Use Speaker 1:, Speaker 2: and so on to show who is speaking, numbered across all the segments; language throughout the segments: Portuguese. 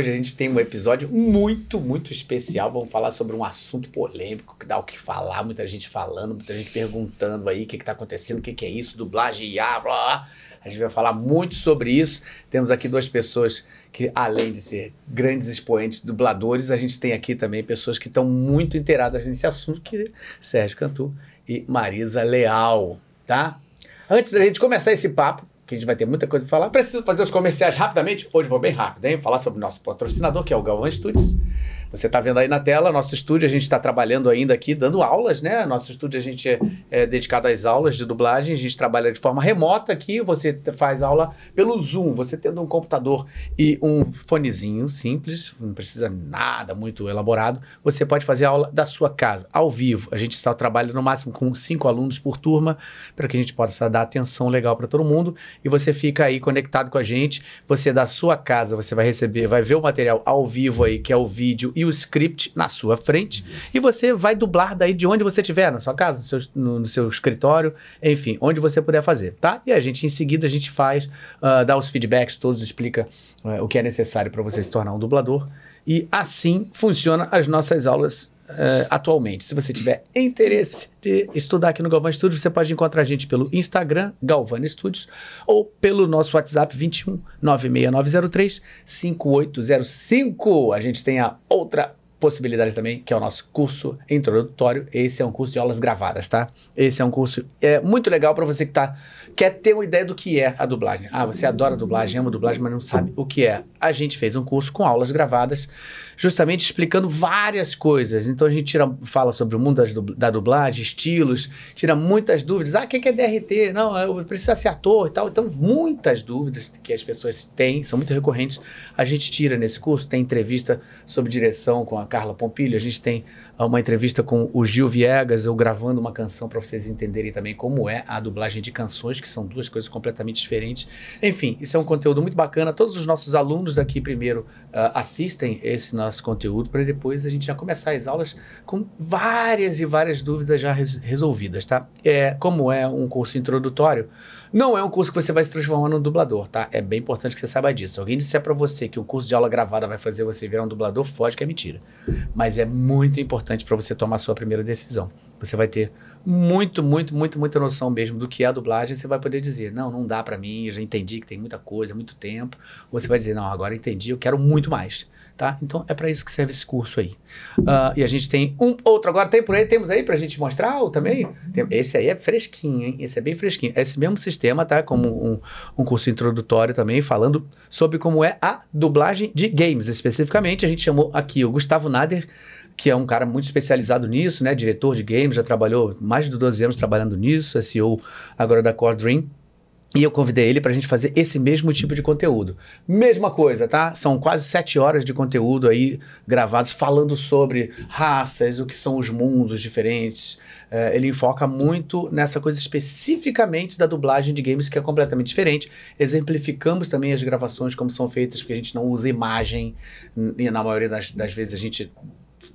Speaker 1: Hoje a gente tem um episódio muito, muito especial. Vamos falar sobre um assunto polêmico que dá o que falar, muita gente falando, muita gente perguntando aí o que, está acontecendo, o que, que é isso, dublagem IA, blá, blá. A gente vai falar muito sobre isso. Temos aqui duas pessoas que, além de ser grandes expoentes dubladores, a gente tem aqui também pessoas que estão muito inteiradas nesse assunto, que é Sérgio Cantu e Marisa Leal, tá? Antes da gente começar esse papo, que a gente vai ter muita coisa para falar. Preciso fazer os comerciais rapidamente. Hoje vou bem rápido, hein? Falar sobre o nosso patrocinador, que é o Galvão Studios. Você está vendo aí na tela, nosso estúdio, a gente está trabalhando ainda aqui, dando aulas, né? Nosso estúdio a gente é, é, dedicado às aulas de dublagem, a gente trabalha de forma remota aqui, você faz aula pelo Zoom, você tendo um computador e um fonezinho simples, não precisa nada muito elaborado, você pode fazer aula da sua casa, ao vivo. A gente está trabalhando no máximo com cinco alunos por turma, para que a gente possa dar atenção legal para todo mundo, e você fica aí conectado com a gente, você da sua casa, você vai receber, vai ver o material ao vivo aí, que é o vídeo e o script na sua frente e você vai dublar daí de onde você estiver, na sua casa, no seu, no, no seu, escritório, enfim, onde você puder fazer, tá? E a gente, em seguida, a gente faz, uh, dá os feedbacks todos, explica uh, o que é necessário para você se tornar um dublador. E assim funciona as nossas aulas Uh, atualmente. Se você tiver interesse de estudar aqui no Galvani Studios, você pode encontrar a gente pelo Instagram, Galvani Studios, ou pelo nosso WhatsApp 21 96903 5805. A gente tem a outra possibilidade também, que é o nosso curso introdutório. Esse é um curso de aulas gravadas, tá? Esse é um curso é muito legal para você que tá quer ter uma ideia do que é a dublagem. Ah, você adora dublagem, ama dublagem, mas não sabe o que é. A gente fez um curso com aulas gravadas, justamente explicando várias coisas. Então a gente tira, fala sobre o mundo da dublagem, estilos, tira muitas dúvidas. Ah, o que é DRT? Não, eu preciso ser ator e tal. Então, muitas dúvidas que as pessoas têm, são muito recorrentes, a gente tira nesse curso. Tem entrevista sobre direção com a Carla Pompilho, a gente tem uma entrevista com o Gil Viegas, eu gravando uma canção para vocês entenderem também como é a dublagem de canções, que são duas coisas completamente diferentes. Enfim, isso é um conteúdo muito bacana. Todos os nossos alunos aqui primeiro uh, assistem esse nosso conteúdo para depois a gente já começar as aulas com várias e várias dúvidas já res resolvidas, tá? É, como é um curso introdutório, não é um curso que você vai se transformar num dublador, tá? É bem importante que você saiba disso. Se alguém disser para você que um curso de aula gravada vai fazer você virar um dublador, foge que é mentira. Mas é muito importante para você tomar a sua primeira decisão. Você vai ter muito, muito, muito, muita noção mesmo do que é a dublagem. Você vai poder dizer, não, não dá para mim, eu já entendi que tem muita coisa, muito tempo. Ou você vai dizer, não, agora entendi, eu quero muito mais tá? Então é para isso que serve esse curso aí. Uh, e a gente tem um outro agora, tem por aí, temos aí para a gente mostrar também? Tem, esse aí é fresquinho, hein? Esse é bem fresquinho. Esse mesmo sistema, tá? Como um, um curso introdutório também, falando sobre como é a dublagem de games, especificamente. A gente chamou aqui o Gustavo Nader, que é um cara muito especializado nisso, né? Diretor de games, já trabalhou mais de 12 anos trabalhando nisso, é CEO agora da Core Dream. E eu convidei ele para a gente fazer esse mesmo tipo de conteúdo. Mesma coisa, tá? São quase sete horas de conteúdo aí gravados falando sobre raças, o que são os mundos diferentes. É, ele enfoca muito nessa coisa especificamente da dublagem de games, que é completamente diferente. Exemplificamos também as gravações, como são feitas, porque a gente não usa imagem. E na maioria das, das vezes a gente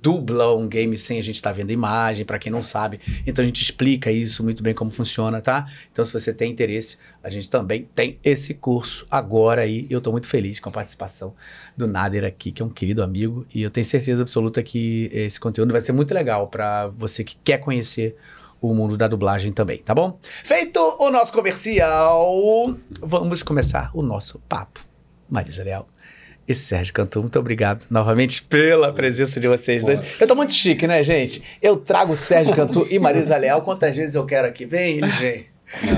Speaker 1: dubla um game sem a gente estar tá vendo imagem, para quem não sabe. Então a gente explica isso muito bem como funciona, tá? Então se você tem interesse, a gente também tem esse curso agora aí. Eu estou muito feliz com a participação do Nader aqui, que é um querido amigo, e eu tenho certeza absoluta que esse conteúdo vai ser muito legal para você que quer conhecer o mundo da dublagem também, tá bom? Feito o nosso comercial, vamos começar o nosso papo. Marisa Leal e Sérgio Cantu. Muito obrigado novamente pela presença de vocês dois. Eu tô muito chique, né, gente? Eu trago Sérgio Cantu e Marisa Leal. Quantas vezes eu quero aqui? Vem, ele vem.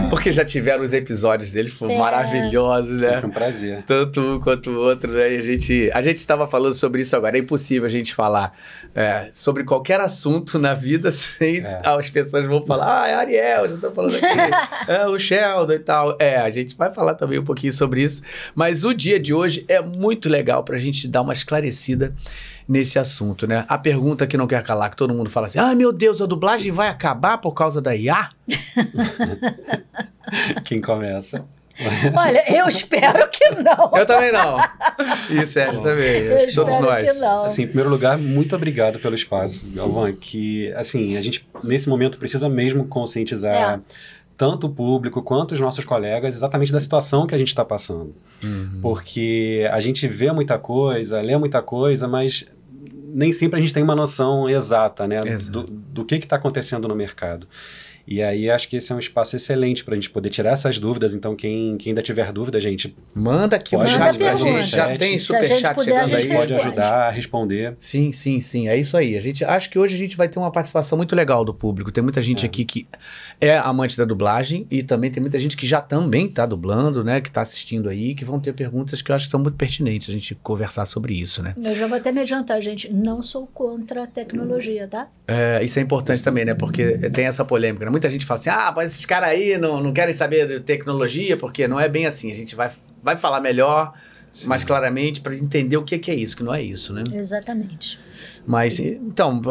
Speaker 1: Porque já tiveram os episódios dele, foram é. maravilhosos, né?
Speaker 2: Sempre um prazer.
Speaker 1: Tanto um quanto o outro, né? E a gente a estava falando sobre isso agora. É impossível a gente falar é, sobre qualquer assunto na vida sem é. as pessoas vão falar, ah, é Ariel, já estou falando aqui, é o Sheldon e tal. É, a gente vai falar também um pouquinho sobre isso. Mas o dia de hoje é muito legal para a gente dar uma esclarecida nesse assunto, né? A pergunta que não quer calar, que todo mundo fala assim: ah, meu Deus, a dublagem vai acabar por causa da IA?
Speaker 2: Quem começa?
Speaker 3: Olha, eu espero que não.
Speaker 1: Eu também não. E Sérgio também. Eu acho que todos nós. Que
Speaker 2: não. Assim, em primeiro lugar, muito obrigado pelo espaço, Galvão. Que, assim, a gente, nesse momento, precisa mesmo conscientizar. É tanto o público quanto os nossos colegas exatamente da situação que a gente está passando.
Speaker 1: Uhum.
Speaker 2: Porque a gente vê muita coisa, lê muita coisa, mas nem sempre a gente tem uma noção exata né,
Speaker 1: Exato.
Speaker 2: do, do que está acontecendo no mercado. E aí acho que esse é um espaço excelente para a gente poder tirar essas dúvidas. Então, quem, quem ainda tiver dúvida, gente,
Speaker 1: Manda aqui
Speaker 2: Pode
Speaker 1: no chat pra
Speaker 3: pergunta.
Speaker 1: gente. Já tem
Speaker 3: a
Speaker 1: superchat
Speaker 3: a
Speaker 1: chegando
Speaker 3: gente
Speaker 1: aí.
Speaker 2: pode ajudar a responder.
Speaker 1: Sim, sim, sim. É isso aí. A gente acho que hoje a gente vai ter uma participação muito legal do público. Tem muita gente
Speaker 2: É.
Speaker 1: aqui que é amante da dublagem e também tem muita gente que já também está dublando, né? Que está assistindo aí, que vão ter perguntas que eu acho que são muito pertinentes a gente conversar sobre isso, né?
Speaker 3: Eu já vou até me adiantar, gente. Não sou contra a tecnologia, tá?
Speaker 1: É, isso é importante também, né? Porque tem essa polêmica. Né? Muita gente fala assim: ah, mas esses caras aí não, não querem saber de tecnologia, porque não é bem assim. A gente vai, vai falar melhor, mais claramente, para entender o que, que é isso, que não é isso, né?
Speaker 3: Exatamente.
Speaker 1: Mas, então,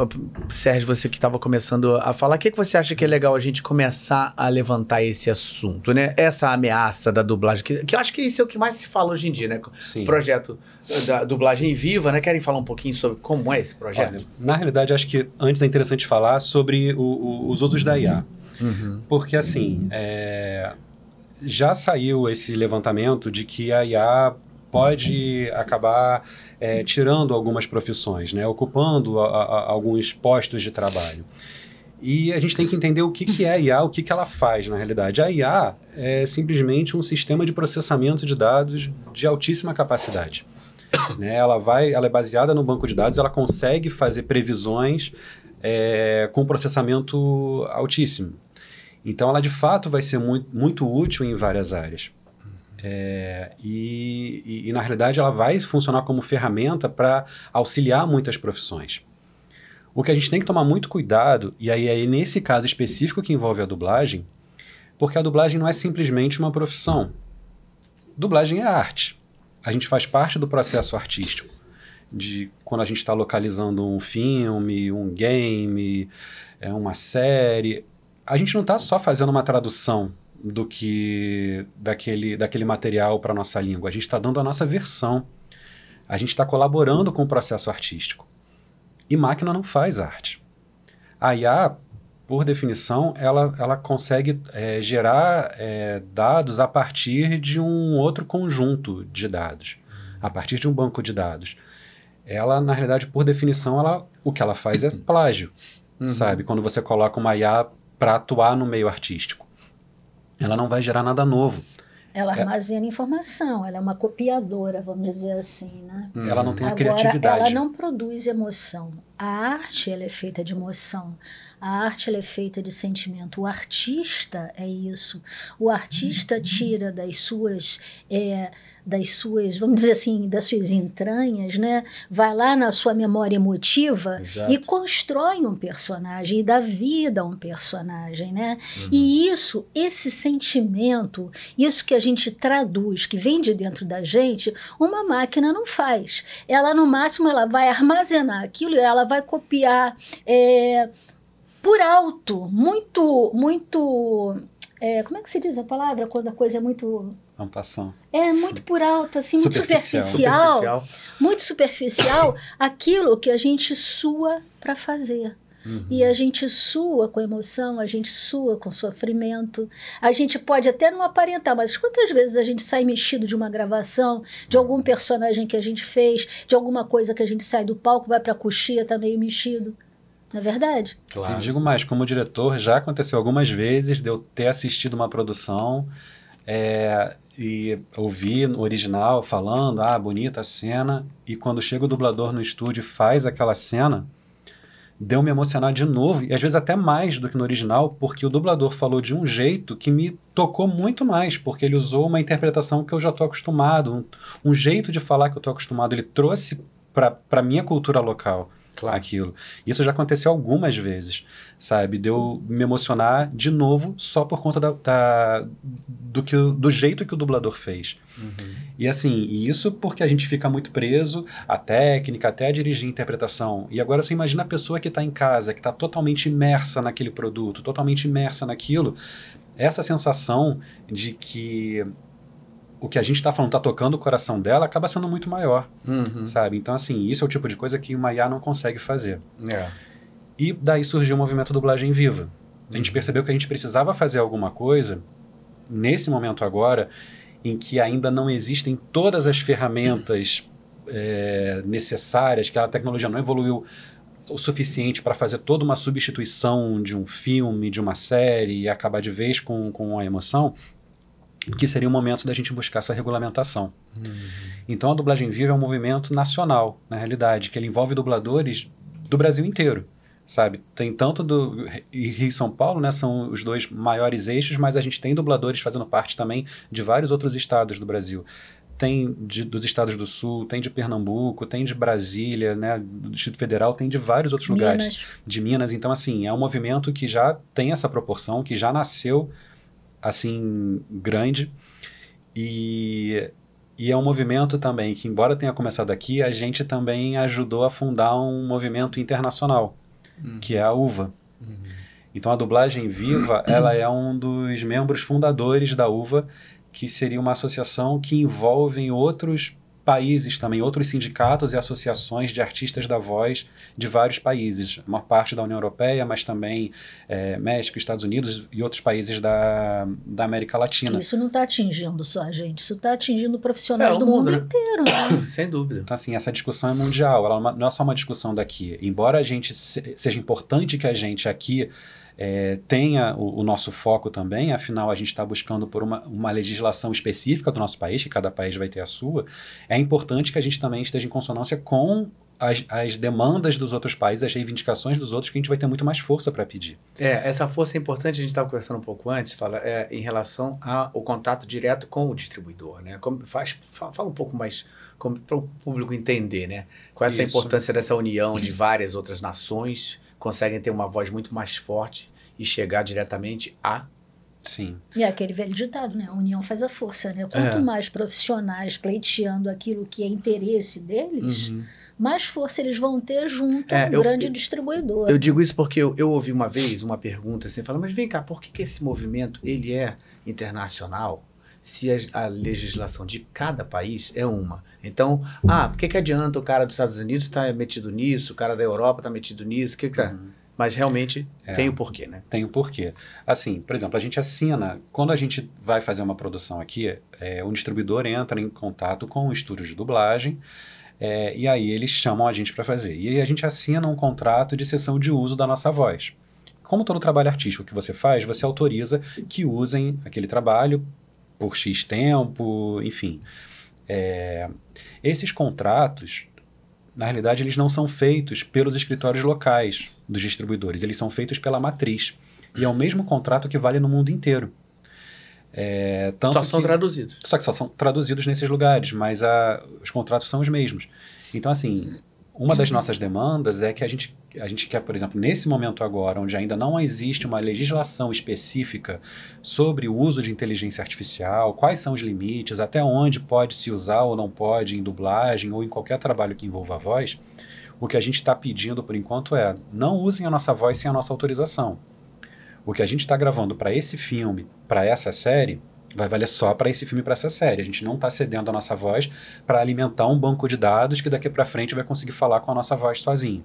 Speaker 1: Sérgio, você que estava começando a falar, o que, que você acha que é legal a gente começar a levantar esse assunto, né? Essa ameaça da dublagem, que, que eu acho que isso é o que mais se fala hoje em dia, né?
Speaker 2: Sim.
Speaker 1: O projeto da dublagem viva, né? Querem falar um pouquinho sobre como é esse projeto?
Speaker 2: Olha, na realidade, acho que antes é interessante falar sobre o- o- os usos da IA.
Speaker 1: Uhum.
Speaker 2: Porque, assim, é, já saiu esse levantamento de que a IA pode acabar é, tirando algumas profissões, né? ocupando a- a- alguns postos de trabalho. E a gente tem que entender o que, que é a IA, o que, que ela faz na realidade. A IA é simplesmente um sistema de processamento de dados de altíssima capacidade. né? Ela, vai, ela é baseada no banco de dados, ela consegue fazer previsões é, com processamento altíssimo. Então, ela de fato vai ser muito, muito útil em várias áreas. É, e, e, e, na realidade, ela vai funcionar como ferramenta para auxiliar muitas profissões. O que a gente tem que tomar muito cuidado, e aí é nesse caso específico que envolve a dublagem, porque a dublagem não é simplesmente uma profissão. Dublagem é arte. A gente faz parte do processo artístico. De quando a gente está localizando um filme, um game, é, uma série. A gente não está só fazendo uma tradução do que daquele, daquele material para nossa língua. A gente está dando a nossa versão. A gente está colaborando com o processo artístico. E máquina não faz arte. A IA, por definição, ela, ela consegue é, gerar é, dados a partir de um outro conjunto de dados, a partir de um banco de dados. Ela, na realidade, por definição, ela, o que ela faz é plágio, uhum. sabe? Quando você coloca uma IA para atuar no meio artístico. Ela não vai gerar nada novo.
Speaker 3: Ela armazena é. informação, ela é uma copiadora, vamos dizer assim, né?
Speaker 2: Ela não tem a
Speaker 3: Agora,
Speaker 2: criatividade.
Speaker 3: Ela não produz emoção. A arte ela é feita de emoção. A arte ela é feita de sentimento. O artista é isso. O artista tira das suas é, das suas, vamos dizer assim, das suas entranhas, né? Vai lá na sua memória emotiva
Speaker 1: Exato.
Speaker 3: e constrói um personagem e dá vida a um personagem, né? Uhum. E isso, esse sentimento, isso que a gente traduz, que vem de dentro da gente, uma máquina não faz. Ela, no máximo, ela vai armazenar aquilo e ela vai copiar é, por alto, muito, muito. É, como é que se diz a palavra quando a coisa é muito.
Speaker 2: Ampação.
Speaker 3: É muito por alto, assim, muito
Speaker 2: Superficial.
Speaker 3: superficial,
Speaker 1: Superficial.
Speaker 3: muito superficial, aquilo que a gente sua para fazer.
Speaker 1: Uhum.
Speaker 3: E a gente sua com emoção, a gente sua com sofrimento. A gente pode até não aparentar, mas quantas vezes a gente sai mexido de uma gravação, de algum personagem que a gente fez, de alguma coisa que a gente sai do palco, vai para a coxia, tá meio mexido. Não é verdade?
Speaker 2: Claro. Eu digo mais, como diretor, já aconteceu algumas vezes de eu ter assistido uma produção é, e ouvir no original falando, ah, bonita a cena, e quando chega o dublador no estúdio e faz aquela cena, deu me emocionar de novo, e às vezes até mais do que no original, porque o dublador falou de um jeito que me tocou muito mais, porque ele usou uma interpretação que eu já estou acostumado, um, um, jeito de falar que eu estou acostumado, ele trouxe para a minha cultura local claro. aquilo. Isso já aconteceu algumas vezes, sabe? Deu me emocionar de novo só por conta da, da do, que, do jeito que o dublador fez.
Speaker 1: Uhum.
Speaker 2: E assim, isso porque a gente fica muito preso à técnica, até a dirigir a interpretação. E agora você imagina a pessoa que está em casa, que está totalmente imersa naquele produto, totalmente imersa naquilo, essa sensação de que o que a gente está falando está tocando o coração dela acaba sendo muito maior,
Speaker 1: uhum.
Speaker 2: sabe? Então, assim, isso é o tipo de coisa que uma IA não consegue fazer.
Speaker 1: É.
Speaker 2: E daí surgiu o movimento dublagem viva, A gente percebeu que a gente precisava fazer alguma coisa nesse momento agora em que ainda não existem todas as ferramentas é, necessárias, que a tecnologia não evoluiu o suficiente para fazer toda uma substituição de um filme, de uma série e acabar de vez com, com a emoção, que seria o momento da gente buscar essa regulamentação. Uhum. Então a dublagem viva é um movimento nacional, na realidade, que ele envolve dubladores do Brasil inteiro, sabe? Tem tanto do e Rio e São Paulo, né, são os dois maiores eixos, mas a gente tem dubladores fazendo parte também de vários outros estados do Brasil tem de, dos estados do sul, tem de Pernambuco, tem de Brasília, né, do Distrito Federal, tem de vários outros Minas. lugares. De Minas. Então, assim, é um movimento que já tem essa proporção, que já nasceu, assim, grande. E, e é um movimento também que, embora tenha começado aqui, a gente também ajudou a fundar um movimento internacional, uhum. que é a UVA. Uhum. Então, a dublagem viva, ela é um dos membros fundadores da UVA, que seria uma associação que envolve outros países também, outros sindicatos e associações de artistas da voz de vários países, uma parte da União Europeia, mas também é, México, Estados Unidos e outros países da, da América Latina.
Speaker 3: Isso não está atingindo só a gente, isso está atingindo profissionais é, do mundo, mundo né? inteiro. Né?
Speaker 1: Sem dúvida.
Speaker 2: Então, assim, essa discussão é mundial, ela não é só uma discussão daqui. Embora a gente se, seja importante que a gente aqui é, tenha o, o, nosso foco também, afinal a gente está buscando por uma, uma legislação específica do nosso país, que cada país vai ter a sua, é importante que a gente também esteja em consonância com as, as, demandas dos outros países, as reivindicações dos outros, que a gente vai ter muito mais força para pedir.
Speaker 1: É, essa força é importante, a gente estava conversando um pouco antes, fala, é, em relação ao contato direto com o distribuidor. Né? Como, faz, fala, um pouco mais para o público entender, né? Qual é essa Isso. importância dessa união de várias outras nações conseguem ter uma voz muito mais forte e chegar diretamente a
Speaker 2: Sim.
Speaker 3: E é aquele velho ditado, né? A união faz a força, né? Quanto é. mais profissionais pleiteando aquilo que é interesse deles, uhum. mais força eles vão ter junto é, ao grande distribuidor.
Speaker 1: Eu digo isso porque eu, eu, ouvi uma vez uma pergunta assim, falando, mas vem cá, por que, que esse movimento ele é internacional se a, a, legislação de cada país é uma? Então, ah, por que, que adianta o cara dos Estados Unidos estar tá metido nisso, o cara da Europa está metido nisso, que que é? Uhum. Mas realmente é, tem o porquê, né?
Speaker 2: Tem o porquê. Assim, por exemplo, a gente assina, quando a gente vai fazer uma produção aqui, é, o distribuidor entra em contato com o estúdio de dublagem, é, e aí eles chamam a gente para fazer. E aí a gente assina um contrato de sessão de uso da nossa voz. Como todo trabalho artístico que você faz, você autoriza que usem aquele trabalho por X tempo, enfim. É, esses contratos, na realidade, eles não são feitos pelos escritórios locais dos distribuidores, eles são feitos pela matriz. E é o mesmo contrato que vale no mundo inteiro.
Speaker 1: É, só são
Speaker 2: que,
Speaker 1: traduzidos.
Speaker 2: Só que só são traduzidos nesses lugares, mas a, os contratos são os mesmos. Então, assim, uma das nossas demandas é que a gente, a gente quer, por exemplo, nesse momento agora, onde ainda não existe uma legislação específica sobre o uso de inteligência artificial, quais são os limites, até onde pode se usar ou não pode em dublagem ou em qualquer trabalho que envolva a voz, o que a gente está pedindo por enquanto é não usem a nossa voz sem a nossa autorização. O que a gente está gravando para esse filme, para essa série, vai valer só para esse filme, para essa série. A gente não está cedendo a nossa voz para alimentar um banco de dados que daqui para frente vai conseguir falar com a nossa voz sozinho.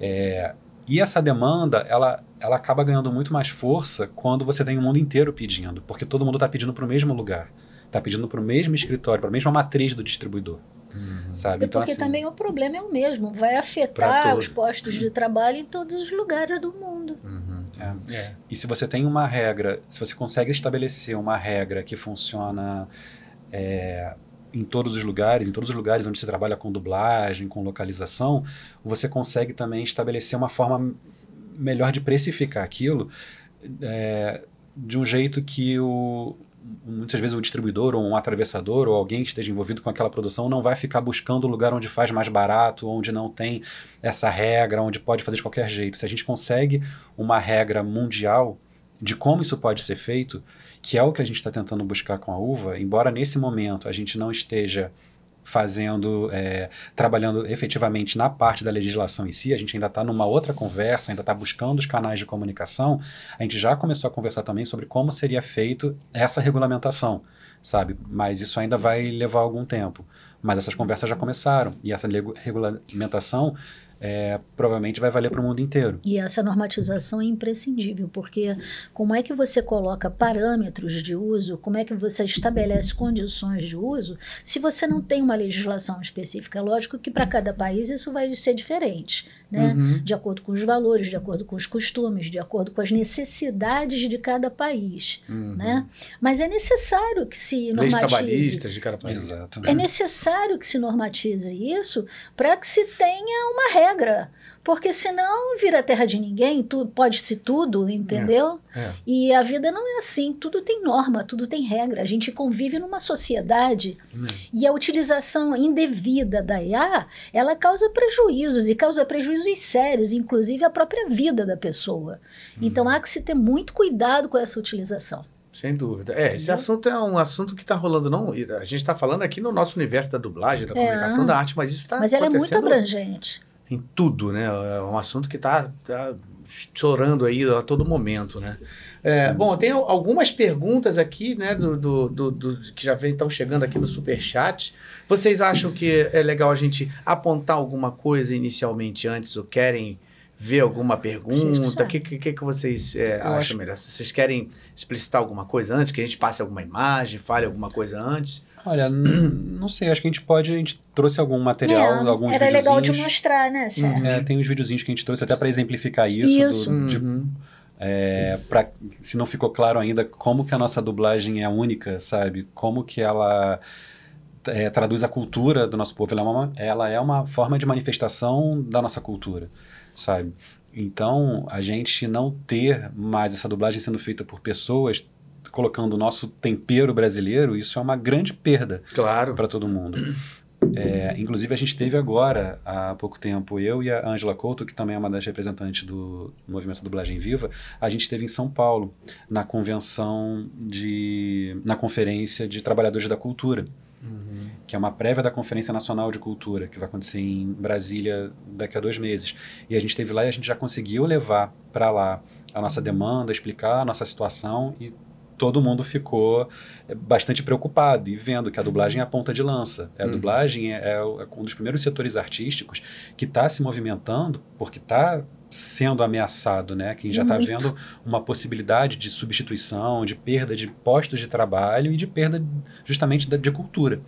Speaker 2: É, e essa demanda, ela, ela acaba ganhando muito mais força quando você tem o mundo inteiro pedindo, porque todo mundo está pedindo para o mesmo lugar, está pedindo para o mesmo escritório, para a mesma matriz do distribuidor. Uhum. Sabe?
Speaker 3: Então, porque assim, também o problema é o mesmo, vai afetar os postos de trabalho em todos os lugares do mundo.
Speaker 2: Uhum. É. É. E se você tem uma regra, se você consegue estabelecer uma regra que funciona é, em todos os lugares, em todos os lugares onde se trabalha com dublagem, com localização, você consegue também estabelecer uma forma melhor de precificar aquilo é, de um jeito que o, muitas vezes o distribuidor ou um atravessador ou alguém que esteja envolvido com aquela produção não vai ficar buscando o lugar onde faz mais barato, onde não tem essa regra, onde pode fazer de qualquer jeito. Se a gente consegue uma regra mundial de como isso pode ser feito, que é o que a gente está tentando buscar com a uva, embora nesse momento a gente não esteja fazendo, é, trabalhando efetivamente na parte da legislação em si, a gente ainda está numa outra conversa, ainda está buscando os canais de comunicação, a gente já começou a conversar também sobre como seria feito essa regulamentação, sabe? Mas isso ainda vai levar algum tempo. Mas essas conversas já começaram e essa regulamentação é, provavelmente vai valer para o mundo inteiro.
Speaker 3: E essa normatização é imprescindível, porque como é que você coloca parâmetros de uso, como é que você estabelece condições de uso, se você não tem uma legislação específica? Lógico que para cada país isso vai ser diferente, né? Uhum. De acordo com os valores, de acordo com os costumes, de acordo com as necessidades de cada país, uhum. né? Mas é necessário que se normatize.
Speaker 1: de cada país.
Speaker 2: Exato.
Speaker 3: É necessário que se normatize isso para que se tenha uma regra regra, porque senão vira terra de ninguém, tu, pode-se tudo, entendeu? É, é. E a vida não é assim, tudo tem norma, tudo tem regra. A gente convive numa sociedade hum. e a utilização indevida da IA, ela causa prejuízos e causa prejuízos sérios, inclusive à própria vida da pessoa. Hum. Então há que se ter muito cuidado com essa utilização.
Speaker 1: Sem dúvida. É, esse assunto é um assunto que está rolando, não. A gente está falando aqui no nosso universo da dublagem, da é, comunicação, da arte, mas isso está.
Speaker 3: Mas ela é muito abrangente
Speaker 1: em tudo, né? É um assunto que está tá estourando aí a todo momento, né? É, bom, tem algumas perguntas aqui, né, do, do, do, do que já estão chegando aqui no super chat. Vocês acham que é legal a gente apontar alguma coisa inicialmente antes ou querem ver alguma pergunta? O que, que, que vocês é, acham acho... melhor? Vocês querem explicitar alguma coisa antes? Que a gente passe alguma imagem, fale alguma coisa antes?
Speaker 2: Olha, não sei, acho que a gente pode, a gente trouxe algum material, é, alguns
Speaker 3: era legal de mostrar, né,
Speaker 2: uhum. É, tem uns videozinhos que a gente trouxe até para exemplificar isso.
Speaker 3: Isso.
Speaker 2: Do, de,
Speaker 3: uhum.
Speaker 2: é, pra, se não ficou claro ainda, como que a nossa dublagem é única, sabe? Como que ela é, traduz a cultura do nosso povo. Ela é, uma, ela é uma forma de manifestação da nossa cultura, sabe? Então, a gente não ter mais essa dublagem sendo feita por pessoas colocando o nosso tempero brasileiro, isso é uma grande perda
Speaker 1: claro.
Speaker 2: para todo mundo. É, inclusive, a gente teve agora, há pouco tempo, eu e a Ângela Couto, que também é uma das representantes do movimento Dublagem Viva, a gente esteve em São Paulo, na convenção de. na Conferência de Trabalhadores da Cultura. Uhum. Que é uma prévia da Conferência Nacional de Cultura, que vai acontecer em Brasília daqui a dois meses. E a gente esteve lá e a gente já conseguiu levar para lá a nossa demanda, explicar a nossa situação e todo mundo ficou eh, bastante preocupado e vendo que a dublagem é a ponta de lança. A hum. dublagem é, é, um dos primeiros setores artísticos que está se movimentando porque está sendo ameaçado, né? Quem já está vendo uma possibilidade de substituição, de perda de postos de trabalho e de perda justamente de, de cultura.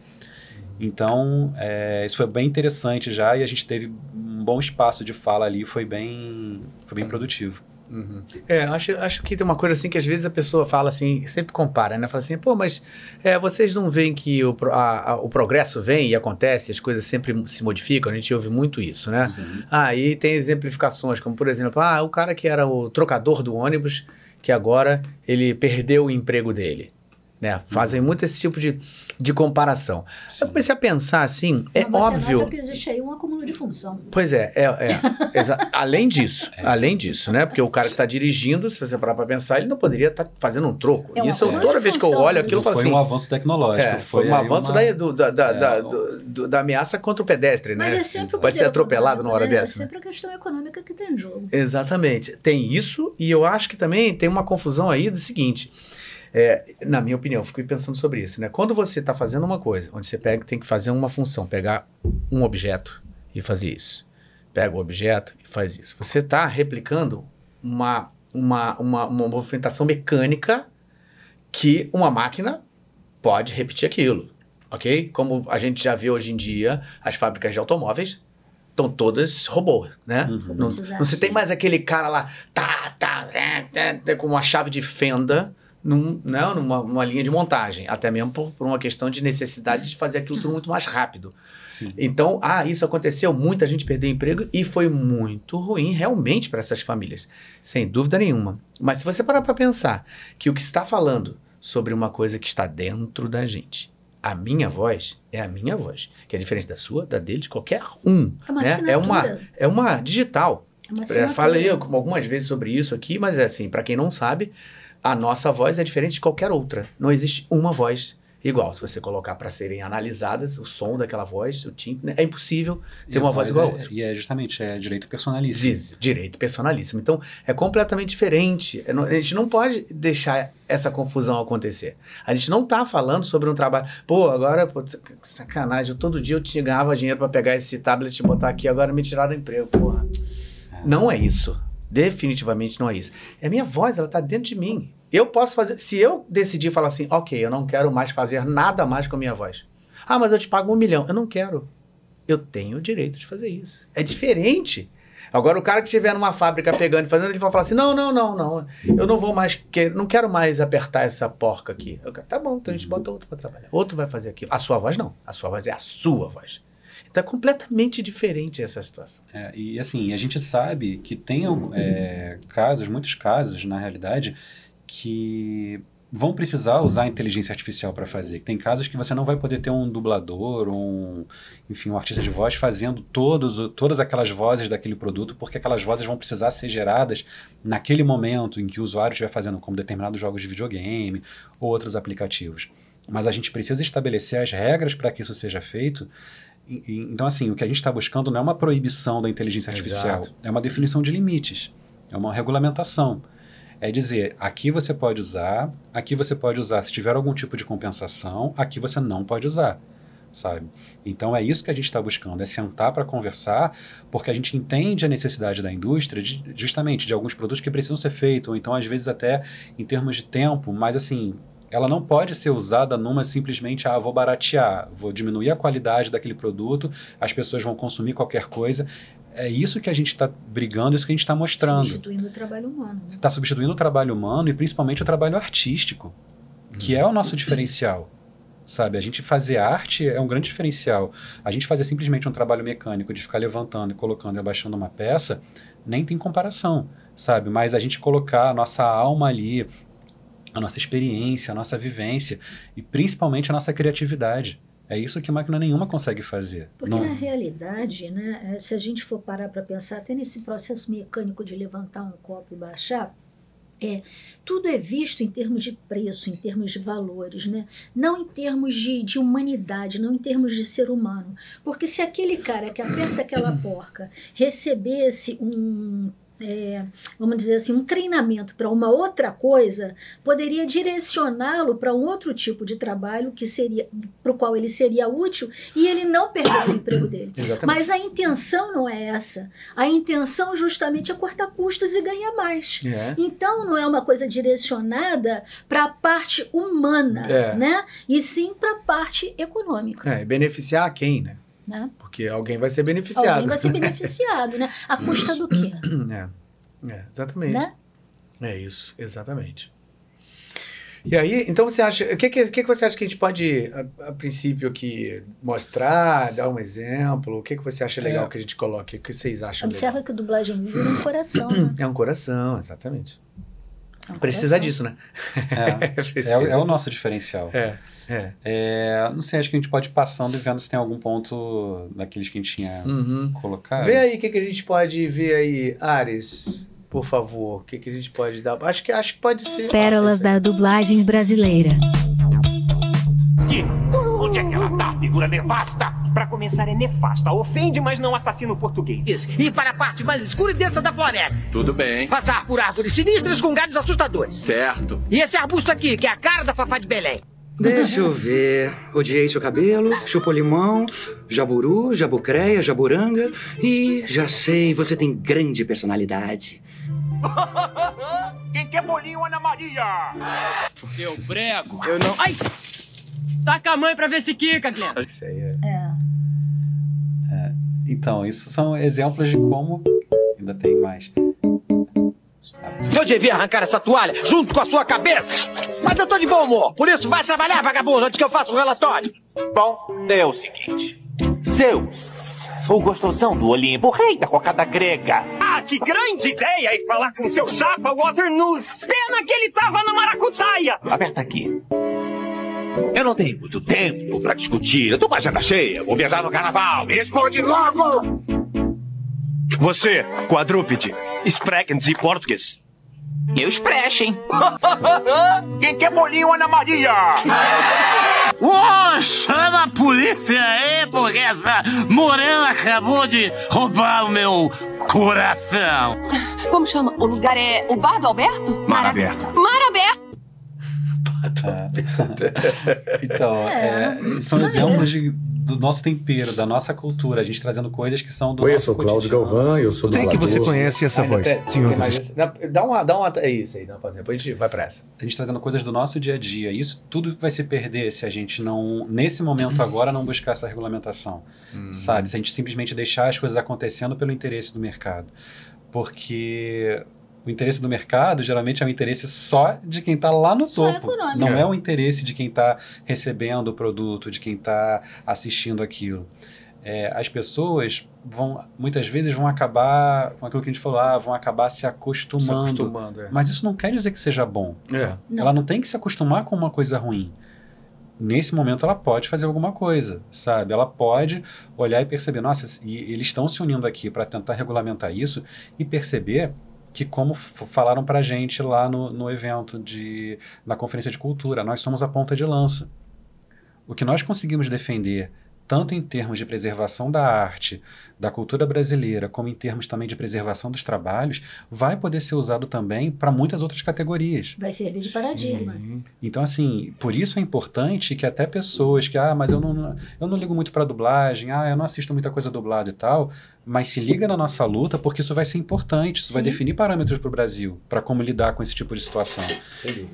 Speaker 2: Então, é, isso foi bem interessante já e a gente teve um bom espaço de fala ali, foi bem, foi bem produtivo.
Speaker 1: Uhum. É, acho, acho que tem uma coisa assim que às vezes a pessoa fala assim, sempre compara, né? Fala assim, pô, mas é, vocês não veem que o, a, a, o progresso vem e acontece, as coisas sempre se modificam, a gente ouve muito isso, né? Sim. Ah, e tem exemplificações, como por exemplo, ah, o cara que era o trocador do ônibus, que agora ele perdeu o emprego dele. Né? Fazem muito esse tipo de, de comparação. Sim. Eu comecei a pensar assim, é Mas óbvio.
Speaker 3: que existe aí um de função.
Speaker 1: Pois é, é, é além disso, é. além disso, né? Porque o cara que está dirigindo, se você parar para pensar, ele não poderia estar tá fazendo um troco. É Isso toda vez que eu olho aquilo, eu falo
Speaker 2: assim.
Speaker 1: Foi
Speaker 2: um avanço tecnológico.
Speaker 1: É, foi, um avanço uma... da, do, da, da, é, da, do, da, ameaça contra o pedestre,
Speaker 3: Mas
Speaker 1: né?
Speaker 3: É sempre
Speaker 1: Pode ser atropelado
Speaker 3: na
Speaker 1: hora
Speaker 3: né?
Speaker 1: dessa.
Speaker 3: É sempre a questão econômica que tem em jogo.
Speaker 1: Exatamente. Tem isso, e eu acho que também tem uma confusão aí do seguinte. É, na minha opinião, fico pensando sobre isso. Né? Quando você está fazendo uma coisa, onde você pega, tem que fazer uma função, pegar um objeto e fazer isso. Pega o objeto e faz isso. Você está replicando uma, uma, uma, uma movimentação mecânica que uma máquina pode repetir aquilo. Ok? Como a gente já vê hoje em dia, as fábricas de automóveis estão todas robôs, né? Uhum. Não, não se tem mais aquele cara lá, tá, tá, tá, tá, com uma chave de fenda num, não, numa, numa linha de montagem, até mesmo por, por, uma questão de necessidade de fazer aquilo tudo muito mais rápido. Sim. Então, ah, isso aconteceu, muita gente perdeu emprego e foi muito ruim realmente para essas famílias, sem dúvida nenhuma. Mas se você parar para pensar que o que está falando sobre uma coisa que está dentro da gente, a minha voz é a minha voz, que é diferente da sua, da dele, de qualquer um.
Speaker 3: É uma, né?
Speaker 1: é uma, é uma digital. É uma Falei algumas vezes sobre isso aqui, mas é assim, para quem não sabe, a nossa voz é diferente de qualquer outra. Não existe uma voz igual. Se você colocar para serem analisadas, o som daquela voz, o timbre, né, é impossível ter uma voz igual a
Speaker 2: é-
Speaker 1: outra.
Speaker 2: E é justamente, é direito personalíssimo.
Speaker 1: Diz, direito personalíssimo. Então, é completamente diferente. É, não- A gente não pode deixar essa confusão acontecer. A gente não tá falando sobre um trabalho. Pô, agora, pô, sac- sacanagem. eu- Todo dia eu ganhava dinheiro para pegar esse tablet e botar aqui, agora me tiraram do emprego. Porra. Não é isso. Definitivamente não é isso. É a minha voz, ela tá dentro de mim. Eu posso fazer. Se eu decidir falar assim, ok, eu não quero mais fazer nada mais com a minha voz. Ah, mas eu te pago um milhão. Eu não quero. Eu tenho o direito de fazer isso. É diferente. Agora, o cara que estiver numa fábrica pegando e fazendo, ele vai falar assim: não, não, não, não. Eu não vou mais. Que, não quero mais apertar essa porca aqui. Eu tá bom, então a gente bota outro para trabalhar. Outro vai fazer aquilo. A sua voz não. A sua voz é a sua voz. Então é completamente diferente essa situação.
Speaker 2: É, e assim, a gente sabe que tem é, casos, muitos casos, na realidade, que vão precisar usar a inteligência artificial para fazer. Tem casos que você não vai poder ter um dublador, um, enfim, um artista de voz fazendo todos, todas aquelas vozes daquele produto, porque aquelas vozes vão precisar ser geradas naquele momento em que o usuário estiver fazendo, como determinados jogos de videogame ou outros aplicativos. Mas a gente precisa estabelecer as regras para que isso seja feito. E- e- Então, assim, o que a gente está buscando não é uma proibição da inteligência artificial,
Speaker 1: Exato.
Speaker 2: é uma definição de limites, é uma regulamentação. É dizer, aqui você pode usar, aqui você pode usar se tiver algum tipo de compensação, aqui você não pode usar, sabe? Então é isso que a gente está buscando, é sentar para conversar, porque a gente entende a necessidade da indústria, de- justamente de alguns produtos que precisam ser feitos, ou então às vezes até em termos de tempo, mas assim, ela não pode ser usada numa simplesmente, ah, vou baratear, vou diminuir a qualidade daquele produto, as pessoas vão consumir qualquer coisa. É isso que a gente está brigando, isso que a gente está mostrando
Speaker 3: Substituindo o trabalho humano. né?
Speaker 2: está substituindo o trabalho humano e principalmente o trabalho artístico, que é o nosso diferencial. Sabe, a gente fazer arte é um grande diferencial. A gente fazer simplesmente um trabalho mecânico de ficar levantando e colocando e abaixando uma peça, nem tem comparação, sabe? Mas a gente colocar a nossa alma ali, a nossa experiência, a nossa vivência e principalmente a nossa criatividade. É isso que máquina nenhuma consegue fazer.
Speaker 3: Porque
Speaker 2: Não-
Speaker 3: na realidade, né, eh, se a gente for parar para pensar até nesse processo mecânico de levantar um copo e baixar, é, tudo é visto em termos de preço, em termos de valores, né? não em termos de, de humanidade, não em termos de ser humano. Porque se aquele cara que aperta aquela porca recebesse um. É, vamos dizer assim, um treinamento para uma outra coisa, poderia direcioná-lo para um outro tipo de trabalho que seria para o qual ele seria útil e ele não perder o emprego dele.
Speaker 1: Exatamente.
Speaker 3: Mas a intenção não é essa. A intenção justamente é cortar custos e ganhar mais.
Speaker 1: É.
Speaker 3: Então não é uma coisa direcionada para a parte humana,
Speaker 1: É.
Speaker 3: né? E sim para a parte econômica,
Speaker 1: É, beneficiar quem, né?
Speaker 3: Né?
Speaker 1: Porque alguém vai ser beneficiado.
Speaker 3: Alguém vai ser beneficiado, né? A custa do quê?
Speaker 1: É, é, exatamente.
Speaker 3: né?
Speaker 1: É isso, exatamente. E aí, então você acha, o que, que, que você acha que a gente pode, a, a princípio, aqui mostrar, dar um exemplo? O que, que você acha legal
Speaker 2: É.
Speaker 1: que a gente coloque? O que vocês acham
Speaker 3: Observa que a dublagem vive no coração, né?
Speaker 1: legal? É um coração, exatamente.
Speaker 3: É um
Speaker 1: Precisa
Speaker 3: coração.
Speaker 1: disso, né?
Speaker 2: É,
Speaker 1: Precisa.
Speaker 2: é, o- é o nosso diferencial.
Speaker 1: É, é.
Speaker 2: É, não sei, acho que a gente pode ir passando e vendo se tem algum ponto daqueles que a gente tinha
Speaker 1: Uhum.
Speaker 2: colocado.
Speaker 1: Vê aí o que, que a gente pode ver aí, Ares, por favor. O que, que a gente pode dar? Acho que, acho que pode ser.
Speaker 4: Pérolas da dublagem brasileira.
Speaker 5: Que? Onde é que ela tá, figura nevasta? Pra começar, é nefasta. Ofende, mas não assassina o português.
Speaker 6: E para a parte mais escura e densa da floresta.
Speaker 7: Tudo bem.
Speaker 6: Passar por árvores sinistras com galhos assustadores.
Speaker 7: Certo.
Speaker 6: E esse arbusto aqui, que é a cara da Fafá de Belém.
Speaker 8: Deixa eu ver. Odiei seu cabelo, chupou limão, jaburu, jabucreia, jaburanga. E já sei, você tem grande personalidade.
Speaker 5: Quem quer bolinho, Ana Maria?
Speaker 9: Seu brego.
Speaker 8: Eu não.
Speaker 9: Ai! Taca a mãe pra ver se quica, Glenn.
Speaker 1: Isso aí é.
Speaker 3: É.
Speaker 2: Então, isso são exemplos de como. Ainda tem mais.
Speaker 6: Eu devia arrancar essa toalha junto com a sua cabeça. Mas eu tô de bom humor. Por isso, vai trabalhar, vagabundo, antes que eu faça o relatório.
Speaker 5: Bom, é o seguinte. Zeus, o gostosão do Olimpo, o rei da cocada grega. Ah, que grande ideia! E falar com seu chapa Waternoose. Pena que ele tava na maracutaia. Aperta aqui. Eu não tenho muito tempo pra discutir. Eu tô com a agenda cheia. Vou viajar no carnaval. Me responde logo!
Speaker 10: Você, quadrúpede, sprechen Sie português.
Speaker 5: Eu expresso, hein? Quem quer bolinho, Ana Maria? Ô, chama a polícia aí, porque essa morena acabou de roubar o meu coração.
Speaker 7: Como chama? O lugar é o Bar do Alberto?
Speaker 10: Mar aberto.
Speaker 7: Mar aberto.
Speaker 2: Então,
Speaker 3: É,
Speaker 2: é, são exemplos de- do nosso tempero, da nossa cultura, a gente trazendo coisas que são do
Speaker 11: Oi, eu
Speaker 2: nosso
Speaker 11: sou Cláudio. Galvão, eu sou
Speaker 12: Sei que você conhece essa
Speaker 1: Ainda
Speaker 12: voz,
Speaker 1: tem-
Speaker 12: senhor
Speaker 1: tem Dá dá uma, dá uma. É isso aí, dá uma, depois a gente vai pra essa.
Speaker 2: A gente trazendo coisas do nosso dia a dia. Isso tudo vai se perder se a gente não, nesse momento agora, não buscar essa regulamentação. Sabe? Se a gente simplesmente deixar as coisas acontecendo pelo interesse do mercado. Porque o interesse do mercado geralmente é um interesse só de quem está lá no
Speaker 3: Só
Speaker 2: topo.
Speaker 3: econômico.
Speaker 2: Não
Speaker 1: É.
Speaker 2: é o interesse de quem está recebendo o produto, de quem está assistindo aquilo. É, as pessoas vão, muitas vezes, vão acabar, com aquilo que a gente falou, ah, vão acabar se acostumando.
Speaker 1: Se acostumando, é.
Speaker 2: Mas isso não quer dizer que seja bom.
Speaker 1: É.
Speaker 3: Não.
Speaker 2: Ela não tem que se acostumar com uma coisa ruim. Nesse momento ela pode fazer alguma coisa, sabe? Ela pode olhar e perceber, nossa, e eles estão se unindo aqui para tentar regulamentar isso e perceber que como falaram pra gente lá no, no evento de na conferência de cultura, nós somos a ponta de lança. O que nós conseguimos defender tanto em termos de preservação da arte, da cultura brasileira, como em termos também de preservação dos trabalhos, vai poder ser usado também para muitas outras categorias.
Speaker 3: Vai servir de paradigma.
Speaker 2: Então, assim, por isso é importante que até pessoas que, ah, mas eu não, eu não ligo muito para dublagem, ah, eu não assisto muita coisa dublada e tal, mas se liga na nossa luta, porque isso vai ser importante, isso vai
Speaker 3: Sim.
Speaker 2: definir parâmetros para o Brasil, para como lidar com esse tipo de situação.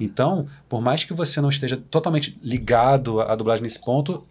Speaker 2: Então, por mais que você não esteja totalmente ligado à dublagem nesse ponto,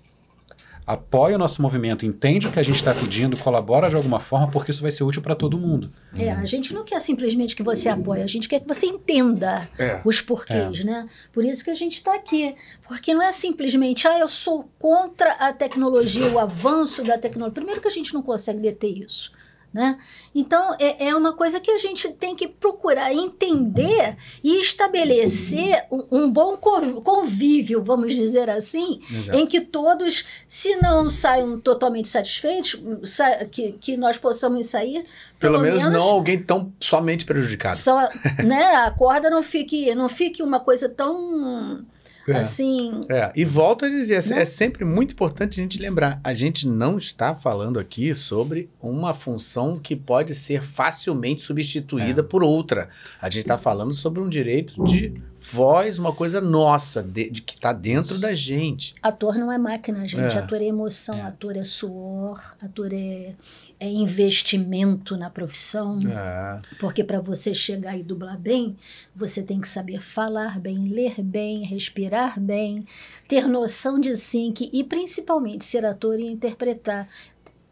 Speaker 2: apoie o nosso movimento, entende o que a gente está pedindo, colabora de alguma forma, porque isso vai ser útil para todo mundo.
Speaker 3: É, a gente não quer simplesmente que você apoie, a gente quer que você entenda
Speaker 1: É.
Speaker 3: os porquês, né? Por isso que a gente está aqui. Porque não é simplesmente, ah, eu sou contra a tecnologia, o avanço da tecnologia. Primeiro que a gente não consegue deter isso. Né? Então, é, é uma coisa que a gente tem que procurar entender e estabelecer um, um bom conv- convívio, vamos dizer assim,
Speaker 1: Exato.
Speaker 3: em que todos, se não saiam totalmente satisfeitos, sa- que, que nós possamos sair.
Speaker 1: Pelo, menos, não alguém tão somente prejudicado.
Speaker 3: Só, né, a corda não fique, não fique uma coisa tão
Speaker 1: É.
Speaker 3: assim.
Speaker 1: É, e volto a dizer, é-
Speaker 3: Né?
Speaker 1: é sempre muito importante a gente lembrar, a gente não está falando aqui sobre uma função que pode ser facilmente substituída por outra. A gente está falando sobre um direito de voz, uma coisa nossa, de, de que está dentro da gente.
Speaker 3: Ator não é máquina, gente.
Speaker 1: É.
Speaker 3: Ator é emoção, ator é suor, ator é, é investimento na profissão.
Speaker 1: É.
Speaker 3: Porque para você chegar e dublar bem, você tem que saber falar bem, ler bem, respirar bem, ter noção de sync e principalmente ser ator e interpretar.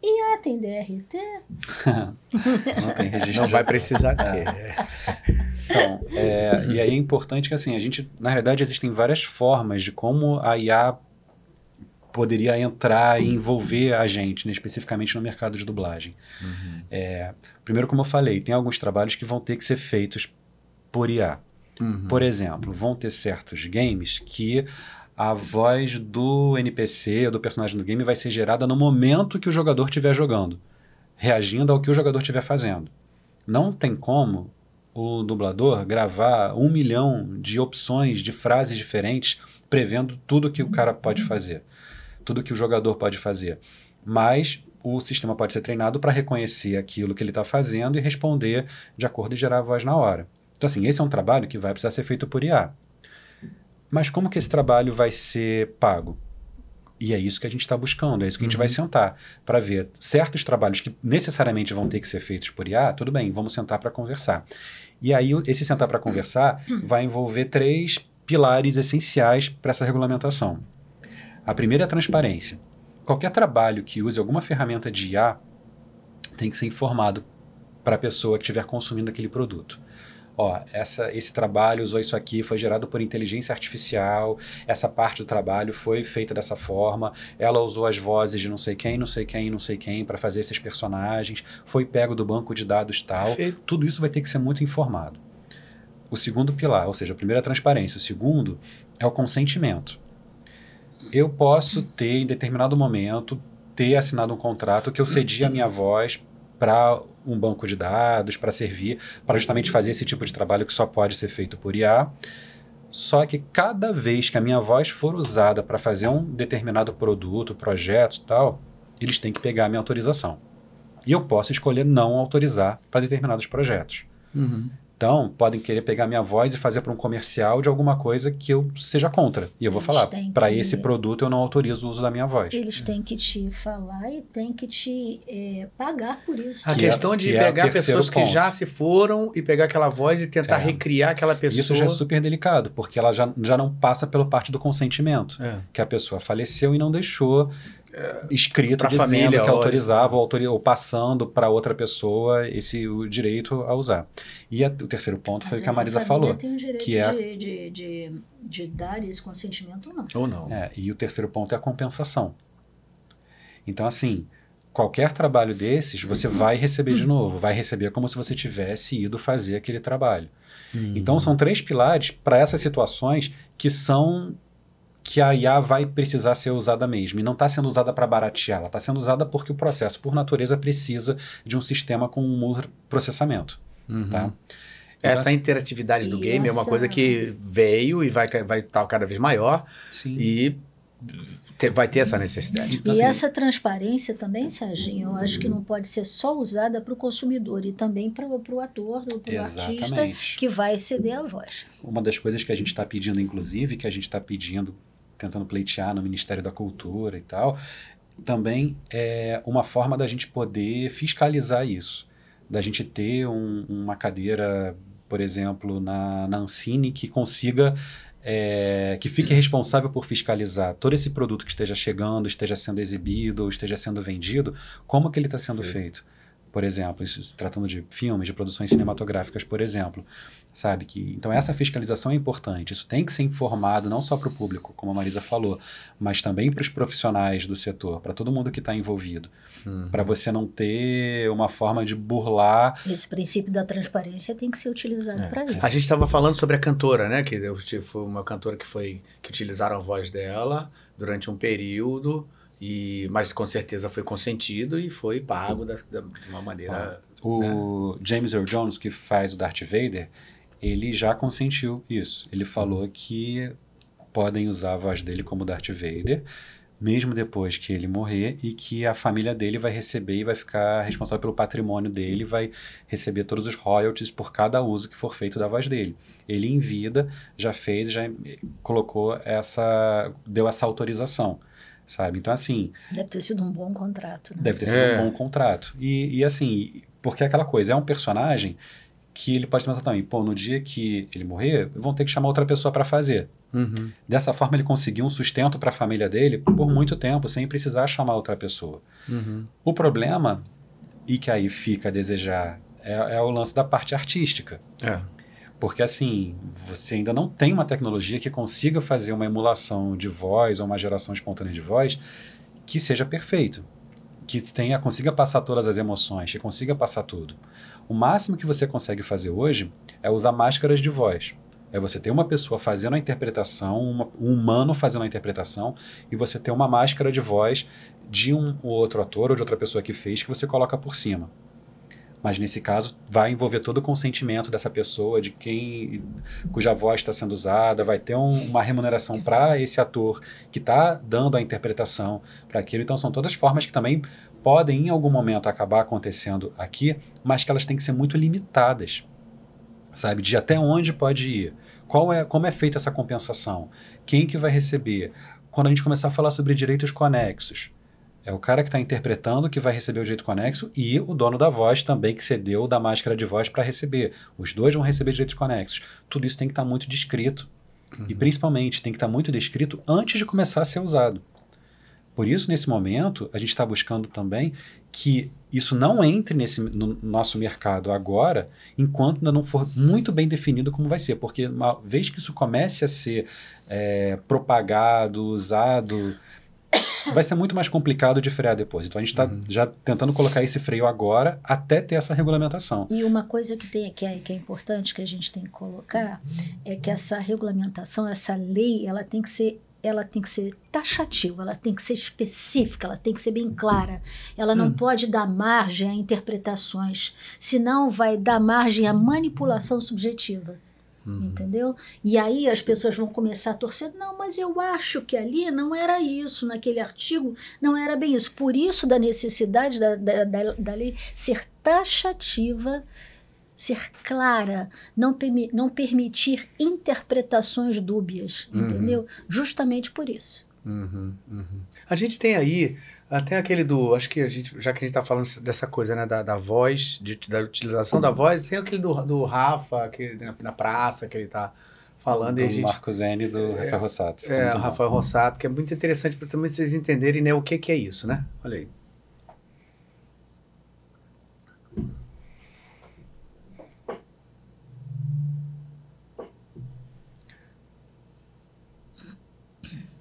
Speaker 3: E ah, tem DRT?
Speaker 2: Não tem registro.
Speaker 1: Não vai precisar ter.
Speaker 2: Então, é, e aí é importante que assim, a gente, na realidade, existem várias formas de como a IA poderia entrar e envolver a gente, né, especificamente no mercado de dublagem. É, primeiro, como eu falei, tem alguns trabalhos que vão ter que ser feitos por IA.
Speaker 1: Uhum.
Speaker 2: Por exemplo, vão ter certos games que a voz do NPC do personagem do game vai ser gerada no momento que o jogador estiver jogando, reagindo ao que o jogador estiver fazendo. Não tem como o dublador gravar um milhão de opções de frases diferentes, prevendo tudo que o cara pode fazer, tudo que o jogador pode fazer. Mas o sistema pode ser treinado para reconhecer aquilo que ele está fazendo e responder de acordo e gerar a voz na hora. Então, assim, esse é um trabalho que vai precisar ser feito por IA. Mas como que esse trabalho vai ser pago? E é isso que a gente está buscando, é isso que a gente vai sentar para ver certos trabalhos que necessariamente vão ter que ser feitos por IA, tudo bem, vamos sentar para conversar. E aí, esse sentar para conversar vai envolver três pilares essenciais para essa regulamentação. A primeira é a transparência. Qualquer trabalho que use alguma ferramenta de IA tem que ser informado para a pessoa que estiver consumindo aquele produto. Ó, essa, esse trabalho usou isso aqui, foi gerado por inteligência artificial, essa parte do trabalho foi feita dessa forma, ela usou as vozes de não sei quem, não sei quem, não sei quem para fazer esses personagens, foi pego do banco de dados tal.
Speaker 1: Perfeito.
Speaker 2: Tudo isso vai ter que ser muito informado. O segundo pilar, ou seja, o primeiro é a transparência, o segundo é o consentimento. Eu posso ter, em determinado momento, ter assinado um contrato que eu cedi a minha voz para um banco de dados, para servir, para justamente fazer esse tipo de trabalho que só pode ser feito por IA. Só que cada vez que a minha voz for usada para fazer um determinado produto, projeto tal, eles têm que pegar a minha autorização. E eu posso escolher não autorizar para determinados projetos.
Speaker 1: Uhum.
Speaker 2: Então, podem querer pegar minha voz e fazer para um comercial de alguma coisa que eu seja contra. E eu vou
Speaker 3: Eles
Speaker 2: falar, para
Speaker 3: que-
Speaker 2: esse produto eu não autorizo o uso da minha voz.
Speaker 3: Eles têm que te falar e têm que te eh, pagar por isso.
Speaker 1: A
Speaker 2: Que é-
Speaker 1: questão de
Speaker 2: que é
Speaker 1: pegar
Speaker 2: terceiro
Speaker 1: pessoas que
Speaker 2: ponto.
Speaker 1: já se foram e pegar aquela voz e tentar
Speaker 2: É.
Speaker 1: recriar aquela pessoa.
Speaker 2: Isso já é super delicado, porque ela já, já não passa pela parte do consentimento.
Speaker 1: É.
Speaker 2: Que a pessoa faleceu e não deixou é, escrito dizendo
Speaker 1: família,
Speaker 2: que autorizava ou, passando para outra pessoa esse o direito a usar. E a- o terceiro ponto foi o que a Marisa falou.
Speaker 3: tem o direito
Speaker 2: que é-
Speaker 3: de, de, de, de dar esse consentimento ou não.
Speaker 1: Ou não.
Speaker 2: É, e o terceiro ponto é a compensação. Então, assim, qualquer trabalho desses, você vai receber de novo. Vai receber como se você tivesse ido fazer aquele trabalho. Então, são três pilares para essas situações que são que a IA vai precisar ser usada mesmo. E não está sendo usada para baratear, ela está sendo usada porque o processo, por natureza, precisa de um sistema com um processamento.
Speaker 1: Uhum.
Speaker 2: Tá?
Speaker 1: Essa
Speaker 2: Então,
Speaker 1: interatividade do game é uma coisa que veio e vai estar vai tá cada vez maior
Speaker 2: Sim.
Speaker 1: e te- vai ter essa necessidade.
Speaker 3: E
Speaker 1: Assim,
Speaker 3: essa transparência também, Serginho, eu acho que não pode ser só usada para o consumidor e também para o ator ou para o artista que vai ceder a voz.
Speaker 2: Uma das coisas que a gente está pedindo, inclusive, que a gente está pedindo, tentando pleitear no Ministério da Cultura e tal, também é uma forma da gente poder fiscalizar isso. Da gente ter um- uma cadeira, por exemplo, na, na Ancine que consiga. é, que fique responsável por fiscalizar todo esse produto que esteja chegando, esteja sendo exibido, ou esteja sendo vendido, como que ele está sendo feito. Por exemplo, isso se tratando de filmes, de produções cinematográficas, por exemplo, sabe que então essa fiscalização é importante. Isso tem que ser informado não só para o público, como a Marisa falou, mas também para os profissionais do setor, para todo mundo que está envolvido,
Speaker 1: Uhum.
Speaker 2: para você não ter uma forma de burlar.
Speaker 3: Esse princípio da transparência tem que ser utilizado para isso.
Speaker 1: A gente estava falando sobre a cantora, né? Que eu tive foi uma cantora que foi que utilizaram a voz dela durante um período e mas com certeza foi consentido e foi pago da- da- de uma maneira.
Speaker 2: O James Earl Jones que faz o Darth Vader, ele já consentiu isso. Ele falou que podem usar a voz dele como Darth Vader, mesmo depois que ele morrer, e que a família dele vai receber e vai ficar responsável pelo patrimônio dele, vai receber todos os royalties por cada uso que for feito da voz dele. Ele em vida já fez, já colocou essa, deu essa autorização, sabe? Então assim,
Speaker 3: Deve ter sido um bom contrato. Né?
Speaker 2: Deve ter sido
Speaker 1: É.
Speaker 2: um bom contrato. E, e assim, porque é aquela coisa, é um personagem que ele pode pensar também, pô, no dia que ele morrer, vão ter que chamar outra pessoa para fazer.
Speaker 1: Uhum.
Speaker 2: Dessa forma, ele conseguiu um sustento para a família dele por muito tempo, sem precisar chamar outra pessoa.
Speaker 1: Uhum.
Speaker 2: O problema, e que aí fica a desejar, é, é o lance da parte artística.
Speaker 1: É.
Speaker 2: Porque assim, você ainda não tem uma tecnologia que consiga fazer uma emulação de voz ou uma geração espontânea de voz que seja perfeito. Que tenha, consiga passar todas as emoções, que consiga passar tudo. O máximo que você consegue fazer hoje é usar máscaras de voz. É você ter uma pessoa fazendo a interpretação, uma- um humano fazendo a interpretação, e você ter uma máscara de voz de um ou outro ator ou de outra pessoa que fez que você coloca por cima. Mas nesse caso, vai envolver todo o consentimento dessa pessoa, de quem cuja voz está sendo usada, vai ter um- uma remuneração para esse ator que está dando a interpretação para aquilo. Então, são todas formas que também podem, em algum momento, acabar acontecendo aqui, mas que elas têm que ser muito limitadas, sabe? De até onde pode ir. Qual é, como é feita essa compensação? Quem que vai receber? Quando a gente começar a falar sobre direitos conexos, é o cara que está interpretando que vai receber o direito conexo e o dono da voz também que cedeu da máscara de voz para receber. Os dois vão receber direitos conexos. Tudo isso tem que estar muito descrito. E principalmente tem que estar muito descrito antes de começar a ser usado. Por isso, nesse momento, a gente está buscando também que isso não entre nesse, no nosso mercado agora, enquanto ainda não for muito bem definido como vai ser. Porque uma vez que isso comece a ser é, propagado, usado, vai ser muito mais complicado de frear depois. Então a gente está já tentando colocar esse freio agora até ter essa regulamentação.
Speaker 3: E uma coisa que, tem, que, é, que é importante que a gente tem que colocar é que essa regulamentação, essa lei, ela tem que ser ela tem que ser taxativa, ela tem que ser específica, ela tem que ser bem clara. Ela não pode dar margem a interpretações, senão vai dar margem à manipulação subjetiva. Entendeu? E aí as pessoas vão começar a torcer. Não, mas eu acho que ali não era isso, naquele artigo não era bem isso. Por isso, da necessidade da, da, da, da lei ser taxativa, ser clara, não, permi não permitir interpretações dúbias,
Speaker 1: Uhum.
Speaker 3: entendeu? Justamente por isso.
Speaker 1: Uhum, uhum. A gente tem aí até aquele do. Acho que a gente, já que a gente tá falando dessa coisa, né, da, da voz, de- da utilização da voz, tem aquele do, do Rafa, que, na, na praça, que ele tá falando. e a
Speaker 2: do
Speaker 1: gente,
Speaker 2: Marco Zene e do Rafael Rossato.
Speaker 1: É, o. Rafael Rossato, que é muito interessante para também vocês entenderem né, o que, que é isso, né? Olha aí.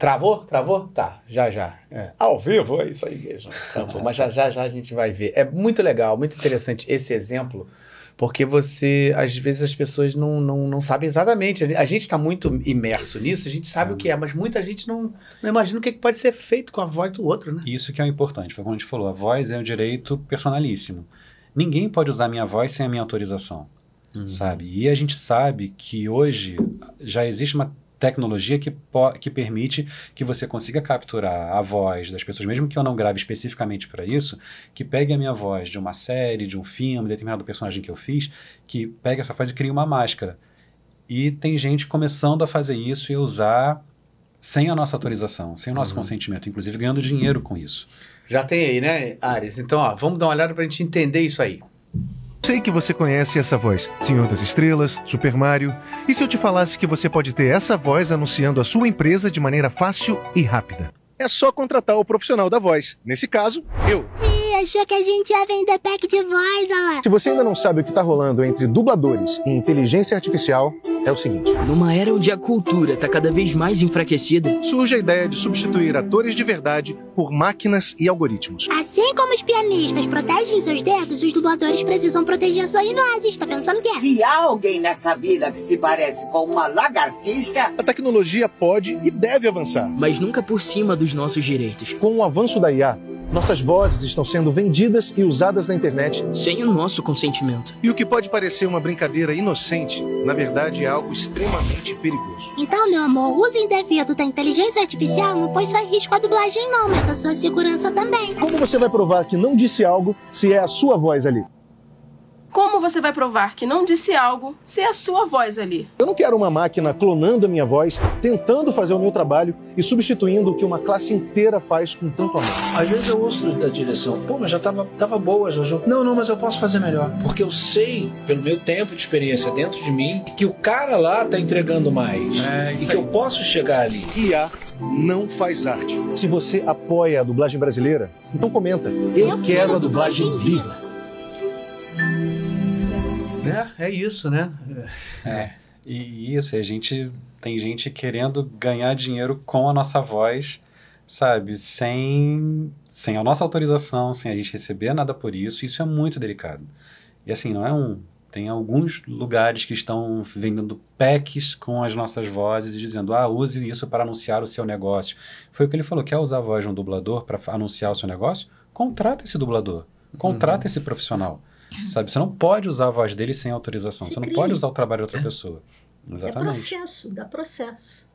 Speaker 1: Travou? Travou? Tá, já já. É. Ao vivo, é isso aí mesmo. Travou, mas já já já a gente vai ver. É muito legal, muito interessante esse exemplo, porque você, às vezes as pessoas não, não, não sabem exatamente. A gente está muito imerso nisso, a gente sabe o que é, mas muita gente não, não imagina o que que pode ser feito com a voz do outro, né?
Speaker 2: Isso que é o importante, foi como a gente falou, a voz é um direito personalíssimo. Ninguém pode usar a minha voz sem a minha autorização, sabe? E a gente sabe que hoje já existe uma tecnologia que, que permite que você consiga capturar a voz das pessoas, mesmo que eu não grave especificamente para isso, que pegue a minha voz de uma série, de um filme, determinado personagem que eu fiz, que pegue essa voz e crie uma máscara. E tem gente começando a fazer isso e usar sem a nossa autorização, sem o nosso consentimento, inclusive ganhando dinheiro com isso.
Speaker 1: Já tem aí, né, Ares? Então, ó, vamos dar uma olhada pra gente entender isso aí.
Speaker 11: Sei que você conhece essa voz, Senhor das Estrelas, Super Mario. E se eu te falasse que você pode ter essa voz anunciando a sua empresa de maneira fácil e rápida? É só contratar o profissional da voz. Nesse caso, eu.
Speaker 12: Achou que a gente ia vender pack de voz, olha lá.
Speaker 11: Se você ainda não sabe o que está rolando entre dubladores e inteligência artificial, é o seguinte.
Speaker 13: Numa era onde a cultura está cada vez mais enfraquecida,
Speaker 11: Surge a ideia de substituir atores de verdade por máquinas e algoritmos.
Speaker 12: Assim como os pianistas protegem seus dedos, os dubladores precisam proteger suas vozes. Tá pensando que é?
Speaker 14: Se há alguém nessa vila que se parece com uma lagartixa,
Speaker 11: A tecnologia pode e deve avançar.
Speaker 13: mas nunca por cima dos nossos direitos.
Speaker 11: Com o avanço da IA, nossas vozes estão sendo vendidas e usadas na internet.
Speaker 13: Sem o nosso consentimento.
Speaker 11: E o que pode parecer uma brincadeira inocente, na verdade é algo extremamente perigoso.
Speaker 12: Então, meu amor, o uso indevido da inteligência artificial não põe só em risco a dublagem, não, mas a sua segurança também.
Speaker 11: Como você vai provar que não disse algo se é a sua voz ali?
Speaker 15: Como você vai provar que não disse algo se é a sua voz ali?
Speaker 11: Eu não quero uma máquina clonando a minha voz, tentando fazer o meu trabalho e substituindo o que uma classe inteira faz com tanto amor.
Speaker 16: Às vezes eu ouço da direção, pô, mas já tava, tava boa, Jojo. Não, não, mas eu posso fazer melhor. Porque eu sei, pelo meu tempo de experiência dentro de mim, que o cara lá tá entregando mais. e que eu posso chegar ali.
Speaker 11: IA não faz arte. Se você apoia a dublagem brasileira, então comenta. Eu, quero a dublagem viva.
Speaker 1: É, é isso, né?
Speaker 2: É. E isso, a gente tem gente querendo ganhar dinheiro com a nossa voz, sabe? Sem, sem a nossa autorização, sem a gente receber nada por isso. Isso é muito delicado. E assim, não é um. Tem alguns lugares que estão vendendo packs com as nossas vozes e dizendo, ah, use isso para anunciar o seu negócio. Foi o que ele falou: quer usar a voz de um dublador para anunciar o seu negócio? Contrata esse dublador. Contrata esse profissional. Sabe? Você não pode usar a voz dele sem autorização. Você
Speaker 3: é
Speaker 2: não
Speaker 3: crime.
Speaker 2: pode usar o trabalho de outra pessoa.
Speaker 3: É
Speaker 2: Exatamente.
Speaker 3: processo, dá processo.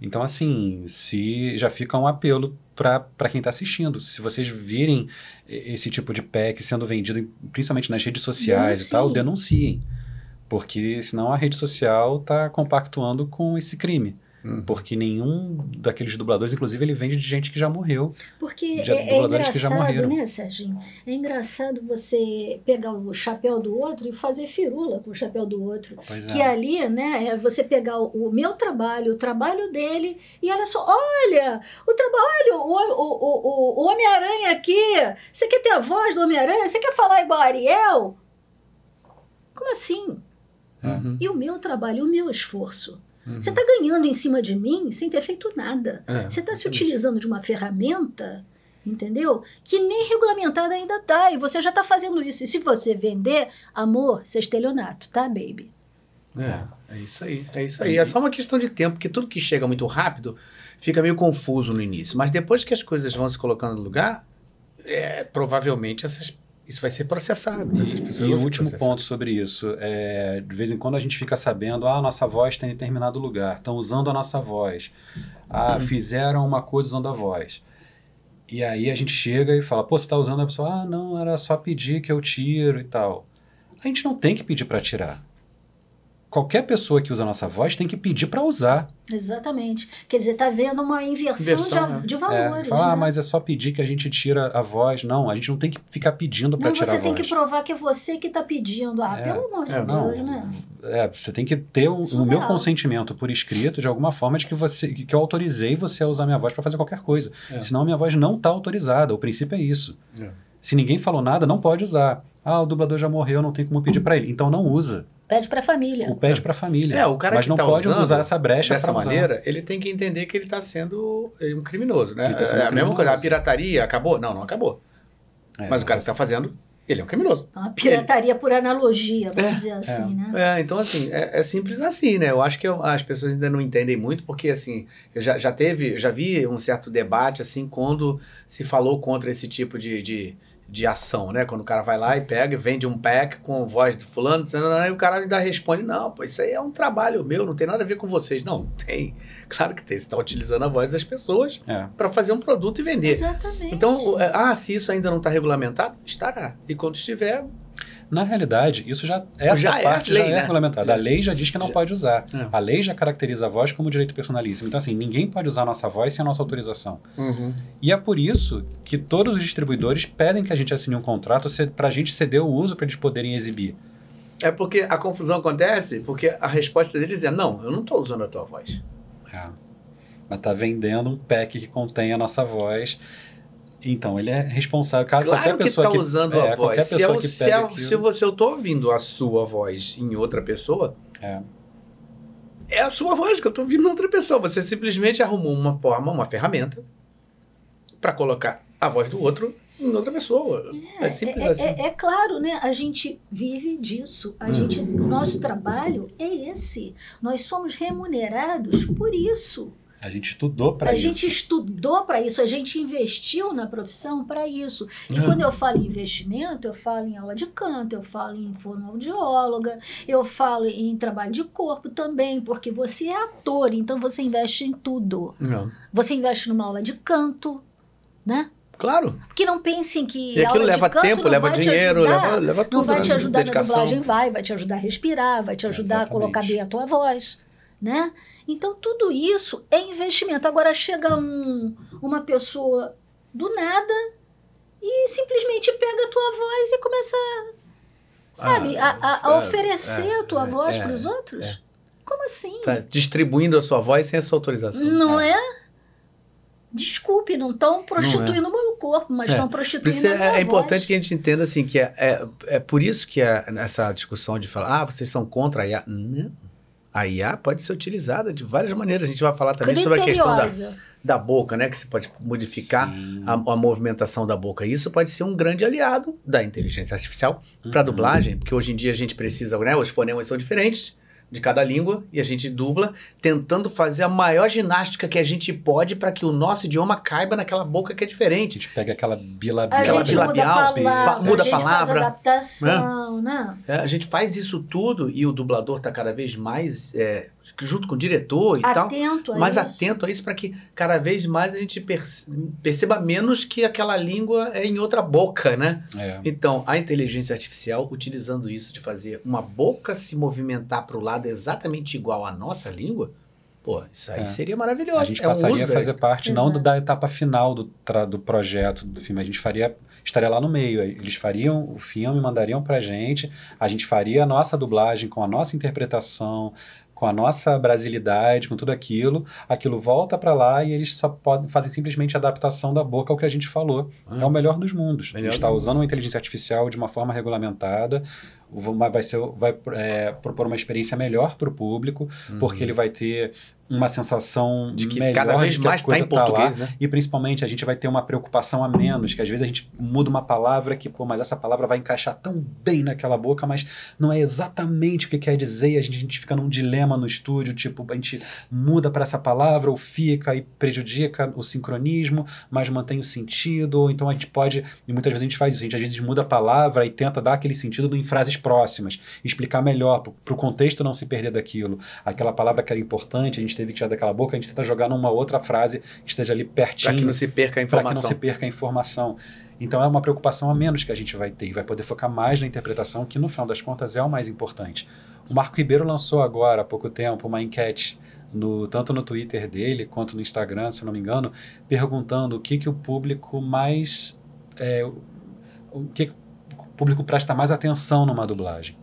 Speaker 2: Então, assim, se já fica um apelo para quem está assistindo. Se vocês virem esse tipo de pack sendo vendido, principalmente nas redes sociais e tal,
Speaker 3: Denunciem.
Speaker 2: denunciem. Porque senão a rede social está compactuando com esse crime. Porque nenhum daqueles dubladores, inclusive, ele vende de gente que já morreu.
Speaker 3: Porque
Speaker 2: de
Speaker 3: é, é
Speaker 2: dubladores que já
Speaker 3: engraçado, né, Serginho? É engraçado você pegar o chapéu do outro e fazer firula com o chapéu do outro.
Speaker 2: Pois é.
Speaker 3: Que ali, né, é você pegar o, o meu trabalho, o trabalho dele, e olha só, olha, o trabalho, o, o, o, o- o Homem-Aranha aqui, você quer ter a voz do Homem-Aranha? Você quer falar igual a Ariel? Como assim?
Speaker 2: Uhum.
Speaker 3: E o meu trabalho, o meu esforço? Você está ganhando em cima de mim sem ter feito nada.
Speaker 1: É,
Speaker 3: Você está se utilizando de uma ferramenta, entendeu? Que nem regulamentada ainda tá. E você já está fazendo isso. E se você vender, amor, você é estelionato, tá, baby?
Speaker 1: É, é isso aí. É isso aí. É só uma questão de tempo, porque tudo que chega muito rápido fica meio confuso no início. Mas depois que as coisas vão se colocando no lugar, é, provavelmente essas Isso vai ser processado.
Speaker 2: E, e o último ponto sobre isso, é, de vez em quando a gente fica sabendo, ah, nossa voz está em determinado lugar, estão usando a nossa voz, ah,
Speaker 1: Uhum.
Speaker 2: fizeram uma coisa usando a voz. E aí a gente chega e fala, pô, você está usando a pessoa, ah, não, era só pedir que eu tiro e tal. A gente não tem que pedir para tirar. Qualquer pessoa que usa a nossa voz tem que pedir para usar.
Speaker 3: Exatamente. Quer dizer, está vendo uma inversão,
Speaker 2: Inversão,
Speaker 3: de,
Speaker 2: né?
Speaker 3: de
Speaker 2: É,
Speaker 3: valores.
Speaker 2: fala, ah,
Speaker 3: né?
Speaker 2: mas é só pedir que a gente tira a voz. Não, a gente não tem que ficar pedindo para
Speaker 3: Não,
Speaker 2: tirar
Speaker 3: você
Speaker 2: a
Speaker 3: tem
Speaker 2: voz.
Speaker 3: que provar que é você que está pedindo. Ah,
Speaker 2: É,
Speaker 3: pelo amor de
Speaker 2: é, não.
Speaker 3: Deus, né?
Speaker 2: É, você tem que ter o, o meu consentimento por escrito de alguma forma de que você que que eu autorizei você a usar minha voz para fazer qualquer coisa.
Speaker 1: É.
Speaker 2: Senão a minha voz não está autorizada. O princípio é isso.
Speaker 1: É.
Speaker 2: Se ninguém falou nada, não pode usar. Ah, o dublador já morreu, não tem como pedir para ele. Então não usa.
Speaker 3: Pede para a família.
Speaker 2: O pede para a família.
Speaker 1: É, o cara
Speaker 2: Mas
Speaker 1: que
Speaker 2: não
Speaker 1: tá
Speaker 2: pode
Speaker 1: usando
Speaker 2: usar essa brecha
Speaker 1: dessa maneira, ele tem que entender que ele está sendo eh, um criminoso, né?
Speaker 2: Ele tá sendo
Speaker 1: é a
Speaker 2: um
Speaker 1: mesma coisa. A
Speaker 2: criminoso.
Speaker 1: pirataria acabou? Não, não acabou.
Speaker 2: É,
Speaker 1: Mas o cara que está fazendo, ele é um criminoso.
Speaker 3: Uma pirataria por analogia, vamos dizer assim, né?
Speaker 1: É, então assim, é, é simples assim, né? Eu acho que eu- as pessoas ainda não entendem muito, porque assim, eu já, já teve, já vi um certo debate assim quando se falou contra esse tipo de, de, de ação, né? Quando o cara vai lá e pega e vende um pack com voz do fulano, e o cara ainda responde, não, pô, isso aí é um trabalho meu, não tem nada a ver com vocês. Não, tem. Claro que tem. Você está utilizando a voz das pessoas
Speaker 2: É.
Speaker 1: para fazer um produto e vender.
Speaker 3: Exatamente.
Speaker 1: Então, é, ah, se isso ainda não está regulamentado, estará. E quando estiver,
Speaker 2: Na realidade, isso já essa
Speaker 1: Já é
Speaker 2: parte
Speaker 1: lei,
Speaker 2: já é
Speaker 1: né?
Speaker 2: regulamentada. A lei já diz que não pode usar.
Speaker 1: É.
Speaker 2: A lei já caracteriza a voz como direito personalíssimo. Então, assim, ninguém pode usar a nossa voz sem a nossa autorização.
Speaker 1: Uhum.
Speaker 2: E é por isso que todos os distribuidores pedem que a gente assine um contrato para a gente ceder o uso para eles poderem exibir.
Speaker 1: É porque a confusão acontece porque a resposta deles é: não, eu não estou usando a tua voz.
Speaker 2: É. Mas tá vendendo um pack que contém a nossa voz. Então, ele é responsável. Cada,
Speaker 1: Claro
Speaker 2: qualquer
Speaker 1: que
Speaker 2: pessoa
Speaker 1: está
Speaker 2: que
Speaker 1: usando
Speaker 2: é,
Speaker 1: a voz. Se,
Speaker 2: pessoa
Speaker 1: eu,
Speaker 2: que
Speaker 1: se, eu-
Speaker 2: aquilo-
Speaker 1: se você, eu tô ouvindo a sua voz em outra pessoa,
Speaker 2: É.
Speaker 1: é a sua voz que eu tô ouvindo em outra pessoa. Você simplesmente arrumou uma forma, uma ferramenta para colocar a voz do outro em outra pessoa. É, simples
Speaker 3: é,
Speaker 1: assim.
Speaker 3: é- é claro, né? A gente vive disso. A
Speaker 1: Hum.
Speaker 3: gente, o nosso trabalho é esse. Nós somos remunerados por isso.
Speaker 2: A gente estudou para
Speaker 3: a
Speaker 2: isso.
Speaker 3: gente estudou para isso, a gente investiu na profissão para isso. E
Speaker 2: É.
Speaker 3: quando eu falo em investimento, eu falo em aula de canto, eu falo em fonoaudióloga, eu falo em trabalho de corpo também, porque você é ator, então você investe em tudo.
Speaker 1: Não.
Speaker 3: Você investe numa aula de canto, né?
Speaker 1: Claro.
Speaker 3: Porque não pensem que
Speaker 1: E aquilo
Speaker 3: aula
Speaker 1: leva
Speaker 3: de canto
Speaker 1: tempo,
Speaker 3: não
Speaker 1: leva dinheiro,
Speaker 3: ajudar,
Speaker 1: leva- leva
Speaker 3: Não
Speaker 1: tudo,
Speaker 3: vai
Speaker 1: né?
Speaker 3: te ajudar
Speaker 1: Dedicação.
Speaker 3: na dublagem, vai, vai te ajudar a respirar, vai te ajudar a colocar bem a tua voz, né? Então tudo isso é investimento. Agora chega um, uma pessoa do nada e simplesmente pega a tua voz e começa, sabe,
Speaker 1: Ah,
Speaker 3: a, a- a
Speaker 1: é,
Speaker 3: oferecer
Speaker 1: é,
Speaker 3: a tua
Speaker 1: é,
Speaker 3: voz
Speaker 1: é,
Speaker 3: para os outros. Como assim?
Speaker 1: Tá distribuindo a sua voz sem a sua autorização.
Speaker 3: Não é? Desculpe, não estão prostituindo o meu corpo, mas
Speaker 1: É.
Speaker 3: estão prostituindo
Speaker 1: isso
Speaker 3: a
Speaker 1: é,
Speaker 3: minha
Speaker 1: é
Speaker 3: voz.
Speaker 1: importante que a gente entenda assim que é, é, é por isso que é essa discussão de falar, ah, vocês são contra a IA. Não. A IA pode ser utilizada de várias maneiras. A gente vai falar também sobre a questão da, da boca, né? Que você pode modificar a, a movimentação da boca. Isso pode ser um grande aliado da inteligência artificial para dublagem, porque hoje em dia a gente precisa, né? Os fonemas são diferentes de cada língua e a gente dubla tentando fazer a maior ginástica que a gente pode para que o nosso idioma caiba naquela boca que é diferente. A
Speaker 2: gente pega aquela
Speaker 3: A
Speaker 2: bilabial,
Speaker 1: aquela
Speaker 3: gente muda a
Speaker 1: bilabial,
Speaker 3: palavra,
Speaker 1: pa- muda
Speaker 3: a gente faz
Speaker 1: palavra.
Speaker 3: adaptação, né?
Speaker 1: É, a gente faz isso tudo e o dublador está cada vez mais é, junto com o diretor e tal,
Speaker 3: Atento a
Speaker 1: mais
Speaker 3: isso.
Speaker 1: atento a isso para que cada vez mais a gente perce- perceba menos que aquela língua é em outra boca, né?
Speaker 2: É.
Speaker 1: Então, a inteligência artificial utilizando isso de fazer uma boca se movimentar para o lado exatamente igual à nossa língua, pô, isso aí
Speaker 2: É.
Speaker 1: seria maravilhoso.
Speaker 2: A gente
Speaker 1: É um
Speaker 2: passaria
Speaker 1: uso,
Speaker 2: a fazer parte não
Speaker 1: Exato.
Speaker 2: da etapa final do, do projeto do filme. A gente faria estaria lá no meio. Eles fariam o filme, mandariam pra gente, a gente faria a nossa dublagem com a nossa interpretação, com a nossa brasilidade, com tudo aquilo. Aquilo volta pra lá e eles só podem fazer simplesmente a adaptação da boca ao que a gente falou. É o melhor dos mundos. a gente está
Speaker 1: mundo.
Speaker 2: usando uma inteligência artificial de uma forma regulamentada, vai, ser, vai é, propor uma experiência melhor para o público, porque ele vai ter uma sensação
Speaker 1: De que
Speaker 2: melhor
Speaker 1: cada vez
Speaker 2: que
Speaker 1: mais tá
Speaker 2: coisa
Speaker 1: em português,
Speaker 2: lá.
Speaker 1: né?
Speaker 2: E principalmente a gente vai ter uma preocupação a menos, que às vezes a gente muda uma palavra que, pô, mas essa palavra vai encaixar tão bem naquela boca, mas não é exatamente o que quer dizer, e a gente, a gente fica num dilema no estúdio, tipo, a gente muda para essa palavra ou fica e prejudica o sincronismo, mas mantém o sentido, ou então a gente pode, e muitas vezes a gente faz isso, a gente às vezes muda a palavra e tenta dar aquele sentido em frases próximas, explicar melhor, para o contexto não se perder daquilo. Aquela palavra que era importante, a gente teve que tirar daquela boca, a gente tenta jogar numa outra frase que esteja ali pertinho.
Speaker 1: Pra que não se perca a
Speaker 2: Para que não
Speaker 1: informação.
Speaker 2: se perca a informação. Então é uma preocupação a menos que a gente vai ter e vai poder focar mais na interpretação, que no final das contas é o mais importante. O Marco Ribeiro lançou agora, há pouco tempo, uma enquete, no, tanto no Twitter dele quanto no Instagram, se não me engano, perguntando o que, que o público mais. é, o- o que, que o público presta mais atenção numa dublagem.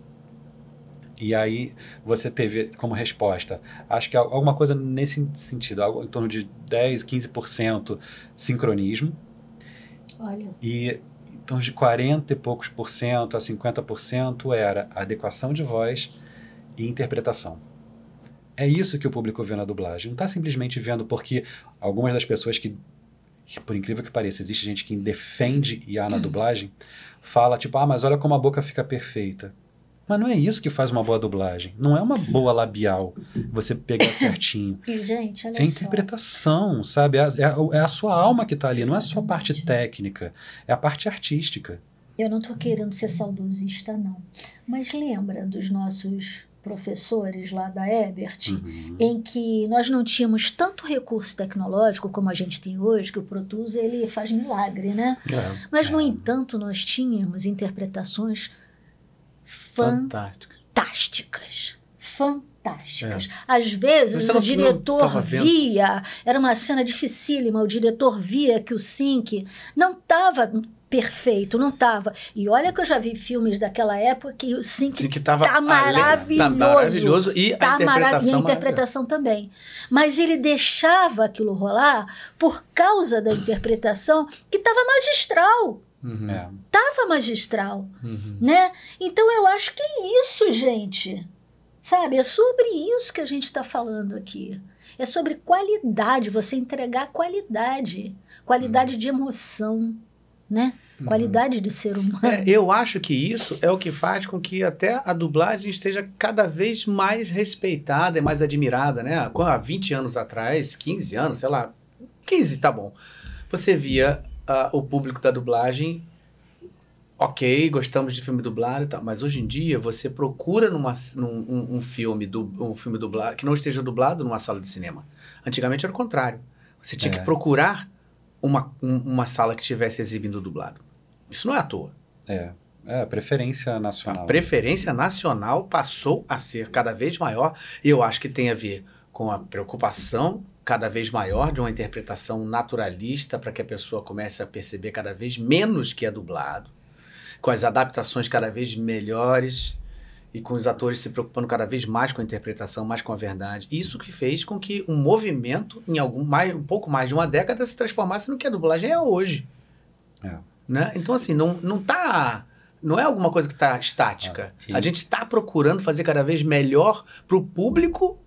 Speaker 2: E aí você teve como resposta, acho que al- alguma coisa nesse sentido, algo em torno de 10, 15% sincronismo
Speaker 3: Olha,
Speaker 2: e em torno de 40 e poucos por cento a 50% era adequação de voz e interpretação. É isso que o público vê na dublagem. Não está simplesmente vendo porque algumas das pessoas que, que, por incrível que pareça, existe gente que defende IA na dublagem, fala tipo, ah, mas olha como a boca fica perfeita. Mas não é isso que faz uma boa dublagem. Não é uma boa labial, você pegar certinho.
Speaker 3: e gente, olha
Speaker 2: É a
Speaker 3: só.
Speaker 2: interpretação, sabe? É a, é a- é sua alma que está ali, não é só a parte técnica, é a parte artística.
Speaker 3: Eu não estou querendo ser saudosista, não. Mas lembra dos nossos professores lá da Ebert,
Speaker 2: Uhum.
Speaker 3: em que nós não tínhamos tanto recurso tecnológico como a gente tem hoje, que o Pro Tools ele faz milagre, né?
Speaker 1: É.
Speaker 3: Mas, no entanto, nós tínhamos interpretações
Speaker 1: Fantástico.
Speaker 3: fantásticas. Fantásticas. Às vezes o diretor via, era uma cena dificílima, o diretor via que o sync não estava perfeito, não estava. E olha que eu já vi filmes daquela época que o sync
Speaker 1: Sim, que tava
Speaker 3: tá
Speaker 1: ale-
Speaker 3: maravilhoso.
Speaker 1: tá maravilhoso e a
Speaker 3: Tá mara-
Speaker 1: interpretação
Speaker 3: e a interpretação também. Mas ele deixava aquilo rolar por causa da interpretação que estava magistral.
Speaker 1: Uhum.
Speaker 2: É.
Speaker 3: Tava magistral,
Speaker 1: Uhum.
Speaker 3: né? Então eu acho que é isso, gente. Sabe? É sobre isso que a gente está falando aqui. É sobre qualidade, você entregar qualidade. Qualidade de emoção, né? Qualidade de ser humano.
Speaker 1: É, eu acho que isso é o que faz com que até a dublagem esteja cada vez mais respeitada e mais admirada, né? Há 20 anos atrás, 15 anos, sei lá, 15, tá bom. Você via ah, o público da dublagem, ok, gostamos de filme dublado e tal, mas hoje em dia você procura numa, num um, um filme, du, um filme dublado, que não esteja dublado numa sala de cinema. Antigamente era o contrário. Você tinha
Speaker 2: É.
Speaker 1: que procurar uma, um- uma sala que estivesse exibindo dublado. Isso não é à toa.
Speaker 2: É, é preferência nacional.
Speaker 1: A preferência nacional passou a ser cada vez maior e eu acho que tem a ver com a preocupação cada vez maior de uma interpretação naturalista para que a pessoa comece a perceber cada vez menos que é dublado, com as adaptações cada vez melhores e com os atores se preocupando cada vez mais com a interpretação, mais com a verdade. Isso que fez com que um movimento em algum mais um pouco mais de uma década se transformasse no que a dublagem é hoje.
Speaker 2: É.
Speaker 1: Né? Então, assim, não, não tá. Não é alguma coisa que está estática.
Speaker 2: e-
Speaker 1: A gente está procurando fazer cada vez melhor para o público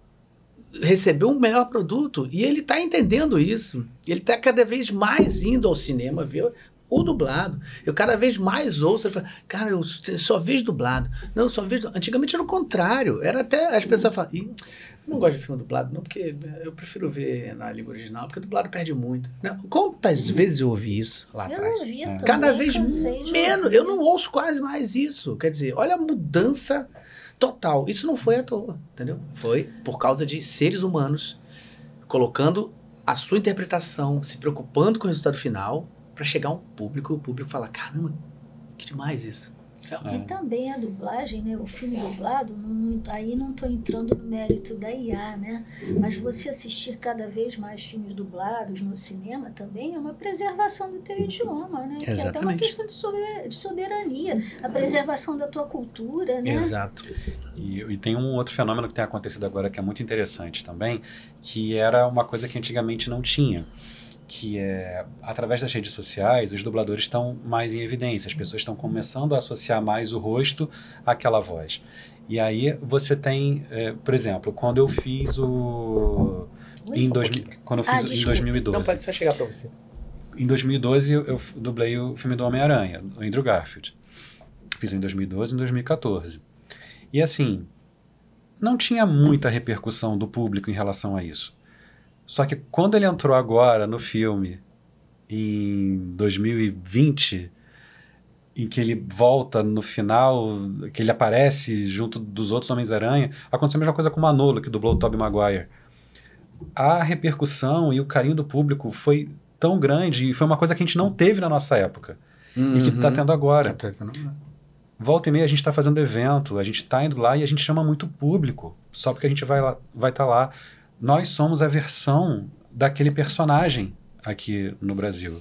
Speaker 1: receber um melhor produto. E ele está entendendo isso. Ele está cada vez mais indo ao cinema ver o dublado. Eu cada vez mais ouço, ele fala, cara, eu só vejo dublado. Não, eu só vejo. Antigamente era o contrário. Era até. As pessoas falam, "Ih, eu não gosto de filme dublado, não, porque eu prefiro ver na língua original, porque dublado perde muito. Não, quantas vezes eu ouvi isso lá
Speaker 3: Eu
Speaker 1: atrás?
Speaker 3: ouvia também,
Speaker 1: Cada vez menos.
Speaker 3: ouvir.
Speaker 1: Eu não ouço quase mais isso. Quer dizer, olha a mudança total. Isso não foi à toa, entendeu? Foi por causa de seres humanos colocando a sua interpretação, se preocupando com o resultado final, para chegar a um público e o público falar: caramba, que demais isso.
Speaker 2: É.
Speaker 3: E também a dublagem, né? O filme dublado, não- aí não estou entrando no mérito da IA, né? Mas você assistir cada vez mais filmes dublados no cinema também é uma preservação do teu idioma, né? Que é até uma
Speaker 1: Exatamente.
Speaker 3: questão de soberania, a preservação da tua cultura, né?
Speaker 1: Exato.
Speaker 2: E, e tem um outro fenômeno que tem acontecido agora que é muito interessante também, que era uma coisa que antigamente não tinha, que é através das redes sociais, os dubladores estão mais em evidência, as pessoas estão começando a associar mais o rosto àquela voz. E aí você tem, é, por exemplo, quando eu fiz o em dois, quando eu fiz
Speaker 1: Ah,
Speaker 2: em
Speaker 1: desculpa.
Speaker 2: 2012.
Speaker 1: Não, pode só chegar pra você.
Speaker 2: Em 2012 eu, dublei o filme do Homem-Aranha, o Andrew Garfield. Fiz em 2012 e em 2014. E assim, não tinha muita repercussão do público em relação a isso. Só que quando ele entrou agora no filme, em 2020, em que ele volta no final, que ele aparece junto dos outros Homens-Aranha, aconteceu a mesma coisa com o Manolo, que dublou o Tobey Maguire. A repercussão e o carinho do público foi tão grande e foi uma coisa que a gente não teve na nossa época e que está
Speaker 1: Uhum.
Speaker 2: tendo agora.
Speaker 1: Tá tendo-
Speaker 2: Volta e meia a gente está fazendo evento, a gente está indo lá e a gente chama muito público, só porque a gente vai lá, vai estar lá. Nós somos a versão daquele personagem aqui no Brasil.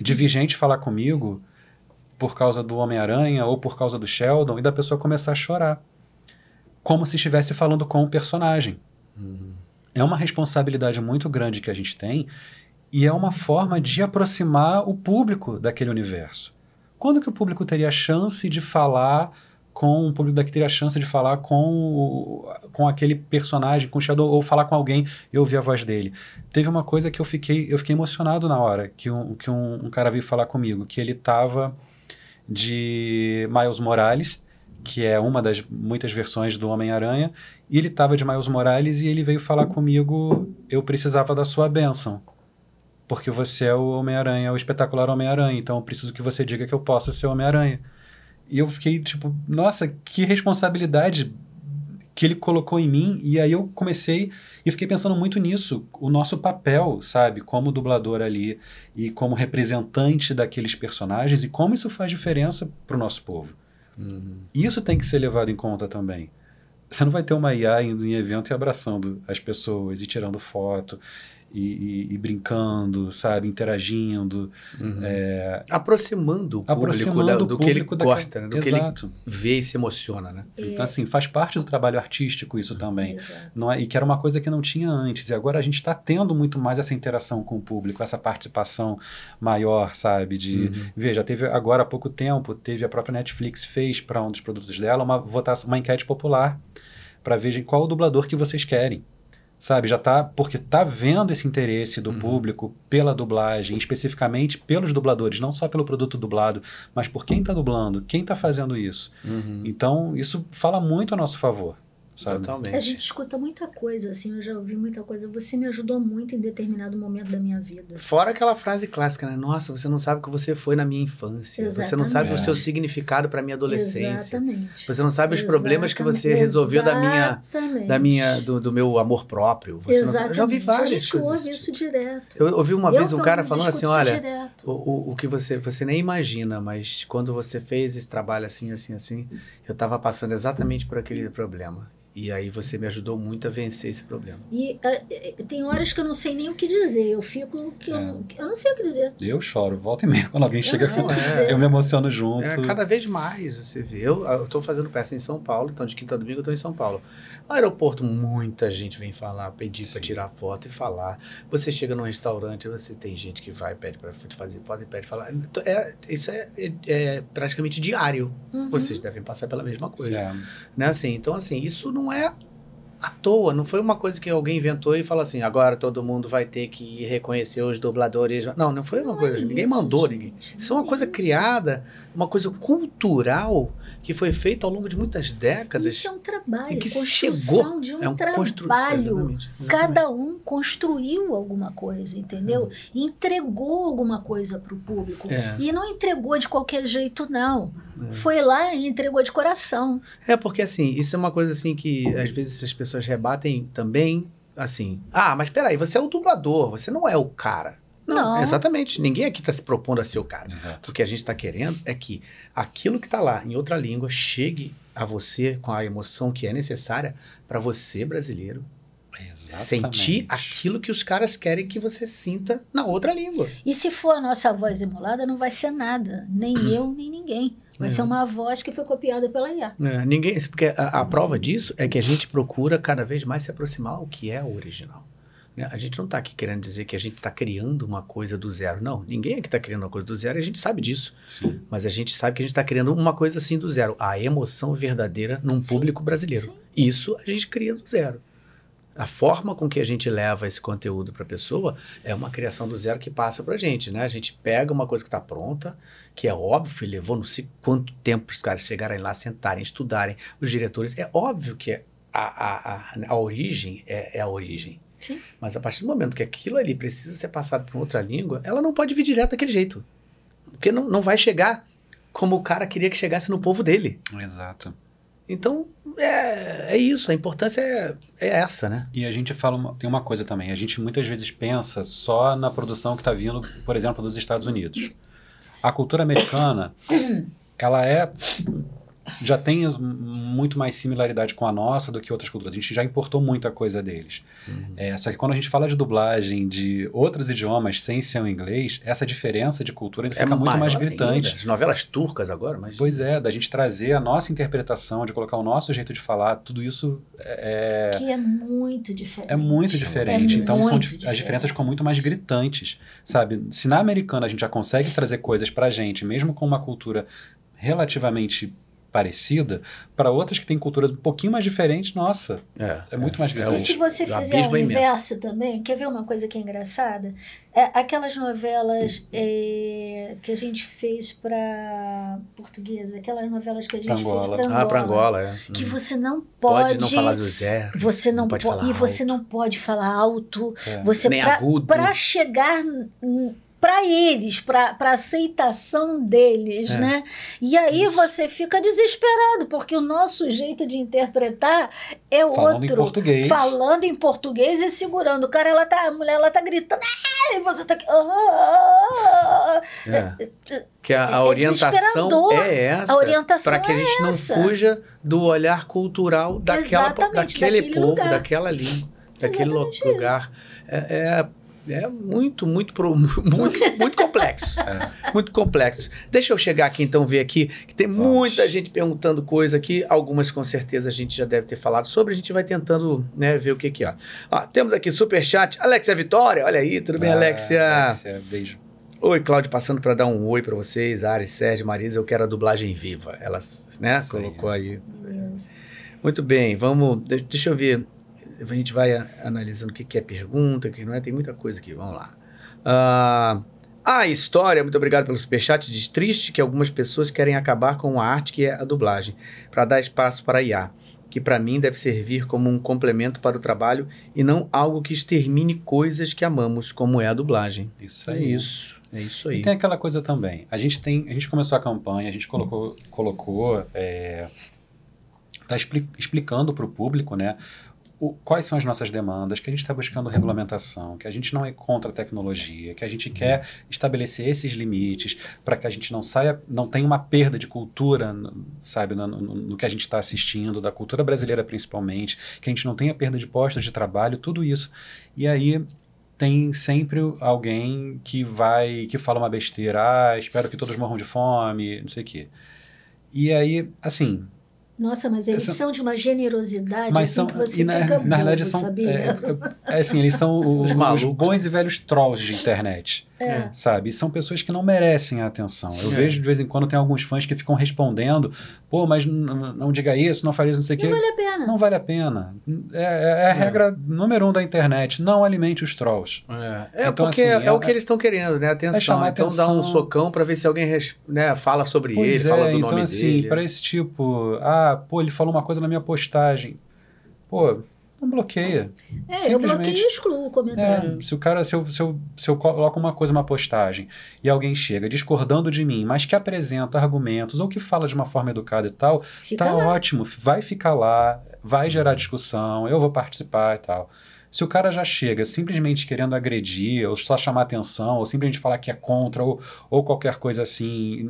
Speaker 2: De vir gente falar comigo por causa do Homem-Aranha ou por causa do Sheldon e da pessoa começar a chorar. Como se estivesse falando com o personagem. É uma responsabilidade muito grande que a gente tem e é uma forma de aproximar o público daquele universo. Quando que o público teria a chance de falar com o público daqui teria a chance de falar com, com aquele personagem, com o Shadow, ou falar com alguém e ouvir a voz dele. Teve uma coisa que eu fiquei, eu fiquei emocionado na hora, que um, que um, um cara veio falar comigo, que ele tava de Miles Morales, que é uma das muitas versões do Homem-Aranha, e ele tava de Miles Morales e ele veio falar comigo, eu precisava da sua bênção. Porque você é o Homem-Aranha, o espetacular Homem-Aranha, então eu preciso que você diga que eu posso ser Homem-Aranha. E eu fiquei tipo, nossa, que responsabilidade que ele colocou em mim. E aí eu comecei e fiquei pensando muito nisso, o nosso papel, sabe, como dublador ali e como representante daqueles personagens e como isso faz diferença pro nosso povo. Isso tem que ser levado em conta também. Você não vai ter uma IA indo em evento e abraçando as pessoas e tirando foto e, e- e brincando, sabe, interagindo. é,
Speaker 1: Aproximando o público
Speaker 2: aproximando
Speaker 1: da- do que ele
Speaker 2: público
Speaker 1: gosta, né? do que
Speaker 2: Exato.
Speaker 1: ele vê e se emociona, né?
Speaker 2: Então, assim, faz parte do trabalho artístico isso também. Não é, e que era uma coisa que não tinha antes. E agora a gente está tendo muito mais essa interação com o público, essa participação maior, sabe? De,
Speaker 1: Uhum.
Speaker 2: Veja, teve agora há pouco tempo, teve a própria Netflix fez para um dos produtos dela uma votação, uma enquete popular para ver qual o dublador que vocês querem. Sabe, já tá, porque tá vendo esse interesse
Speaker 1: Uhum.
Speaker 2: do público pela dublagem, especificamente pelos dubladores, não só pelo produto dublado, mas por quem tá dublando, quem tá fazendo isso.
Speaker 1: Uhum.
Speaker 2: Então, isso fala muito a nosso favor, sabe?
Speaker 3: A gente escuta muita coisa, assim, eu já ouvi muita coisa. Você me ajudou muito em determinado momento da minha vida.
Speaker 1: Fora aquela frase clássica, né? Nossa, você não sabe o que você foi na minha infância. Você não sabe o
Speaker 3: Exatamente.
Speaker 1: seu significado para minha adolescência.
Speaker 3: Exatamente.
Speaker 1: Você não sabe os problemas que você
Speaker 3: Exatamente.
Speaker 1: resolveu da minha,
Speaker 3: Exatamente.
Speaker 1: da minha, do, do meu amor próprio. Você não sabe.
Speaker 3: Exatamente.
Speaker 1: Eu já ouvi várias
Speaker 3: A gente
Speaker 1: coisas.
Speaker 3: ouve isso direto.
Speaker 1: Eu ouvi uma
Speaker 3: Eu,
Speaker 1: vez um cara falando assim, olha, o, o, o que você, você nem imagina, mas quando você fez esse trabalho assim, assim, assim, eu estava passando exatamente por aquele problema. E aí você me ajudou muito a vencer esse problema.
Speaker 3: E eh, tem horas que eu não sei nem o que dizer. Eu fico que eu,
Speaker 1: É.
Speaker 3: não- eu não sei o que dizer.
Speaker 2: Eu choro, volta e meia. Quando alguém
Speaker 3: Eu
Speaker 2: chega assim, eu me emociono junto.
Speaker 1: É, cada vez mais você vê. Eu, eu tô fazendo peça em São Paulo, então de quinta a domingo eu tô em São Paulo. No aeroporto, muita gente vem falar, pedir para tirar foto e falar. Você chega num restaurante, você tem gente que vai, pede para fazer foto e pede falar. Então, É, isso é, é- é praticamente diário.
Speaker 3: Uhum.
Speaker 1: Vocês devem passar pela mesma coisa.
Speaker 2: É.
Speaker 1: Né? Assim, então, assim, isso não é à toa, não foi uma coisa que alguém inventou e falou assim, agora todo mundo vai ter que reconhecer os dubladores. Não, não foi uma coisa, ninguém mandou ninguém. Isso é uma coisa criada, uma coisa cultural que foi feita ao longo de muitas décadas.
Speaker 3: Isso é um trabalho,
Speaker 1: E que
Speaker 3: construção
Speaker 1: chegou.
Speaker 3: de um
Speaker 1: É um
Speaker 3: trabalho.
Speaker 1: exatamente,
Speaker 3: Cada um construiu alguma coisa, entendeu? E entregou alguma coisa para o público.
Speaker 1: Uhum. É.
Speaker 3: E não entregou de qualquer jeito, não.
Speaker 1: É.
Speaker 3: Foi lá e entregou de coração.
Speaker 1: É porque assim, isso é uma coisa assim que às vezes as pessoas rebatem também, assim. Ah, mas peraí, você é o dublador, você não é o cara. Não,
Speaker 3: Não.
Speaker 1: exatamente. Ninguém aqui está se propondo a ser o cara.
Speaker 2: Exato.
Speaker 1: O que a gente está querendo é que aquilo que está lá em outra língua chegue a você com a emoção que é necessária para você, brasileiro, sentir aquilo que os caras querem que você sinta na outra língua.
Speaker 3: E se for a nossa voz emulada, não vai ser nada. Nem eu, nem ninguém. Vai
Speaker 1: É.
Speaker 3: ser uma voz que foi copiada pela IA.
Speaker 1: É, ninguém, porque a, a prova disso é que a gente procura cada vez mais se aproximar ao que é o original. Né? A gente não está aqui querendo dizer que a gente está criando uma coisa do zero. Não, ninguém aqui está criando uma coisa do zero e a gente sabe disso.
Speaker 2: Sim.
Speaker 1: Mas a gente sabe que a gente está criando uma coisa assim do zero. A emoção verdadeira num público brasileiro. Isso a gente cria do zero. A forma com que a gente leva esse conteúdo para a pessoa é uma criação do zero que passa para a gente, né? A gente pega uma coisa que está pronta, que é óbvio, levou não sei quanto tempo para os caras chegarem lá, sentarem, estudarem, os diretores. É óbvio que a, a, a, a origem é, é a origem.
Speaker 3: Sim.
Speaker 1: Mas a partir do momento que aquilo ali precisa ser passado para outra língua, ela não pode vir direto daquele jeito. Porque não, não vai chegar como o cara queria que chegasse no povo dele.
Speaker 2: Exato.
Speaker 1: Então, é, é isso. A importância é, é essa, né?
Speaker 2: E a gente fala, uma- tem uma coisa também, a gente muitas vezes pensa só na produção que está vindo, por exemplo, dos Estados Unidos. A cultura americana, ela é já tem muito mais similaridade com a nossa do que outras culturas. A gente já importou muita coisa deles. É, só que quando a gente fala de dublagem de outros idiomas sem ser o inglês, essa diferença de cultura ainda
Speaker 1: É
Speaker 2: fica muito mais gritante.
Speaker 1: ainda. As novelas turcas agora, mas...
Speaker 2: Pois é, da gente trazer a nossa interpretação, de colocar o nosso jeito de falar, tudo isso é,
Speaker 3: Que é muito diferente.
Speaker 2: é muito diferente.
Speaker 3: É
Speaker 2: então são
Speaker 3: muito
Speaker 2: as
Speaker 3: diferente.
Speaker 2: diferenças ficam muito mais gritantes, sabe? Se na americana a gente já consegue trazer coisas pra gente, mesmo com uma cultura relativamente parecida, para outras que têm culturas um pouquinho mais diferentes, nossa,
Speaker 1: é,
Speaker 2: muito mais
Speaker 3: E
Speaker 2: gritante.
Speaker 3: se você fizer o inverso também, quer ver uma coisa que é engraçada? É, aquelas novelas é, que a gente fez para português, aquelas novelas que a gente
Speaker 1: Pra
Speaker 3: fez
Speaker 1: Angola.
Speaker 3: para
Speaker 1: Ah, pra Angola, é.
Speaker 3: Que
Speaker 1: Hum.
Speaker 3: você não
Speaker 1: Pode
Speaker 3: pode.
Speaker 1: não falar do Zé,
Speaker 3: Você não,
Speaker 1: não pode
Speaker 3: po-
Speaker 1: falar
Speaker 3: E você não pode falar alto.
Speaker 1: É.
Speaker 3: Você pra-. Para chegar para eles, para aceitação deles,
Speaker 1: É.
Speaker 3: né? E aí você fica desesperado, porque o nosso jeito de interpretar é
Speaker 2: Falando em
Speaker 3: outro.
Speaker 2: português.
Speaker 3: Falando em português e segurando. O cara, ela tá, a mulher, ela tá gritando. "Ah!" E você tá aqui. "Ah!"
Speaker 1: É. Que a, a
Speaker 3: É
Speaker 1: orientação é essa.
Speaker 3: A
Speaker 1: Para que a
Speaker 3: é
Speaker 1: gente
Speaker 3: essa.
Speaker 1: não fuja do olhar cultural daquela,
Speaker 3: Exatamente,
Speaker 1: daquele
Speaker 3: daquele
Speaker 1: povo,
Speaker 3: lugar.
Speaker 1: daquela língua, daquele lo- lugar. É, é, é muito, muito, pro- muito, muito complexo. Muito complexo. Deixa eu chegar aqui então, ver aqui, que tem muita gente perguntando coisa aqui. Algumas com certeza a gente já deve ter falado sobre. A gente vai tentando né, ver o que que é. Ó, temos aqui superchat. Alexia Vitória, olha aí, tudo bem,
Speaker 2: Ah,
Speaker 1: Alexia?
Speaker 2: Alexia, beijo.
Speaker 1: Oi, Cláudio, passando para dar um oi para vocês, Ares, Sérgio, Marisa, eu quero a dublagem viva. Ela, né, colocou aí. Muito bem, vamos, de- deixa eu ver, a gente vai a- analisando o que, que é pergunta, o que não é, tem muita coisa aqui, vamos lá. Ah, a história, muito obrigado pelo superchat, diz triste que algumas pessoas querem acabar com a arte que é a dublagem, para dar espaço para a IA, que para mim deve servir como um complemento para o trabalho e não algo que extermine coisas que amamos, como é a dublagem.
Speaker 2: Isso
Speaker 1: É
Speaker 2: aí.
Speaker 1: isso. É isso aí.
Speaker 2: E tem aquela coisa também. A gente tem, a gente começou a campanha, a gente colocou, colocou, é, tá expli- explicando para o público, né, o- quais são as nossas demandas, que a gente está buscando regulamentação, que a gente não é contra a tecnologia, que a gente quer estabelecer esses limites para que a gente não saia, não tenha uma perda de cultura, sabe, no, no- no que a gente está assistindo, da cultura brasileira principalmente, que a gente não tenha perda de postos de trabalho, tudo isso. E aí tem sempre alguém que vai, que fala uma besteira, ah, espero que todos morram de fome, não sei o quê. E aí, assim,
Speaker 3: Nossa, mas eles
Speaker 2: Essa-
Speaker 3: são de uma generosidade
Speaker 2: mas
Speaker 3: assim
Speaker 2: são,
Speaker 3: que você
Speaker 2: e na,
Speaker 3: fica
Speaker 2: na verdade
Speaker 3: bobo,
Speaker 2: são,
Speaker 3: sabia?
Speaker 2: é, é assim, eles são os, os
Speaker 1: malucos.
Speaker 2: bons e velhos trolls de internet,
Speaker 3: É.
Speaker 2: sabe? E são pessoas que não merecem a atenção. Eu
Speaker 1: É.
Speaker 2: vejo de vez em quando tem alguns fãs que ficam respondendo, pô, mas não diga isso, não fale isso, não sei o quê.
Speaker 3: Não vale a pena.
Speaker 2: Não vale a pena. É, é- é a regra número um da internet, não alimente os trolls.
Speaker 1: É,
Speaker 2: Então,
Speaker 1: porque
Speaker 2: assim,
Speaker 1: é,
Speaker 2: é-
Speaker 1: o que eles estão querendo, né? Atenção. então dá um
Speaker 2: atenção.
Speaker 1: socão pra ver se alguém né, fala sobre
Speaker 2: Pois
Speaker 1: ele,
Speaker 2: é,
Speaker 1: fala do
Speaker 2: então
Speaker 1: nome
Speaker 2: assim,
Speaker 1: dele.
Speaker 2: para esse tipo, ah, pô, ele falou uma coisa na minha postagem. Pô, não bloqueia.
Speaker 3: É, eu bloqueio e excluo o comentário.
Speaker 2: É, se o cara, se eu, se, eu, se eu coloco uma coisa numa postagem e alguém chega discordando de mim, mas que apresenta argumentos ou que fala de uma forma educada e tal,
Speaker 3: Fica
Speaker 2: tá
Speaker 3: lá.
Speaker 2: ótimo, vai ficar lá, vai gerar discussão, eu vou participar e tal. Se o cara já chega simplesmente querendo agredir, ou só chamar atenção, ou simplesmente falar que é contra, ou, ou qualquer coisa assim.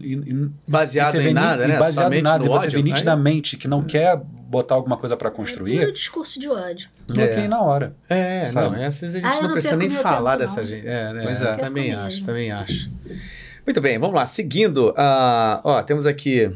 Speaker 2: e- e-
Speaker 1: Baseado
Speaker 2: e
Speaker 1: em nada,
Speaker 2: e
Speaker 1: né?
Speaker 2: Baseado em
Speaker 1: Somente
Speaker 2: nada,
Speaker 1: no
Speaker 2: e você
Speaker 1: ódio,
Speaker 2: vê
Speaker 1: aí-
Speaker 2: nitidamente que não quer botar alguma coisa para construir,
Speaker 3: discurso de ódio.
Speaker 2: bloqueia na hora.
Speaker 1: É,
Speaker 2: sabe?
Speaker 1: não, essas a gente
Speaker 3: Ah,
Speaker 1: não
Speaker 3: não
Speaker 1: precisa nem falar
Speaker 3: tempo,
Speaker 1: dessa
Speaker 3: não.
Speaker 1: gente. É, né?
Speaker 2: Pois é.
Speaker 1: Também acho, também acho. Muito bem, vamos lá. Seguindo, ah, ó, temos aqui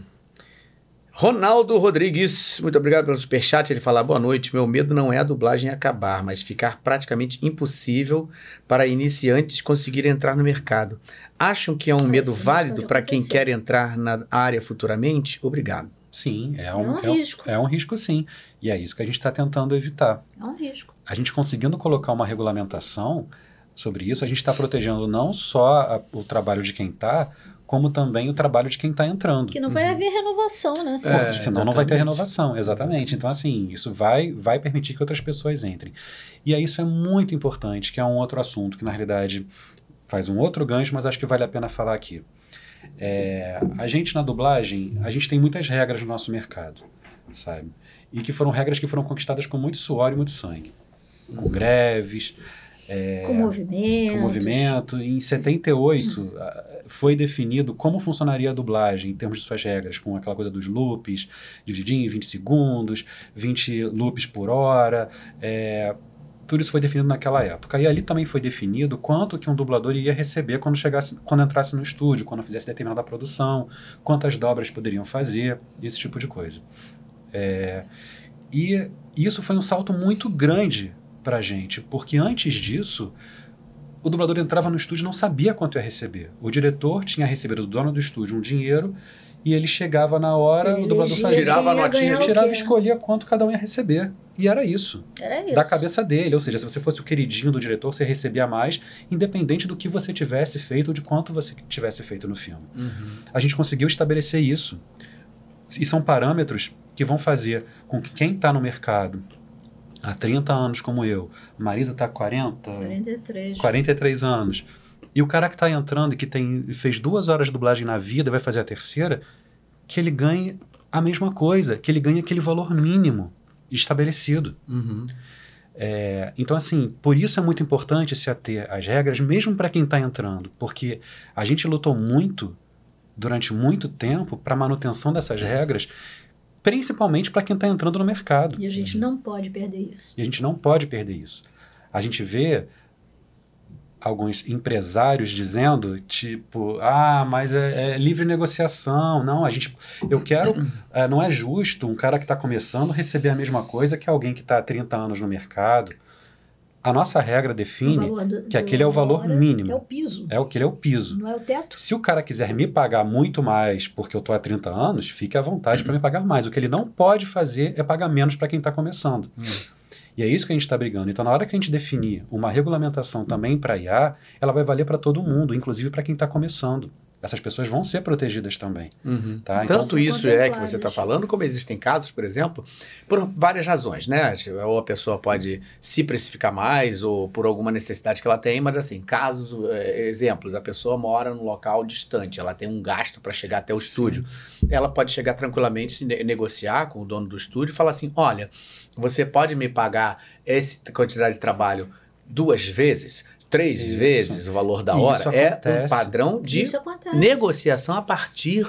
Speaker 1: Ronaldo Rodrigues, muito obrigado pelo superchat. Ele fala: boa noite. Meu medo não é a dublagem acabar, mas ficar praticamente impossível para iniciantes conseguirem entrar no mercado. Acham que é um medo
Speaker 3: isso não
Speaker 1: válido para quem quer entrar na área futuramente? Obrigado.
Speaker 2: Sim, é
Speaker 3: um
Speaker 2: um, é um-
Speaker 3: risco.
Speaker 2: É um risco, sim. E é isso que a gente está tentando evitar.
Speaker 3: É um risco.
Speaker 2: A gente conseguindo colocar uma regulamentação sobre isso, a gente está protegendo não só a- o trabalho de quem está, como também o trabalho de quem está entrando.
Speaker 3: Que não vai haver renovação, né?
Speaker 2: Porque
Speaker 1: É,
Speaker 2: senão não vai ter
Speaker 1: exatamente.
Speaker 2: renovação, exatamente. Então, assim, isso vai, vai permitir que outras pessoas entrem. E aí isso é muito importante, que é um outro assunto, que na realidade faz um outro gancho, mas acho que vale a pena falar aqui. É, a gente na dublagem, a gente tem muitas regras no nosso mercado, sabe? E que foram regras que foram conquistadas com muito suor e muito sangue. Com greves, é,
Speaker 3: Com movimentos.
Speaker 2: com movimento. Em 78, ah, foi definido como funcionaria a dublagem em termos de suas regras, com aquela coisa dos loops, divididinho em 20 segundos, 20 loops por hora. é, tudo isso foi definido naquela época. E ali também foi definido quanto que um dublador ia receber quando chegasse, quando entrasse no estúdio, quando fizesse determinada produção, quantas dobras poderiam fazer, esse tipo de coisa. É, e isso foi um salto muito grande pra gente, porque antes disso, o dublador entrava no estúdio e não sabia quanto ia receber. O diretor tinha recebido do dono do estúdio um dinheiro e ele chegava na hora,
Speaker 3: Ele
Speaker 2: o dublador fazia,
Speaker 1: Tirava a notinha,
Speaker 2: tirava e escolhia quanto cada um ia receber. E era isso.
Speaker 3: Era isso.
Speaker 2: Da cabeça dele. Ou seja, se você fosse o queridinho do diretor, você recebia mais, independente do que você tivesse feito ou de quanto você tivesse feito no filme. A gente conseguiu estabelecer isso. E são parâmetros que vão fazer com que quem está no mercado há 30 anos, como eu, Marisa está com 40,
Speaker 3: 43.
Speaker 2: 43 anos, e o cara que está entrando e que tem, fez duas horas de dublagem na vida e vai fazer a terceira, que ele ganhe a mesma coisa, que ele ganhe aquele valor mínimo estabelecido.
Speaker 1: Uhum.
Speaker 2: É, então, assim, por isso é muito importante se ater às regras, mesmo para quem está entrando, porque a gente lutou muito, durante muito tempo, para a manutenção dessas regras, principalmente para quem está entrando no mercado.
Speaker 3: E a gente não pode perder isso.
Speaker 2: E a gente não pode perder isso. A gente vê alguns empresários dizendo, tipo, ah, mas é, é livre negociação. Não, a gente. Eu quero. eh, não é justo um cara que está começando receber a mesma coisa que alguém que está há 30 anos no mercado. A nossa regra define
Speaker 3: do-
Speaker 2: que aquele é o valor
Speaker 3: hora
Speaker 2: mínimo.
Speaker 3: É o piso.
Speaker 2: É o que ele é o piso.
Speaker 3: Não é o teto.
Speaker 2: Se o cara quiser me pagar muito mais porque eu tô há 30 anos, fique à vontade para me pagar mais. O que ele não pode fazer é pagar menos para quem está começando. E é isso que a gente está brigando. Então, na hora que a gente definir uma regulamentação também para IA, ela vai valer para todo mundo, inclusive para quem está começando. Essas pessoas vão ser protegidas também.
Speaker 1: Uhum.
Speaker 2: Tá? Então,
Speaker 1: Tanto isso é que você está falando, como existem casos, por exemplo, por várias razões, né? Ou a pessoa pode se precificar mais, ou por alguma necessidade que ela tem, mas assim, casos, eh, exemplos, a pessoa mora num local distante, ela tem um gasto para chegar até o estúdio. Ela pode chegar tranquilamente, se ne- negociar com o dono do estúdio e falar assim: olha, você pode me pagar essa quantidade de trabalho duas vezes? Três
Speaker 2: Isso.
Speaker 1: vezes o valor da hora
Speaker 2: isso
Speaker 1: é um
Speaker 2: acontece.
Speaker 1: padrão de
Speaker 3: Isso acontece.
Speaker 1: negociação a partir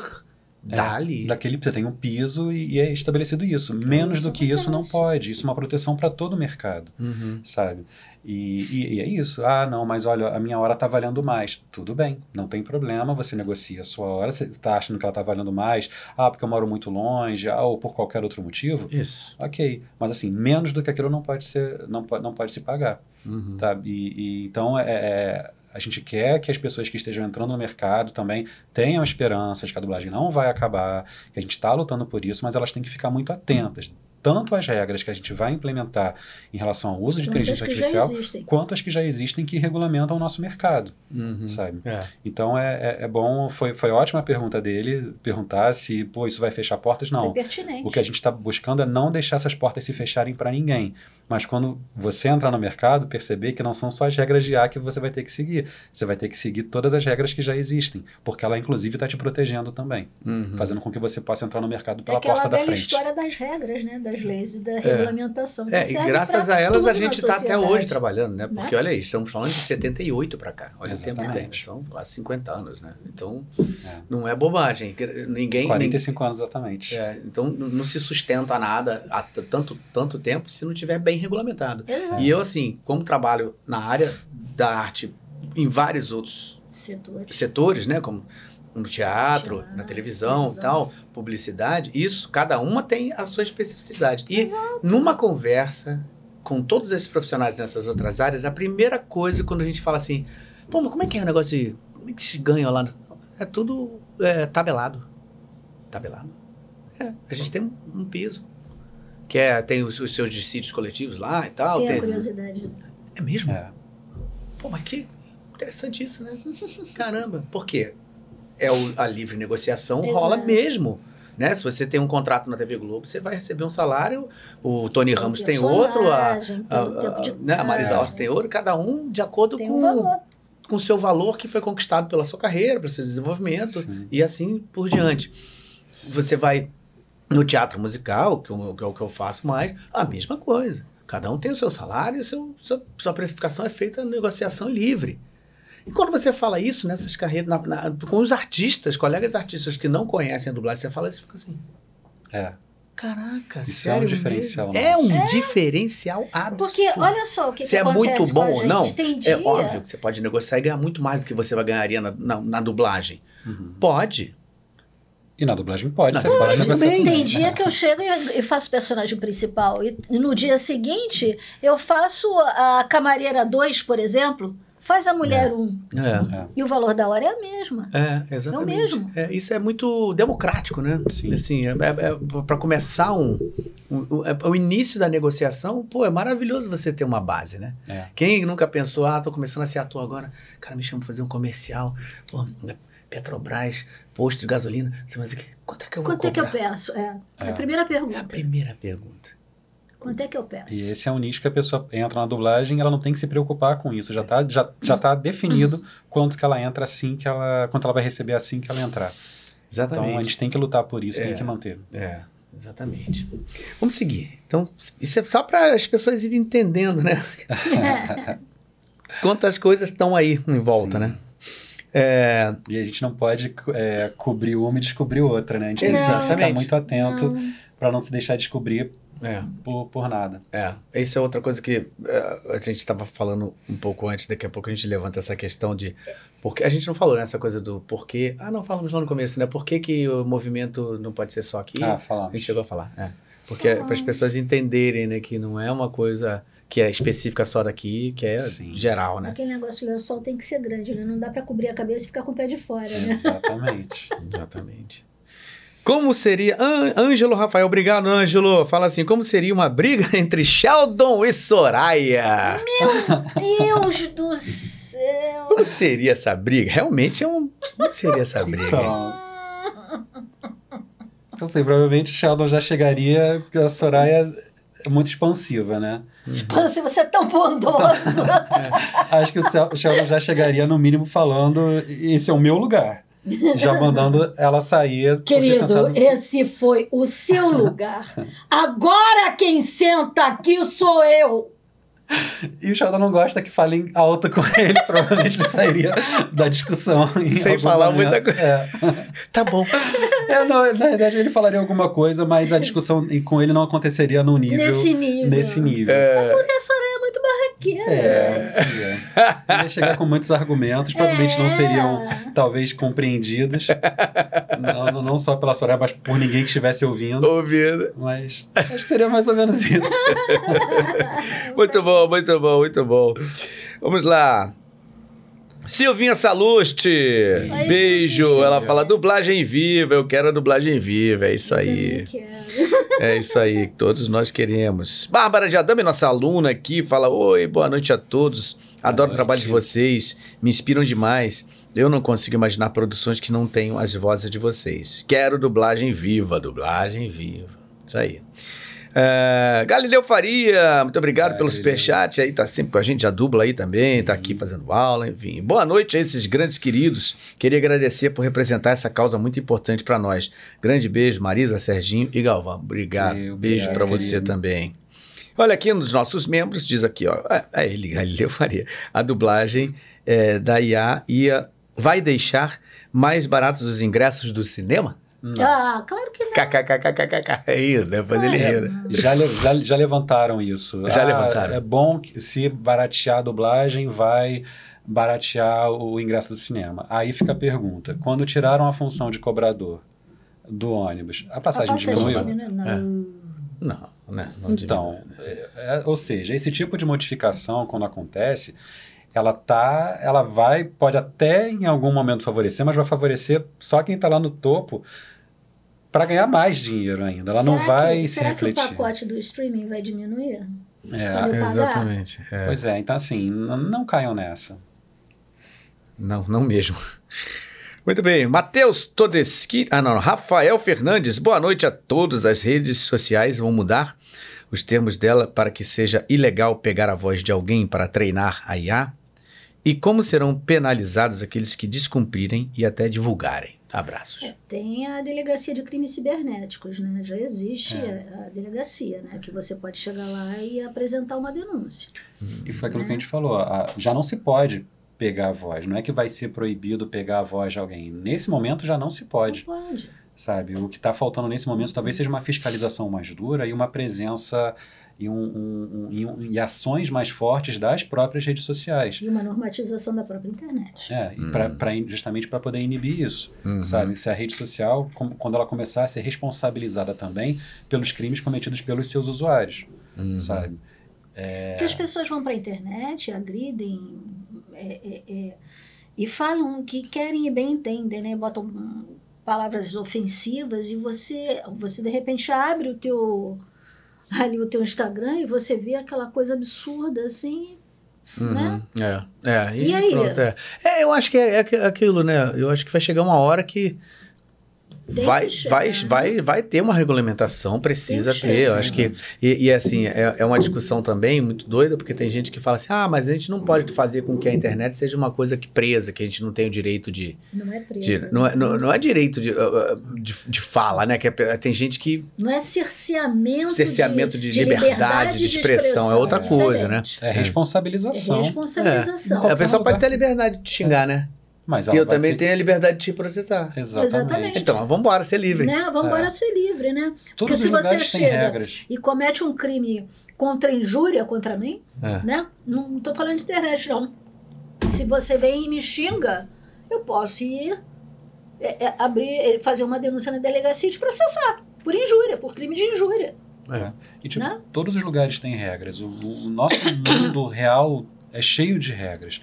Speaker 2: É,
Speaker 1: dali.
Speaker 2: Daquele você tem um piso e, e é estabelecido isso. Menos do que isso não pode. Isso é uma proteção para todo o mercado,
Speaker 1: Uhum.
Speaker 2: sabe? E, e- e é isso. Ah, não, mas olha, a minha hora está valendo mais. Tudo bem, não tem problema. Você negocia a sua hora. Você está achando que ela está valendo mais? Ah, porque eu moro muito longe, ah, ou por qualquer outro motivo?
Speaker 1: Isso.
Speaker 2: Ok, mas assim, menos do que aquilo não pode ser, não pode, não pode se pagar,
Speaker 1: Uhum.
Speaker 2: sabe? E, e então é, é- a gente quer que as pessoas que estejam entrando no mercado também tenham esperança de que a dublagem não vai acabar, que a gente está lutando por isso, mas elas têm que ficar muito atentas. Tanto às regras que a gente vai implementar em relação ao uso de inteligência artificial, quanto as que já existem que regulamentam o nosso mercado,
Speaker 1: Uhum.
Speaker 2: sabe?
Speaker 1: É.
Speaker 2: Então é, é, é bom, foi, foi ótima a pergunta dele, perguntar se, pô, isso vai fechar portas? Não.
Speaker 3: Foi pertinente.
Speaker 2: O que a gente está buscando é não deixar essas portas se fecharem para ninguém. Mas quando você entrar no mercado, perceber que não são só as regras de A que você vai ter que seguir. Você vai ter que seguir todas as regras que já existem. Porque ela, inclusive, está te protegendo também.
Speaker 1: Uhum.
Speaker 2: Fazendo com que você possa entrar no mercado
Speaker 3: É
Speaker 2: pela
Speaker 3: aquela
Speaker 2: porta da
Speaker 3: velha
Speaker 2: frente.
Speaker 3: história das regras, né? Das leis e da regulamentação. que
Speaker 1: É, e graças a elas a gente está até hoje trabalhando, né? Porque
Speaker 3: Né?
Speaker 1: olha aí, estamos falando de 78 para cá. Olha o tempo que tem.
Speaker 2: Exatamente.
Speaker 1: São quase 50 anos, né? Então,
Speaker 2: É.
Speaker 1: não é bobagem. Que- Ninguém.
Speaker 2: 45 anos exatamente.
Speaker 1: É, então não se sustenta nada há tanto, tanto tempo se não tiver bem regulamentado.
Speaker 3: Exato.
Speaker 1: E eu, assim, como trabalho na área da arte em vários outros
Speaker 3: Setores.
Speaker 1: setores, né? Como no teatro, na televisão e tal, publicidade, isso, cada uma tem a sua especificidade. E numa conversa com todos esses profissionais nessas outras áreas, a primeira coisa quando a gente fala assim, pô, mas como é que é o negócio de. Como é que se ganha lá? É tudo é, tabelado. Tabelado? É, a gente tem um, um piso. Que é, tem os, os seus dissídios coletivos lá e tal.
Speaker 3: Tem a
Speaker 1: tem-
Speaker 3: curiosidade.
Speaker 1: é mesmo? Pô, mas que interessante isso, né? Caramba. Por quê? É o- a livre negociação rola
Speaker 3: Exato.
Speaker 1: mesmo. Né? Se você tem um contrato na TV Globo, você vai receber um salário. O Tony
Speaker 3: Tem
Speaker 1: Ramos tem outro, a, a,
Speaker 3: de
Speaker 1: a- né? a Marisa. Hort tem outro, cada um de acordo
Speaker 3: Tem
Speaker 1: com
Speaker 3: um
Speaker 1: com o seu valor que foi conquistado pela sua carreira, pelo seu desenvolvimento e assim por diante. Você vai no teatro musical, que, eu- que é o que eu faço mais, a mesma coisa. Cada um tem o seu salário, o seu, seu- sua precificação é feita na negociação livre. E quando você fala isso nessas carreiras, na- na- com os artistas, colegas artistas que não conhecem a dublagem, você fala isso e fica assim,
Speaker 2: É.
Speaker 1: caraca,
Speaker 2: Isso é um
Speaker 1: sério
Speaker 2: diferencial
Speaker 1: mesmo? É um.
Speaker 2: É.
Speaker 1: diferencial absurdo.
Speaker 3: Porque olha só o que,
Speaker 1: se
Speaker 3: que
Speaker 1: é muito bom ou não, é óbvio que você pode negociar e ganhar muito mais do que você vai ganharia na, na, na dublagem. Pode.
Speaker 2: E na dublagem pode,
Speaker 1: Na
Speaker 2: você pode
Speaker 1: dublagem
Speaker 2: negociar
Speaker 1: também.
Speaker 3: Tem
Speaker 2: também.
Speaker 3: dia que eu chego e e faço personagem principal. E no dia seguinte, eu faço a camareira 2, por exemplo, faz a mulher 1. Um,
Speaker 1: É.
Speaker 3: e o valor da hora é a mesma.
Speaker 1: É, exatamente.
Speaker 3: É o mesmo.
Speaker 1: É, isso é muito democrático, né? Sim. Assim, é, para começar um, um- um- é, o início da negociação, pô, é maravilhoso você ter uma base, né?
Speaker 2: É.
Speaker 1: Quem nunca pensou, ah, tô começando a ser ator agora, cara, me chama pra fazer um comercial, pô, Petrobras, posto de gasolina, mas quanto é que eu vou
Speaker 3: Quanto é que eu peço? É, é
Speaker 2: É.
Speaker 3: a primeira pergunta.
Speaker 1: Primeira pergunta.
Speaker 3: Quanto é que eu peço?
Speaker 2: E esse é um nicho que a pessoa entra na dublagem, ela não tem que se preocupar com isso. Já está já, já tá definido quanto que ela entra assim que ela. quanto ela vai receber assim que ela entrar.
Speaker 1: Exatamente.
Speaker 2: Então a gente tem que lutar por isso,
Speaker 1: É.
Speaker 2: tem que manter.
Speaker 1: É, exatamente. Vamos seguir. Então, isso é só para as pessoas irem entendendo, né? Quantas coisas estão aí em volta, né? É,
Speaker 2: E a gente não pode é, cobrir uma e descobrir outra, né? A gente tem que ficar
Speaker 1: Exatamente.
Speaker 2: muito atento para não se deixar descobrir
Speaker 1: É.
Speaker 2: por, por nada.
Speaker 1: É, isso é outra coisa que é, a gente estava falando um pouco antes, daqui a pouco a gente levanta essa questão de. Porque a gente não falou nessa coisa do porquê. Ah, não, falamos lá no começo, né? Por que, que o movimento não pode ser só aqui?
Speaker 2: Ah, falamos.
Speaker 1: A gente chegou a falar. É. Porque para as pessoas entenderem, né, que não é uma coisa que é específica só daqui, que é geral, né?
Speaker 3: Aquele negócio de lençol tem que ser grande, né? Não dá pra cobrir a cabeça e ficar com o pé de fora, né?
Speaker 2: Exatamente.
Speaker 1: Exatamente. Como seria. Ân- Ângelo Rafael, obrigado, Ângelo. Fala assim: como seria uma briga entre Sheldon e Soraya?
Speaker 3: Meu Deus do céu!
Speaker 1: Como seria essa briga? Realmente é um. Como seria essa briga?
Speaker 2: Então, eu sei, provavelmente o Sheldon já chegaria, porque a Soraya é muito expansiva, né?
Speaker 3: Se você é tão bondoso.
Speaker 2: Acho que o Sheldon já chegaria, no mínimo, falando: esse é o meu lugar. Já mandando ela sair.
Speaker 3: Querido,
Speaker 2: sentado-
Speaker 3: esse foi o seu lugar. Agora quem senta aqui sou eu.
Speaker 2: E o Sheldon não gosta que falem alto com ele, provavelmente ele sairia da discussão. em
Speaker 1: Sem falar
Speaker 2: momento.
Speaker 1: muita coisa.
Speaker 2: É.
Speaker 1: Tá bom.
Speaker 2: É, não, na verdade ele falaria alguma coisa, mas a discussão com ele não aconteceria num nível.
Speaker 3: Nesse nível.
Speaker 2: Nesse nível.
Speaker 3: Porque a Soraya é muito barraqueira.
Speaker 2: É. Ele ia chegar com muitos argumentos, provavelmente não seriam, talvez, compreendidos. Não, não- não só pela Soraya, mas por ninguém que estivesse ouvindo.
Speaker 1: Ouvindo.
Speaker 2: Mas acho que seria mais ou menos isso.
Speaker 1: Muito bom, muito bom, muito bom. Vamos lá. Silvinha Saluste,
Speaker 3: Oi,
Speaker 1: beijo.
Speaker 3: Silvinha.
Speaker 1: Ela fala dublagem viva, eu quero a dublagem viva, é isso aí. É isso aí, que todos nós queremos. Bárbara de Adame, nossa aluna aqui, fala: Oi, boa noite a todos. Adoro o trabalho de vocês, me inspiram demais. Eu não consigo imaginar produções que não tenham as vozes de vocês. Quero dublagem viva, dublagem viva. Isso aí. É, Galileu Faria, muito obrigado pelo superchat aí, tá sempre com a gente, já dubla aí também, tá aqui fazendo aula, enfim. Boa noite a esses grandes queridos. Queria agradecer por representar essa causa muito importante para nós. Grande beijo, Marisa, Serginho e Galvão. Obrigado. beijo para você também. Olha aqui um dos nossos membros, diz aqui, ó, é, é ele, Galileu Faria. A dublagem é, da IA ia, vai deixar mais baratos os ingressos do cinema?
Speaker 3: Ah, claro que não.
Speaker 1: KKKKKK. É isso, né? Fazer ele rir, né?
Speaker 2: Já, le- já, já levantaram isso.
Speaker 1: Já
Speaker 2: Ah,
Speaker 1: levantaram.
Speaker 2: É bom que se baratear a dublagem, vai baratear o ingresso do cinema. Aí fica a pergunta: quando tiraram a função de cobrador do ônibus, a passagem,
Speaker 3: A passagem
Speaker 2: diminuiu?
Speaker 3: diminui- não.
Speaker 1: É. Não, né? Não
Speaker 2: Então, é, é, ou seja, esse tipo de modificação, quando acontece, ela tá, ela vai, pode até em algum momento favorecer, mas vai favorecer só quem está lá no topo para ganhar mais dinheiro ainda. Ela não
Speaker 3: Será
Speaker 2: vai
Speaker 3: que,
Speaker 2: se
Speaker 3: será
Speaker 2: refletir.
Speaker 3: que o pacote do streaming vai diminuir?
Speaker 2: É?
Speaker 1: Exatamente. é.
Speaker 2: Pois é, então assim, não caiam nessa.
Speaker 1: Não, não mesmo. Muito bem, Matheus Todeschi. Ah, não, Rafael Fernandes. Boa noite a todos. As redes sociais vão mudar os termos dela para que seja ilegal pegar a voz de alguém para treinar a IA? E como serão penalizados aqueles que descumprirem e até divulgarem? Abraços.
Speaker 3: É, tem a delegacia de crimes cibernéticos, né? Já existe
Speaker 2: É.
Speaker 3: a, a delegacia, né? Que você pode chegar lá e apresentar uma denúncia.
Speaker 2: E foi aquilo que a gente falou, a- já não se pode pegar a voz, não é que vai ser proibido pegar a voz de alguém. Nesse momento já não se pode.
Speaker 3: Pode.
Speaker 2: sabe? O que está faltando nesse momento talvez seja uma fiscalização mais dura e uma presença e, um, um- um- e, ações mais fortes das próprias redes sociais.
Speaker 3: E uma normatização da própria internet.
Speaker 2: É, e pra, pra in- justamente para poder inibir isso,
Speaker 1: Uhum.
Speaker 2: sabe? Se a rede social, com- quando ela começar a ser responsabilizada também pelos crimes cometidos pelos seus usuários,
Speaker 1: Uhum.
Speaker 2: sabe? É,
Speaker 3: Porque as pessoas vão para a internet, agridem é, é, é, e falam o que querem e bem entendem, né? Botam hum, palavras ofensivas e você, você de repente abre o teu ali o teu Instagram e você vê aquela coisa absurda assim, né?
Speaker 1: Uhum. É, é.
Speaker 3: E aí?
Speaker 1: pronto, é. É, eu acho que é, é aqu- aquilo, né? Eu acho que vai chegar uma hora que vai, vai,
Speaker 3: né?
Speaker 1: vai, vai ter uma regulamentação, precisa
Speaker 3: que
Speaker 1: ter. Eu acho que. E, e, assim, é, é uma discussão também muito doida, porque tem gente que fala assim: ah, mas a gente não pode fazer com que a internet seja uma coisa que presa, que a gente não tem o direito de.
Speaker 3: Não é preso.
Speaker 1: de- não, é, não, não é direito de, uh, uh, de, de fala, né? Que é- tem gente que.
Speaker 3: Não é cerceamento,
Speaker 1: Cerceamento de, liberdade, de expressão, é outra coisa, né?
Speaker 2: é responsabilização.
Speaker 3: É responsabilização.
Speaker 1: É, a pessoa pode ter a liberdade de xingar, né?
Speaker 2: Mas
Speaker 1: e eu também
Speaker 2: ter-
Speaker 1: tenho a liberdade de te processar.
Speaker 3: Exatamente.
Speaker 1: Então, vamos embora, ser livre.
Speaker 3: Né? Vamos embora
Speaker 1: É.
Speaker 3: ser livre, né? Porque se você chega
Speaker 1: regras.
Speaker 3: e comete um crime contra injúria contra mim,
Speaker 1: É.
Speaker 3: né? Não estou falando de internet, não. Se você vem e me xinga, eu posso ir é, é, abrir, é, fazer uma denúncia na delegacia e te processar por injúria, por crime de injúria.
Speaker 2: É. E tipo,
Speaker 3: Né?
Speaker 2: todos os lugares têm regras. O- o nosso mundo real é cheio de regras.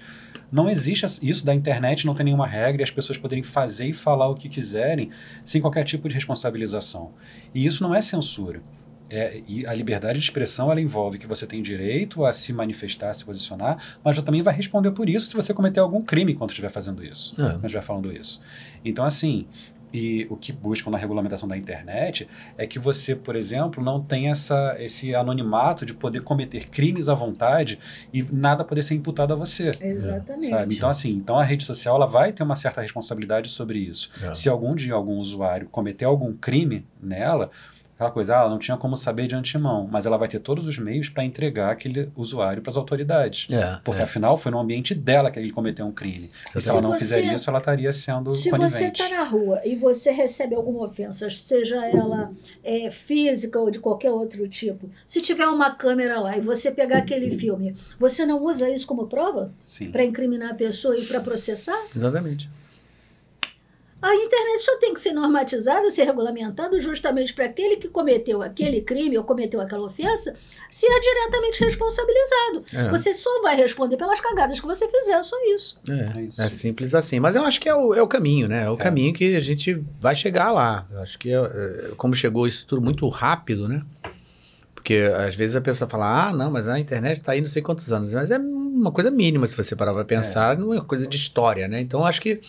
Speaker 2: Não existe isso da internet, não tem nenhuma regra e as pessoas poderem fazer e falar o que quiserem sem qualquer tipo de responsabilização. E isso não é censura. É, e a liberdade de expressão ela envolve que você tem direito a se manifestar, a se posicionar, mas você também vai responder por isso se você cometer algum crime enquanto estiver fazendo isso,
Speaker 1: É.
Speaker 2: quando estiver falando isso. Então, assim, e o que buscam na regulamentação da internet é que você, por exemplo, não tem essa, esse anonimato de poder cometer crimes à vontade e nada poder ser imputado a você.
Speaker 3: Exatamente.
Speaker 2: Sabe? Então, assim, então a rede social ela vai ter uma certa responsabilidade sobre isso.
Speaker 1: É.
Speaker 2: Se algum dia algum usuário cometer algum crime nela, aquela coisa, ah, ela não tinha como saber de antemão, mas ela vai ter todos os meios para entregar aquele usuário para as autoridades.
Speaker 1: É,
Speaker 2: Porque
Speaker 1: é.
Speaker 2: afinal foi no ambiente dela que ele cometeu um crime. E se ela não
Speaker 3: você-
Speaker 2: fizer isso, ela estaria sendo
Speaker 3: Se você
Speaker 2: conivente.
Speaker 3: está na rua e você recebe alguma ofensa, seja ela é, física ou de qualquer outro tipo, se tiver uma câmera lá e você pegar aquele filme, você não usa isso como prova
Speaker 2: Sim.
Speaker 3: para incriminar a pessoa e para processar?
Speaker 1: Exatamente.
Speaker 3: A internet só tem que ser normatizada, ser regulamentada justamente para aquele que cometeu aquele crime ou cometeu aquela ofensa ser diretamente responsabilizado.
Speaker 1: É.
Speaker 3: Você só vai responder pelas cagadas que você fizer, só isso.
Speaker 1: É, é simples assim. Mas eu acho que é o, é o caminho, né? É o caminho que a gente vai chegar lá. Eu acho que, é, é, como chegou isso tudo muito rápido, né? Porque às vezes a pessoa fala, ah, não, mas a internet está aí não sei quantos anos. Mas é uma coisa mínima, se você parar para pensar, não é coisa de história, né? Então eu acho que.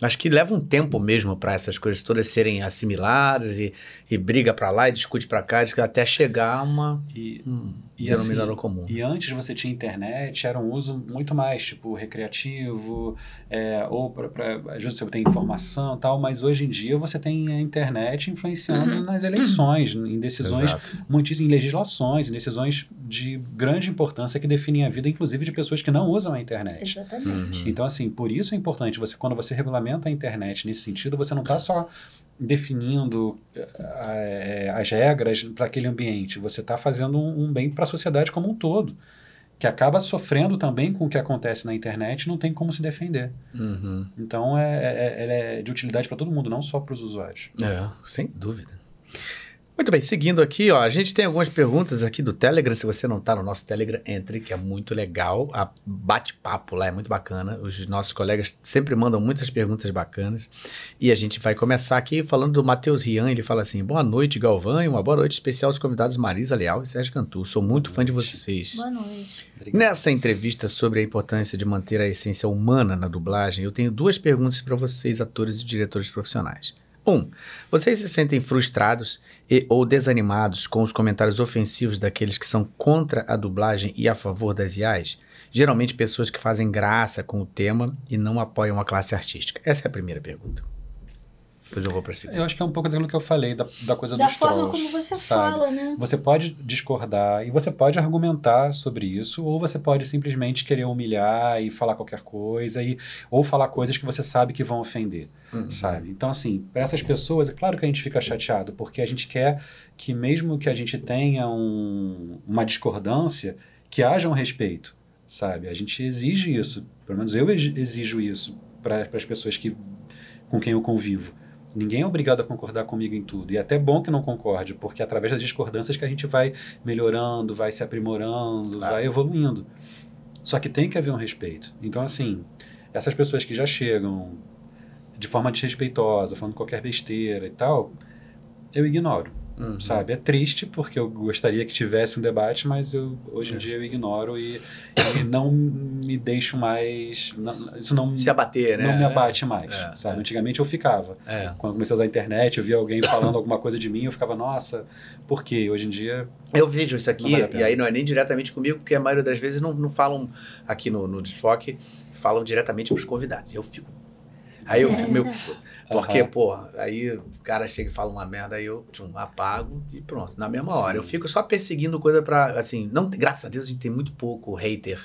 Speaker 1: Acho que leva um tempo mesmo para essas coisas todas serem assimiladas e, e briga para lá e discute para cá, até chegar a uma,
Speaker 2: E,
Speaker 1: um
Speaker 2: e
Speaker 1: denominador
Speaker 2: assim,
Speaker 1: comum.
Speaker 2: E antes você tinha internet, era um uso muito mais, tipo, recreativo, é, ou para você tem informação e tal, mas hoje em dia você tem a internet influenciando nas eleições, em decisões, muitas em legislações, em decisões de grande importância que definem a vida, inclusive de pessoas que não usam a internet.
Speaker 3: Exatamente.
Speaker 2: Então, assim, por isso é importante você, quando você regulamenta a internet nesse sentido, você não está só definindo eh, as regras para aquele ambiente, você está fazendo um, um bem para a sociedade como um todo. que acaba sofrendo também com o que acontece na internet, não tem como se defender.
Speaker 1: Uhum.
Speaker 2: Então, é, é, ela é de utilidade para todo mundo, não só para os usuários.
Speaker 1: É, sem dúvida. Muito bem, seguindo aqui, ó, a gente tem algumas perguntas aqui do Telegram. Se você não está no nosso Telegram, entre, que é muito legal. A bate-papo lá é muito bacana. Os nossos colegas sempre mandam muitas perguntas bacanas. E a gente vai começar aqui falando do Matheus Rian. Ele fala assim: Boa noite, Galvão, e uma boa noite especial aos convidados Marisa Leal e Sérgio Cantu. Sou muito fã de vocês.
Speaker 3: Boa noite.
Speaker 1: Nessa entrevista sobre a importância de manter a essência humana na dublagem, eu tenho duas perguntas para vocês, atores e diretores profissionais. Um, vocês se sentem frustrados e, ou desanimados com os comentários ofensivos daqueles que são contra a dublagem e a favor das IAs? Geralmente pessoas que fazem graça com o tema e não apoiam a classe artística. Essa é a primeira pergunta. Depois eu vou para a segunda.
Speaker 2: Eu acho que é um pouco daquilo que eu falei, da, da coisa
Speaker 3: Da
Speaker 2: dos
Speaker 3: forma
Speaker 2: trolls,
Speaker 3: como você
Speaker 2: sabe?
Speaker 3: fala, né?
Speaker 2: Você pode discordar e você pode argumentar sobre isso, ou você pode simplesmente querer humilhar e falar qualquer coisa, e, ou falar coisas que você sabe que vão ofender,
Speaker 1: Uhum.
Speaker 2: sabe? Então, assim, para essas pessoas, é claro que a gente fica chateado, porque a gente quer que, mesmo que a gente tenha um- uma discordância, que haja um respeito, sabe? A gente exige isso, pelo menos eu ex- exijo isso para as pessoas que, com quem eu convivo. Ninguém é obrigado a concordar comigo em tudo. E é até bom que não concorde, porque é através das discordâncias que a gente vai melhorando, vai se aprimorando, vai evoluindo. Só que tem que haver um respeito. Então, assim, essas pessoas que já chegam de forma desrespeitosa, falando qualquer besteira e tal, eu ignoro.
Speaker 1: Uhum.
Speaker 2: Sabe? É triste porque eu gostaria que tivesse um debate, mas eu, hoje em
Speaker 1: É.
Speaker 2: dia eu ignoro e, e não me deixo mais. não- isso não
Speaker 1: Se abater, né?
Speaker 2: Não me abate mais.
Speaker 1: É,
Speaker 2: sabe? Antigamente eu ficava.
Speaker 1: É.
Speaker 2: Quando comecei a usar a internet, eu via alguém falando alguma coisa de mim, eu ficava, nossa, por quê? Hoje em dia.
Speaker 1: Eu vejo isso aqui,
Speaker 2: vale
Speaker 1: e aí não é nem diretamente comigo, porque a maioria das vezes não, não falam aqui no, no Desfoque, falam diretamente para os convidados. Eu fico. Aí eu fico, meu. Porque,
Speaker 2: Aham.
Speaker 1: pô, aí o cara chega e fala uma merda, aí eu tchum, apago e pronto, na mesma hora. Eu fico só perseguindo coisa pra, assim, não, graças a Deus a gente tem muito pouco hater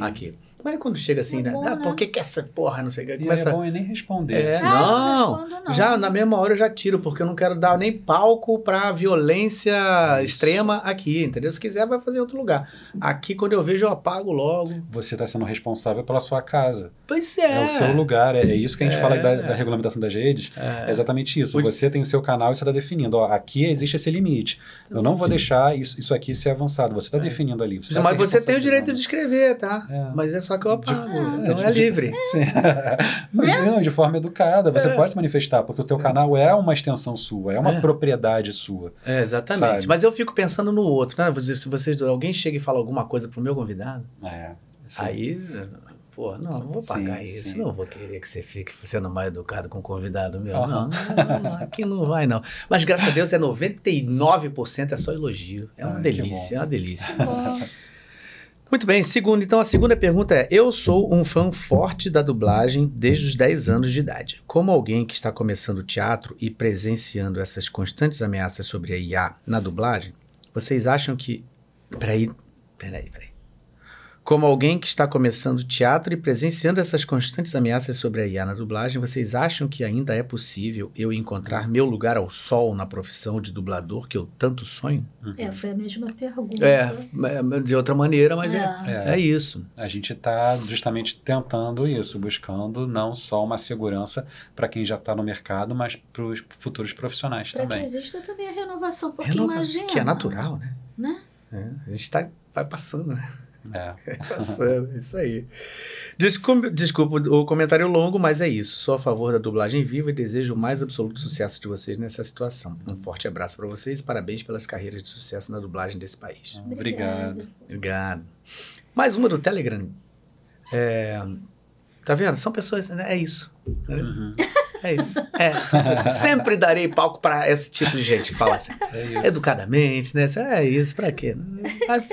Speaker 1: aqui. Mas quando chega assim, né?
Speaker 3: bom,
Speaker 1: ah,
Speaker 3: né?
Speaker 1: por que que essa porra, não sei o que,
Speaker 2: E
Speaker 1: começa...
Speaker 2: é bom eu nem responder.
Speaker 1: É,
Speaker 3: Ah, não
Speaker 1: não,
Speaker 3: respondo, não.
Speaker 1: já na mesma hora eu já tiro, porque eu não quero dar nem palco pra violência extrema aqui, entendeu? Se quiser, vai fazer em outro lugar. Aqui, quando eu vejo, eu apago logo.
Speaker 2: Você está sendo responsável pela sua casa.
Speaker 1: Pois é.
Speaker 2: É o seu lugar, é, é isso que a gente
Speaker 1: É.
Speaker 2: fala da, da regulamentação das redes.
Speaker 1: É.
Speaker 2: É, exatamente isso.
Speaker 1: O-
Speaker 2: Você tem o seu canal e você está definindo. Ó, aqui existe esse limite. Eu não vou deixar isso, isso aqui ser avançado. Você está definindo ali. Você tá
Speaker 1: Mas você tem o direito de escrever, tá? Mas é só que eu apago. então
Speaker 2: de-
Speaker 1: é
Speaker 2: de-
Speaker 1: livre.
Speaker 2: Sim. Mas, não, de forma educada. Você
Speaker 1: É.
Speaker 2: pode se manifestar, porque o teu canal é uma extensão sua, é uma
Speaker 1: É.
Speaker 2: propriedade sua.
Speaker 1: É, exatamente.
Speaker 2: Sabe?
Speaker 1: Mas eu fico pensando no outro, né? Você- Se vocês, alguém chega e fala alguma coisa pro meu convidado,
Speaker 2: É. sim.
Speaker 1: aí, pô, não, não vou pagar
Speaker 2: Sim,
Speaker 1: isso.
Speaker 2: sim.
Speaker 1: Não vou querer que você fique sendo mais educado com o convidado meu.
Speaker 2: Aham.
Speaker 1: Não, não, não, aqui não vai, não. Mas graças a Deus é 99% é só elogio. É uma
Speaker 2: que
Speaker 1: delícia, é uma delícia. Muito bem, segundo, então a segunda pergunta é: Eu sou um fã forte da dublagem desde os 10 anos de idade. Como alguém que está começando teatro e presenciando essas constantes ameaças sobre a IA na dublagem, vocês acham que. Peraí, peraí, peraí. Como alguém que está começando teatro e presenciando essas constantes ameaças sobre a IA na dublagem, vocês acham que ainda é possível eu encontrar meu lugar ao sol na profissão de dublador que eu tanto sonho?
Speaker 3: é, foi a mesma pergunta.
Speaker 1: É, é, de outra maneira, mas é,
Speaker 3: É.
Speaker 1: é isso.
Speaker 2: A gente está justamente tentando isso, buscando não só uma segurança para quem já está no mercado, mas para os futuros profissionais
Speaker 3: Para que
Speaker 2: também.
Speaker 3: exista também a renovação, porque
Speaker 1: Renova-
Speaker 3: imagina.
Speaker 1: Que é natural, né?
Speaker 3: Né?
Speaker 1: É, a gente tá, vai passando, né?
Speaker 2: É.
Speaker 1: Passando, isso aí. Desculpa, desculpa o comentário longo, mas é isso. Sou a favor da dublagem viva e desejo o mais absoluto sucesso de vocês nessa situação. Um forte abraço para vocês e parabéns pelas carreiras de sucesso na dublagem desse país.
Speaker 2: Obrigado.
Speaker 1: Obrigado. Mais uma do Telegram. É, tá vendo? São pessoas. É isso.
Speaker 2: Uhum.
Speaker 1: É isso. É, sempre darei palco para esse tipo de gente que fala assim.
Speaker 2: É.
Speaker 1: Educadamente, né? É isso, pra quê?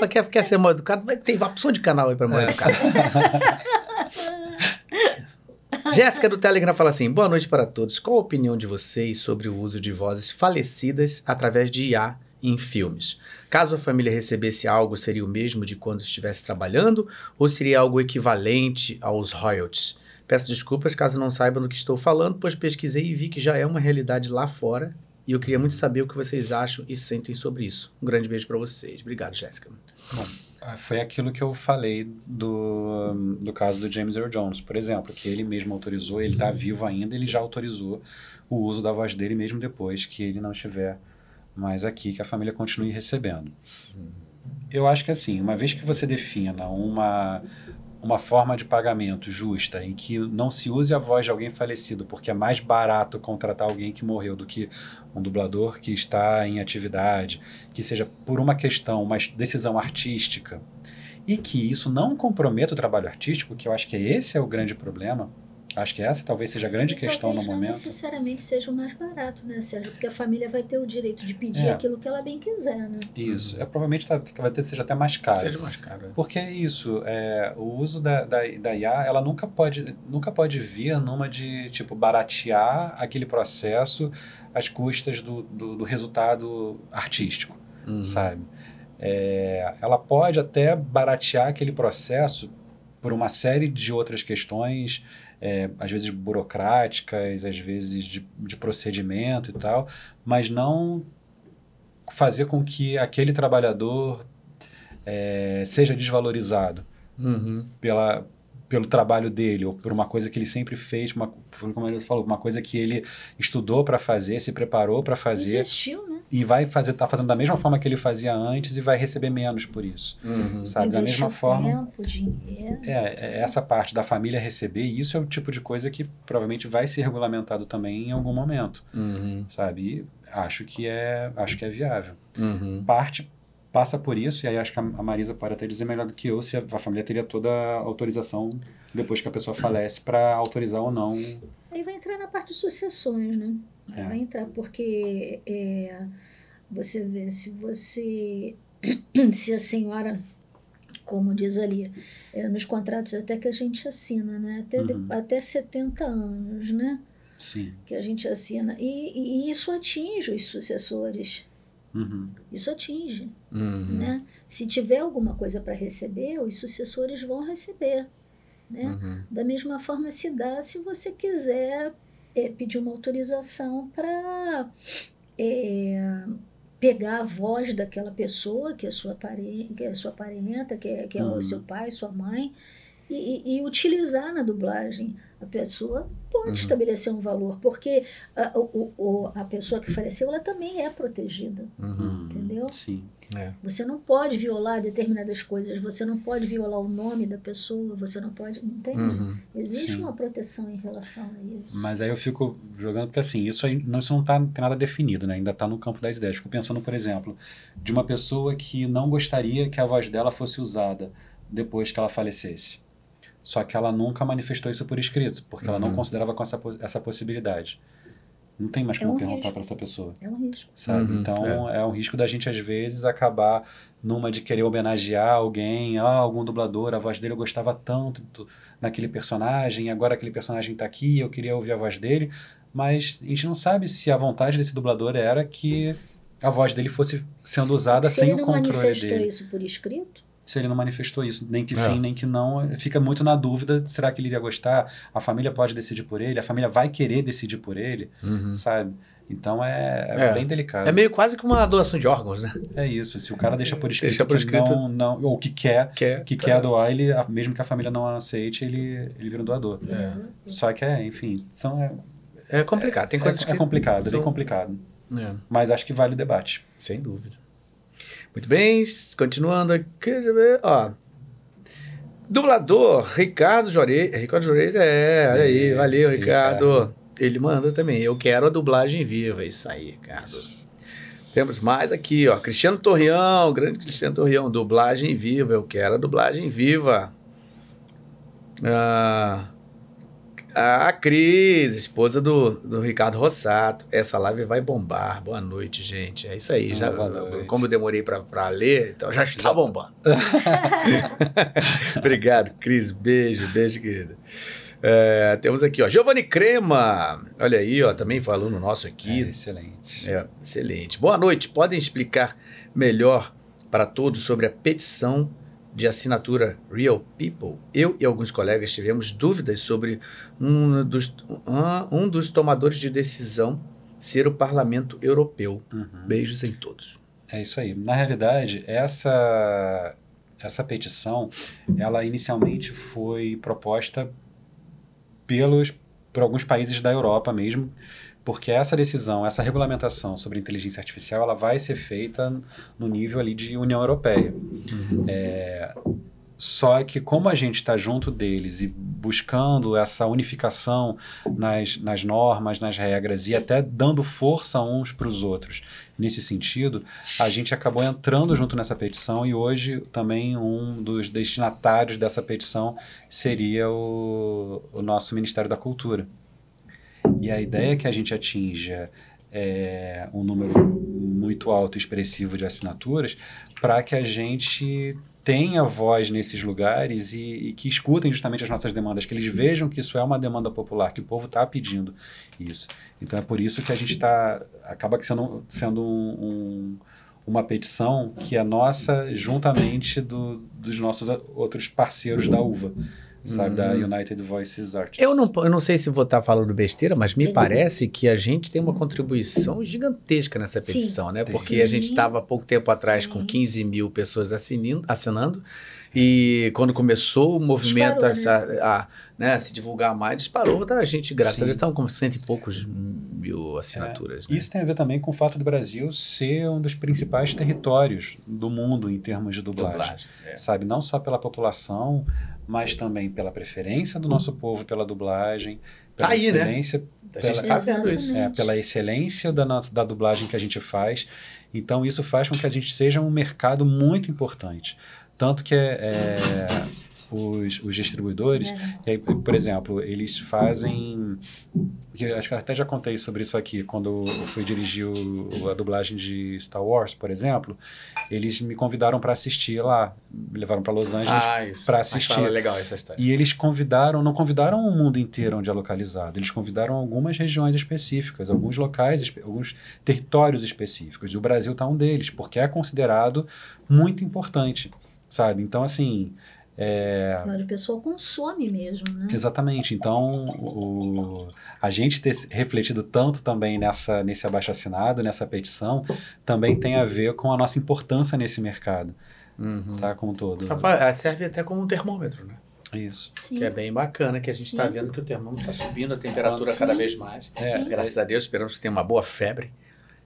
Speaker 1: Quer, quer ser mal educado? Vai ter opção de canal aí pra mal
Speaker 2: É.
Speaker 1: educado. Jéssica do Telegram fala assim: boa noite para todos. Qual a opinião de vocês sobre o uso de vozes falecidas através de IA em filmes? Caso a família recebesse algo, seria o mesmo de quando estivesse trabalhando ou seria algo equivalente aos royalties? Peço desculpas caso não saibam do que estou falando, pois pesquisei e vi que já é uma realidade lá fora e eu queria muito saber o que vocês acham e sentem sobre isso. Um grande beijo para vocês. Obrigado, Jéssica.
Speaker 2: Bom, Ah, Foi aquilo que eu falei do, do caso do James Earl Jones, por exemplo, que ele mesmo autorizou, ele está vivo ainda, ele já autorizou o uso da voz dele mesmo depois que ele não estiver mais aqui, que a família continue recebendo. Eu acho que assim, uma vez que você defina uma, uma forma de pagamento justa em que não se use a voz de alguém falecido, porque é mais barato contratar alguém que morreu do que um dublador que está em atividade, que seja por uma questão, uma decisão artística, e que isso não comprometa o trabalho artístico, que eu acho que esse é o grande problema. Acho que essa talvez seja a grande
Speaker 3: E
Speaker 2: questão no
Speaker 3: talvez não
Speaker 2: momento.
Speaker 3: necessariamente seja o mais barato, né, Sérgio? Porque a família vai ter o direito de pedir
Speaker 2: É.
Speaker 3: aquilo que ela bem quiser, né?
Speaker 2: Isso. É, provavelmente tá, vai ter, seja até mais caro.
Speaker 1: Seja mais caro. é.
Speaker 2: Porque é isso, é, o uso da, da, da IA, ela nunca pode, nunca pode vir numa de, tipo, baratear aquele processo às custas do, do, do resultado artístico, sabe? É, ela pode até baratear aquele processo por uma série de outras questões, é, às vezes burocráticas, às vezes de, de procedimento e tal, mas não fazer com que aquele trabalhador é, seja desvalorizado
Speaker 1: Uhum.
Speaker 2: pela, pelo trabalho dele ou por uma coisa que ele sempre fez, uma, como ele falou, uma coisa que ele estudou para fazer, se preparou para fazer
Speaker 3: Investiu, né?
Speaker 2: E vai fazer, tá fazendo da mesma forma que ele fazia antes e vai receber menos por isso,
Speaker 1: Uhum.
Speaker 2: sabe? Da mesma forma.
Speaker 3: tempo, dinheiro.
Speaker 2: É, é, essa parte da família receber, e isso é o tipo de coisa que provavelmente vai ser regulamentado também em algum momento,
Speaker 1: Uhum.
Speaker 2: sabe? E acho que é, acho que é viável.
Speaker 1: Uhum.
Speaker 2: Parte passa por isso, e aí acho que a Marisa pode até dizer melhor do que eu se a, a família teria toda a autorização depois que a pessoa falece para autorizar ou não.
Speaker 3: Aí vai entrar na parte de sucessões, né?
Speaker 2: É.
Speaker 3: Vai entrar, porque é, você vê, se você. Se a senhora, como diz ali, é, nos contratos até que a gente assina, né? Até, de-
Speaker 2: Uhum.
Speaker 3: até 70 anos, né?
Speaker 2: Sim.
Speaker 3: Que a gente assina. E, e- e isso atinge os sucessores.
Speaker 2: Uhum.
Speaker 3: Isso atinge.
Speaker 1: Uhum.
Speaker 3: Né? Se tiver alguma coisa para receber, os sucessores vão receber. Né?
Speaker 1: Uhum.
Speaker 3: Da mesma forma se dá se você quiser é, pedir uma autorização para pegar a voz daquela pessoa que é sua parente, que é sua parenta, que é, que é
Speaker 2: Uhum.
Speaker 3: o seu pai, sua mãe, e, e- e utilizar na dublagem. A pessoa pode
Speaker 1: Uhum.
Speaker 3: estabelecer um valor, porque a, o, o- a pessoa que faleceu ela também é protegida.
Speaker 1: Uhum.
Speaker 3: Entendeu?
Speaker 2: Sim.
Speaker 1: É.
Speaker 3: Você não pode violar determinadas coisas, você não pode violar o nome da pessoa, você não pode. Entende?
Speaker 2: Uhum.
Speaker 3: Existe
Speaker 2: Sim.
Speaker 3: uma proteção em relação a isso.
Speaker 2: Mas aí eu fico jogando, porque assim, isso, aí, não, isso não tá, tem nada definido, né? Ainda está no campo das ideias. Fico pensando, por exemplo, de uma pessoa que não gostaria que a voz dela fosse usada depois que ela falecesse. Só que ela nunca manifestou isso por escrito, porque ela não
Speaker 1: Uhum.
Speaker 2: considerava com essa, essa possibilidade. Não tem mais
Speaker 3: É
Speaker 2: como
Speaker 3: um
Speaker 2: perguntar para essa pessoa.
Speaker 3: É um risco.
Speaker 2: Sabe?
Speaker 1: Uhum,
Speaker 2: então é. um risco da gente, às vezes, acabar numa de querer homenagear alguém, ah, algum dublador, a voz dele eu gostava tanto do- naquele personagem, agora aquele personagem está aqui, eu queria ouvir a voz dele, mas a gente não sabe se a vontade desse dublador era que a voz dele fosse sendo usada
Speaker 3: Se
Speaker 2: sem
Speaker 3: ele
Speaker 2: o
Speaker 3: não
Speaker 2: controle
Speaker 3: manifestou
Speaker 2: dele.
Speaker 3: isso por escrito,
Speaker 2: Se ele não manifestou isso, nem que
Speaker 1: É.
Speaker 2: sim, nem que não, fica muito na dúvida, será que ele iria gostar? A família pode decidir por ele? A família vai querer decidir por ele?
Speaker 1: Uhum.
Speaker 2: Sabe? Então é, é
Speaker 1: É.
Speaker 2: bem delicado.
Speaker 1: É meio quase que uma doação de órgãos, né?
Speaker 2: É isso. Se o cara deixa por escrito,
Speaker 1: Deixa por
Speaker 2: que
Speaker 1: escrito.
Speaker 2: não, não, ou que quer,
Speaker 1: Quer,
Speaker 2: que
Speaker 1: tá.
Speaker 2: quer doar, ele, mesmo que a família não aceite, ele, ele vira um doador.
Speaker 1: É.
Speaker 2: Só que é, enfim, são, é,
Speaker 1: É complicado. Tem
Speaker 2: é-
Speaker 1: coisas
Speaker 2: é,
Speaker 1: que
Speaker 2: complicado, é
Speaker 1: são-
Speaker 2: bem complicado.
Speaker 1: É.
Speaker 2: Mas acho que vale o debate.
Speaker 1: Sem dúvida. Muito bem, continuando aqui, deixa eu ver. Ó. Dublador, Ricardo Jorei. Ricardo Jorei, é, olha aí,
Speaker 2: É,
Speaker 1: valeu, Ricardo.
Speaker 2: Ricardo.
Speaker 1: Ele manda também. Eu quero a dublagem viva, isso aí, Ricardo. Temos mais aqui, ó. Cristiano Torreão, grande Cristiano Torreão, dublagem viva. Eu quero a dublagem viva. Ah, a Cris, esposa do, do Ricardo Rossato. Essa live vai bombar. Boa noite, gente. É isso aí.
Speaker 2: Ah,
Speaker 1: Já, como eu demorei para ler, então já está bombando. Obrigado, Cris. Beijo, beijo, querida. É, temos aqui, ó, Giovanni Crema. Olha aí, ó, também foi aluno nosso aqui.
Speaker 2: É, excelente.
Speaker 1: É, excelente. Boa noite. Podem explicar melhor para todos sobre a petição de assinatura Real People? Eu e alguns colegas tivemos dúvidas sobre um dos, um, um dos tomadores de decisão ser o Parlamento Europeu.
Speaker 2: Uhum.
Speaker 1: Beijos em todos.
Speaker 2: É isso aí. Na realidade, essa essa petição, ela inicialmente foi proposta pelos por alguns países da Europa mesmo, porque essa decisão, essa regulamentação sobre inteligência artificial, ela vai ser feita no nível ali de União Europeia.
Speaker 1: Uhum.
Speaker 2: É, só que como a gente está junto deles e buscando essa unificação nas, nas normas, nas regras e até dando força uns para os outros nesse sentido, a gente acabou entrando junto nessa petição e hoje também um dos destinatários dessa petição seria o, o nosso Ministério da Cultura. E a ideia é que a gente atinja é, um número muito alto e expressivo de assinaturas para que a gente tenha voz nesses lugares e, e, que escutem justamente as nossas demandas, que eles vejam que isso é uma demanda popular, que o povo está pedindo isso. Então é por isso que a gente está acaba sendo, sendo um, um, uma petição que é nossa juntamente do, dos nossos outros parceiros da UVA sabe, da
Speaker 1: Uhum.
Speaker 2: United Voices Artists.
Speaker 1: Eu não, eu não sei se vou estar falando besteira, mas me parece que a gente tem uma contribuição gigantesca nessa
Speaker 3: Sim.
Speaker 1: petição, né? Porque
Speaker 3: Sim.
Speaker 1: a gente estava há pouco tempo atrás com 15 mil pessoas assinindo, assinando, e quando começou o movimento
Speaker 3: Disparou,
Speaker 1: essa, a, né, a se divulgar mais, disparou. Tá? A gente, graças
Speaker 2: Sim.
Speaker 1: a Deus, estamos com cento e poucos mil assinaturas. né?
Speaker 2: Isso tem a ver também com o fato do Brasil ser um dos principais territórios do mundo em termos de dublagem.
Speaker 1: Dublagem, é.
Speaker 2: Sabe, não só pela população, mas também pela preferência do nosso povo pela dublagem, pela
Speaker 1: Tá aí, né?
Speaker 2: excelência,
Speaker 1: A gente
Speaker 2: pela,
Speaker 1: tá
Speaker 2: é, pela excelência da, nossa, da dublagem que a gente faz. Então isso faz com que a gente seja um mercado muito importante. Tanto que é, os, os distribuidores, e aí, por exemplo, eles fazem. que eu acho que eu até já contei sobre isso aqui, quando eu fui dirigir o- a dublagem de Star Wars, por exemplo. Eles me convidaram para assistir lá, me levaram para Los Angeles
Speaker 1: Ah, isso.
Speaker 2: para assistir.
Speaker 1: fala legal essa história.
Speaker 2: E eles convidaram, não convidaram o mundo inteiro onde é localizado, eles convidaram algumas regiões específicas, alguns locais, alguns territórios específicos. E o Brasil está um deles, porque é considerado muito importante, sabe? Então, assim. É,
Speaker 3: Onde a pessoa consome mesmo, né?
Speaker 2: Exatamente. Então, o, a gente ter refletido tanto também nessa, nesse abaixo-assinado, nessa petição, também tem a ver com a nossa importância nesse mercado, tá? Como um todo.
Speaker 1: Rapaz, ah, serve até como um termômetro, né?
Speaker 2: Isso.
Speaker 1: Que é bem bacana, que a gente está
Speaker 2: Sim.
Speaker 1: vendo que o termômetro está subindo a temperatura
Speaker 2: Sim.
Speaker 1: cada vez mais.
Speaker 2: É.
Speaker 1: Graças a Deus, esperamos que tenha uma boa febre.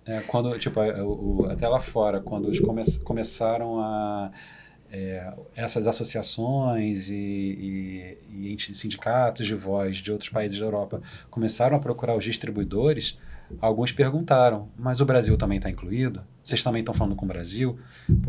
Speaker 2: É, quando, tipo, a- o- o- até lá fora, quando eles come começaram a. é, essas associações e, e, e sindicatos de voz de outros países da Europa começaram a procurar os distribuidores, alguns perguntaram: mas o Brasil também está incluído? Vocês também estão falando com o Brasil?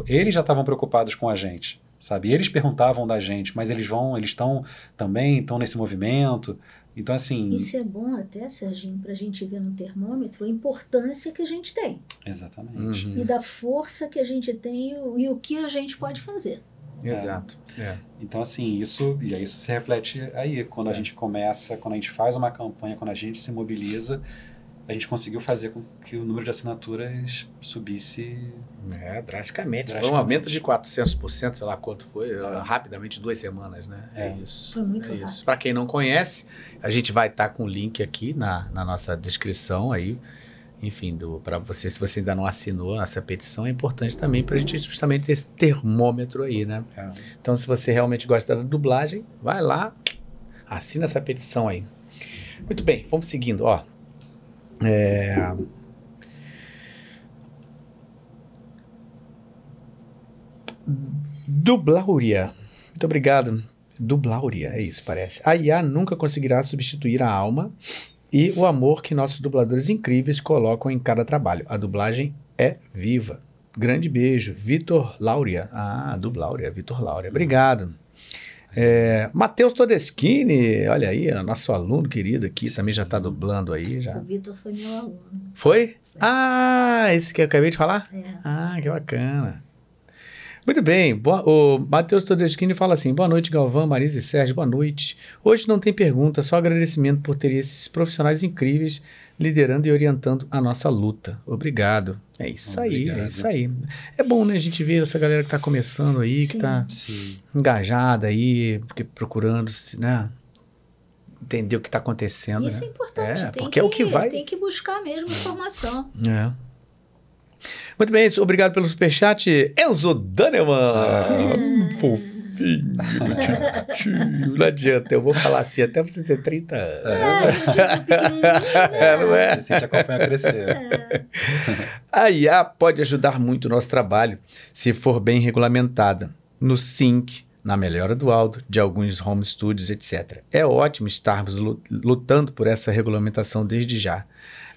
Speaker 2: Eles já estavam preocupados com a gente, sabe? E eles perguntavam da gente, mas eles vão, eles estão também, estão nesse movimento. Então, assim.
Speaker 3: Isso é bom até, Serginho, para a gente ver no termômetro a importância que a gente tem.
Speaker 2: Exatamente.
Speaker 3: E da força que a gente tem e o- e o que a gente pode fazer.
Speaker 1: Exato. É.
Speaker 2: Então, assim, isso, e aí isso se reflete aí, quando a gente começa, quando a gente faz uma campanha, quando a gente se mobiliza, a gente conseguiu fazer com que o número de assinaturas subisse
Speaker 1: É, drasticamente. Foi um aumento de 400%, sei lá quanto foi, rapidamente, duas semanas, né? É, isso.
Speaker 3: Foi muito
Speaker 1: é
Speaker 3: rápido.
Speaker 1: isso. Para quem não conhece, a gente vai estar com o link aqui na, na nossa descrição aí. Enfim, para você, se você ainda não assinou essa petição, é importante também para a gente justamente ter esse termômetro aí, né?
Speaker 2: É.
Speaker 1: Então, se você realmente gosta da dublagem, vai lá, assina essa petição aí. Muito bem, vamos seguindo, ó. É... Dublauria. Muito obrigado. Dublauria, é isso, parece. A IA nunca conseguirá substituir a alma e o amor que nossos dubladores incríveis colocam em cada trabalho. A dublagem é viva. Grande beijo. Vitor Lauria. Ah, Dublauria, Vitor Lauria. Obrigado. É, Matheus Todeschini, olha aí, nosso aluno querido aqui, também já está dublando aí. Já.
Speaker 3: O Vitor foi meu aluno.
Speaker 1: Foi? Ah, esse que eu acabei de falar?
Speaker 3: É.
Speaker 1: Ah, que bacana. Muito bem, boa- o Matheus Todeschini fala assim: boa noite, Galvão, Marisa e Sérgio, boa noite. Hoje não tem pergunta, só agradecimento por ter esses profissionais incríveis liderando e orientando a nossa luta. Obrigado. É isso aí, é
Speaker 2: Obrigado.
Speaker 1: isso aí. É bom, né, a gente ver essa galera que está começando aí, que está
Speaker 2: Sim.
Speaker 1: engajada aí, porque procurando, se, né, entender o que está acontecendo.
Speaker 3: Isso
Speaker 1: né?
Speaker 3: é importante.
Speaker 1: É,
Speaker 3: tem
Speaker 1: porque é o que vai.
Speaker 3: Tem que buscar mesmo informação.
Speaker 1: É. Muito bem, obrigado pelo superchat. Enzo Daneman. Fofinho, bonitinho. Não adianta, eu vou falar assim até você ter 30 anos. É, não é?
Speaker 2: Você te acompanha a crescer.
Speaker 1: A IA pode ajudar muito o nosso trabalho se for bem regulamentada. No sync, na melhora do áudio, de alguns home studios, etc. É ótimo estarmos lu- lutando por essa regulamentação desde já.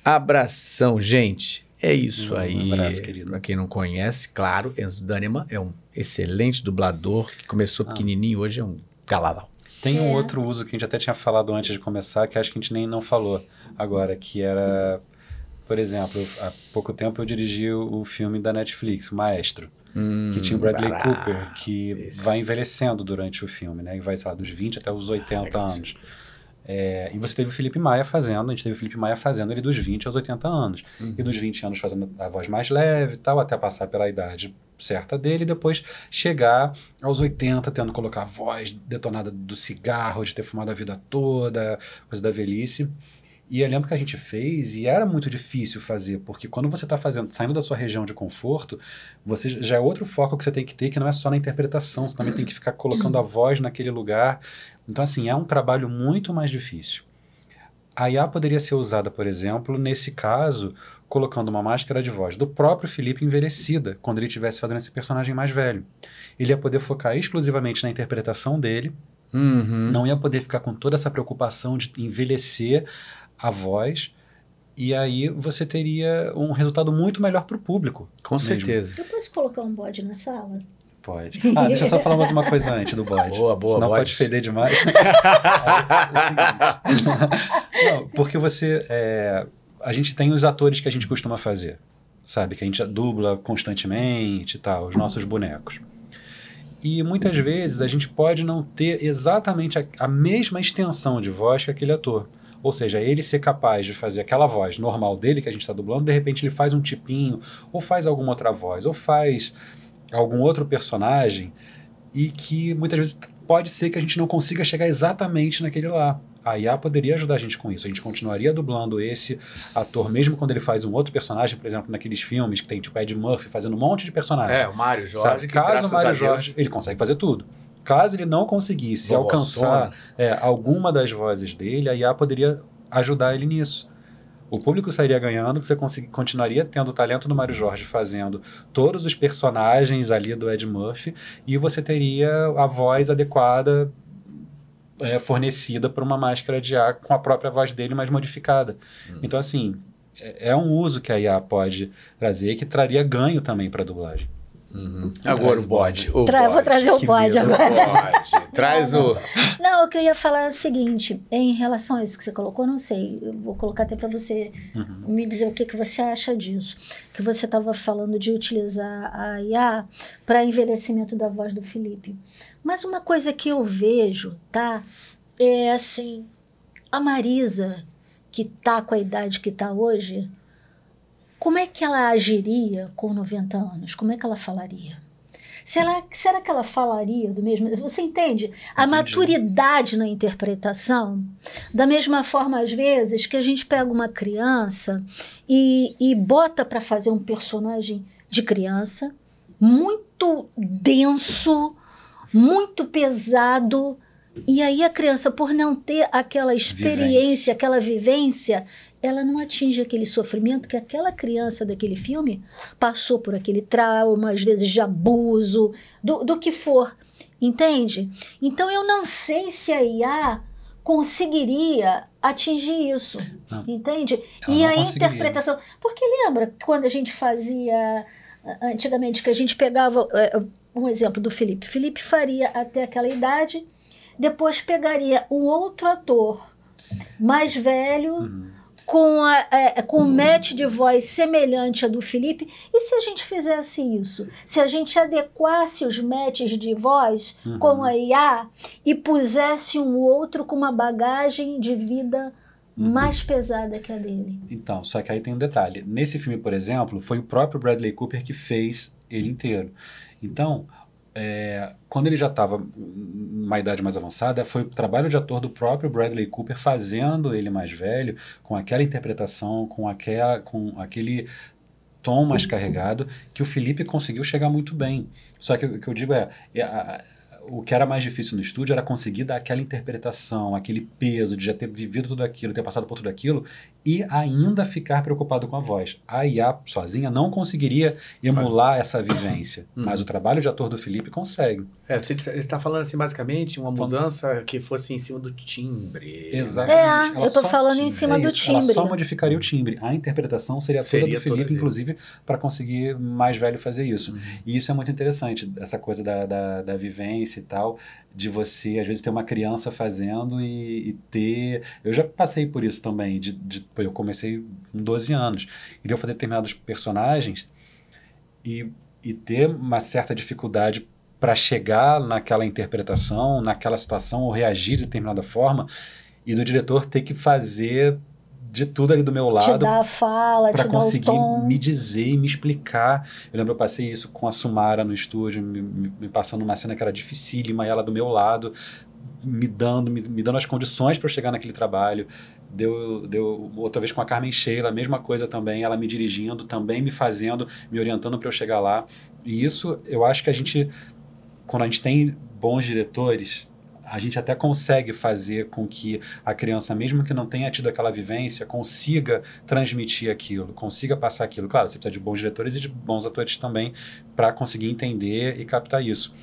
Speaker 1: Abração, gente. É isso
Speaker 2: Um
Speaker 1: aí.
Speaker 2: abraço, querido.
Speaker 1: Pra quem não conhece, claro, Enzo Daneman é um excelente dublador que começou
Speaker 2: Ah.
Speaker 1: pequenininho hoje é um galadão.
Speaker 2: Tem um outro uso que a gente até tinha falado antes de começar, que acho que a gente nem não falou agora, que era, por exemplo, há pouco tempo eu dirigi o, o filme da Netflix, o Maestro, que tinha o Bradley
Speaker 1: brabo.
Speaker 2: Cooper, que vai envelhecendo durante o filme, né? E vai, sei lá, dos 20 até os 80 anos. É, e você teve o Felipe Maia fazendo, a gente teve o Felipe Maia fazendo ele dos 20 aos 80 anos. E dos 20 anos fazendo a voz mais leve e tal, até passar pela idade certa dele, e depois chegar aos 80, tendo que colocar a voz detonada do cigarro, de ter fumado a vida toda, coisa da velhice. E eu lembro que a gente fez e era muito difícil fazer, porque quando você está fazendo, saindo da sua região de conforto, você já é outro foco que você tem que ter, que não é só na interpretação, você também tem que ficar colocando a voz naquele lugar. Então, assim, é um trabalho muito mais difícil. A IA poderia ser usada, por exemplo, nesse caso, colocando uma máscara de voz do próprio Felipe envelhecida, quando ele estivesse fazendo esse personagem mais velho. Ele ia poder focar exclusivamente na interpretação dele,
Speaker 1: Uhum.
Speaker 2: não ia poder ficar com toda essa preocupação de envelhecer a voz, e aí você teria um resultado muito melhor para o público.
Speaker 1: Com
Speaker 2: mesmo.
Speaker 1: certeza.
Speaker 3: Eu posso colocar um bode na sala?
Speaker 2: Pode. Ah, deixa eu só falar mais uma coisa antes do bode.
Speaker 1: Boa, boa,
Speaker 2: Senão
Speaker 1: bode.
Speaker 2: pode feder demais. É o seguinte. Não, porque você. é, a gente tem os atores que a gente costuma fazer, sabe? Que a gente dubla constantemente e tal, os nossos bonecos. E muitas vezes a gente pode não ter exatamente a, a mesma extensão de voz que aquele ator. Ou seja, ele ser capaz de fazer aquela voz normal dele que a gente está dublando, de repente ele faz um tipinho, ou faz alguma outra voz, ou faz algum outro personagem, e que muitas vezes pode ser que a gente não consiga chegar exatamente naquele lá. A IA poderia ajudar a gente com isso. A gente continuaria dublando esse ator, mesmo quando ele faz um outro personagem, por exemplo, naqueles filmes que tem tipo Ed Murphy fazendo um monte de personagem.
Speaker 1: É, o Mário Jorge,
Speaker 2: Sabe?
Speaker 1: que
Speaker 2: Caso o Mário Jorge, ele consegue fazer tudo. Caso ele não conseguisse
Speaker 1: Vovó
Speaker 2: alcançar é, alguma das vozes dele, a IA poderia ajudar ele nisso. O público sairia ganhando, você continuaria tendo o talento do Mário Jorge fazendo todos os personagens ali do Ed Murphy, e você teria a voz adequada é, fornecida por uma máscara de ar com a própria voz dele, mas modificada. Então, assim, é, é um uso que a IA pode trazer que traria ganho também para a dublagem.
Speaker 1: Agora
Speaker 2: Traz
Speaker 1: o bode. O
Speaker 3: Tra- vou
Speaker 1: bode.
Speaker 3: trazer o
Speaker 1: Que
Speaker 3: bode agora.
Speaker 1: Bode. Traz o.
Speaker 3: Não, o que eu ia falar é o seguinte, em relação a isso que você colocou, não sei, eu vou colocar até para você me dizer o que, que você acha disso. Que você estava falando de utilizar a IA para envelhecimento da voz do Felipe. Mas uma coisa que eu vejo, tá? É assim, a Marisa, que tá com a idade que tá hoje, como é que ela agiria com 90 anos? Como é que ela falaria? Será, será que ela falaria do mesmo? Você entende? A maturidade na interpretação, da mesma forma, às vezes, que a gente pega uma criança e, e bota para fazer um personagem de criança muito denso, muito pesado. E aí a criança, por não ter aquela experiência, aquela vivência, ela não atinge aquele sofrimento que aquela criança daquele filme passou por aquele trauma, às vezes de abuso, do, do que for. Entende? Então eu não sei se a IA conseguiria atingir isso.
Speaker 2: Não.
Speaker 3: Entende?
Speaker 2: Ela
Speaker 3: e a interpretação. Porque lembra quando a gente fazia antigamente que a gente pegava eh, um exemplo do Felipe. Felipe faria até aquela idade, depois pegaria um outro ator mais velho. Com, a, com um match de voz semelhante à do Felipe. E se a gente fizesse isso? Se a gente adequasse os matches de voz
Speaker 2: Uhum.
Speaker 3: com a IA e pusesse um outro com uma bagagem de vida mais pesada que a dele?
Speaker 2: Então, só que aí tem um detalhe. Nesse filme, por exemplo, foi o próprio Bradley Cooper que fez ele inteiro. Então, é, quando ele já estava numa idade mais avançada, foi o trabalho de ator do próprio Bradley Cooper fazendo ele mais velho, com aquela interpretação, com, aquela, com aquele tom mais carregado, que o Felipe conseguiu chegar muito bem. Só que o que eu digo é, é o que era mais difícil no estúdio era conseguir dar aquela interpretação, aquele peso de já ter vivido tudo aquilo, ter passado por tudo aquilo e ainda ficar preocupado com a voz. A IA sozinha não conseguiria emular essa vivência, mas o trabalho de ator do Felipe consegue.
Speaker 1: É, você está falando assim, basicamente, uma mudança que fosse em cima do timbre.
Speaker 2: Exatamente.
Speaker 3: É,
Speaker 2: Ela
Speaker 3: eu tô
Speaker 2: só-
Speaker 3: falando em cima
Speaker 2: é
Speaker 3: do
Speaker 2: isso, Ela
Speaker 3: timbre.
Speaker 2: só modificaria o timbre. A interpretação seria toda
Speaker 1: Seria
Speaker 2: do
Speaker 1: toda
Speaker 2: Felipe,
Speaker 1: dele.
Speaker 2: inclusive, para conseguir mais velho fazer isso.
Speaker 1: Uhum.
Speaker 2: E isso é muito interessante, essa coisa da, da, da vivência e tal, de você, às vezes, ter uma criança fazendo e, e ter. Eu já passei por isso também. De, de- eu comecei com 12 anos. E deu fazer determinados personagens e, e ter uma certa dificuldade para chegar naquela interpretação, naquela situação, ou reagir de determinada forma, e do diretor ter que fazer de tudo ali do meu
Speaker 3: Te
Speaker 2: lado
Speaker 3: dá a fala, te o
Speaker 2: conseguir me dizer e me explicar. Eu lembro eu passei isso com a Sumara no estúdio, me, me- me passando uma cena que era dificílima e ela do meu lado, me dando, me, me dando as condições para eu chegar naquele trabalho. Deu, deu outra vez com a Carmen Sheila, a mesma coisa também, ela me dirigindo, também me fazendo, me orientando para eu chegar lá. E isso eu acho que a gente, quando a gente tem bons diretores, a gente até consegue fazer com que a criança, mesmo que não tenha tido aquela vivência, consiga transmitir aquilo, consiga passar aquilo. Claro, você precisa de bons diretores e de bons atores também para conseguir entender e captar isso.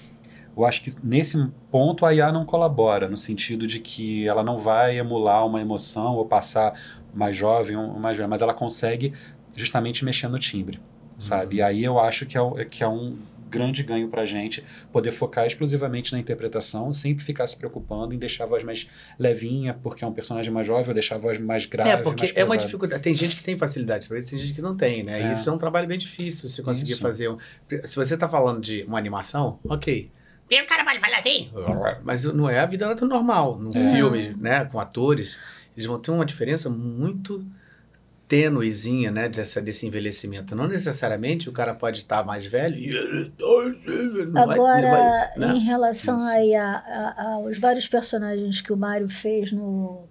Speaker 2: Eu acho que nesse ponto a IA não colabora, no sentido de que ela não vai emular uma emoção ou passar mais jovem ou mais velho, mas ela consegue justamente mexer no timbre, sabe? E aí eu acho que é, que é um grande ganho pra gente poder focar exclusivamente na interpretação, sempre ficar se preocupando em deixar a voz mais levinha, porque é um personagem mais jovem, ou deixar a voz mais grave,
Speaker 1: É, porque
Speaker 2: mais
Speaker 1: é uma dificuldade. Tem gente que tem facilidade para isso, tem gente que não tem, né?
Speaker 2: É.
Speaker 1: E isso é um trabalho bem difícil, você conseguir
Speaker 2: Isso.
Speaker 1: fazer. um- Se você tá falando de uma animação, ok.
Speaker 12: E o cara pode falar assim?
Speaker 1: Mas não é a vida normal. Num
Speaker 3: É.
Speaker 1: filme, né, com atores, eles vão ter uma diferença muito tênuezinha, né, dessa, desse envelhecimento. Não necessariamente o cara pode estar mais velho e... Não vai-
Speaker 3: Agora,
Speaker 1: não vai, né?
Speaker 3: em relação aí a- a- aos vários personagens que o Mário fez no,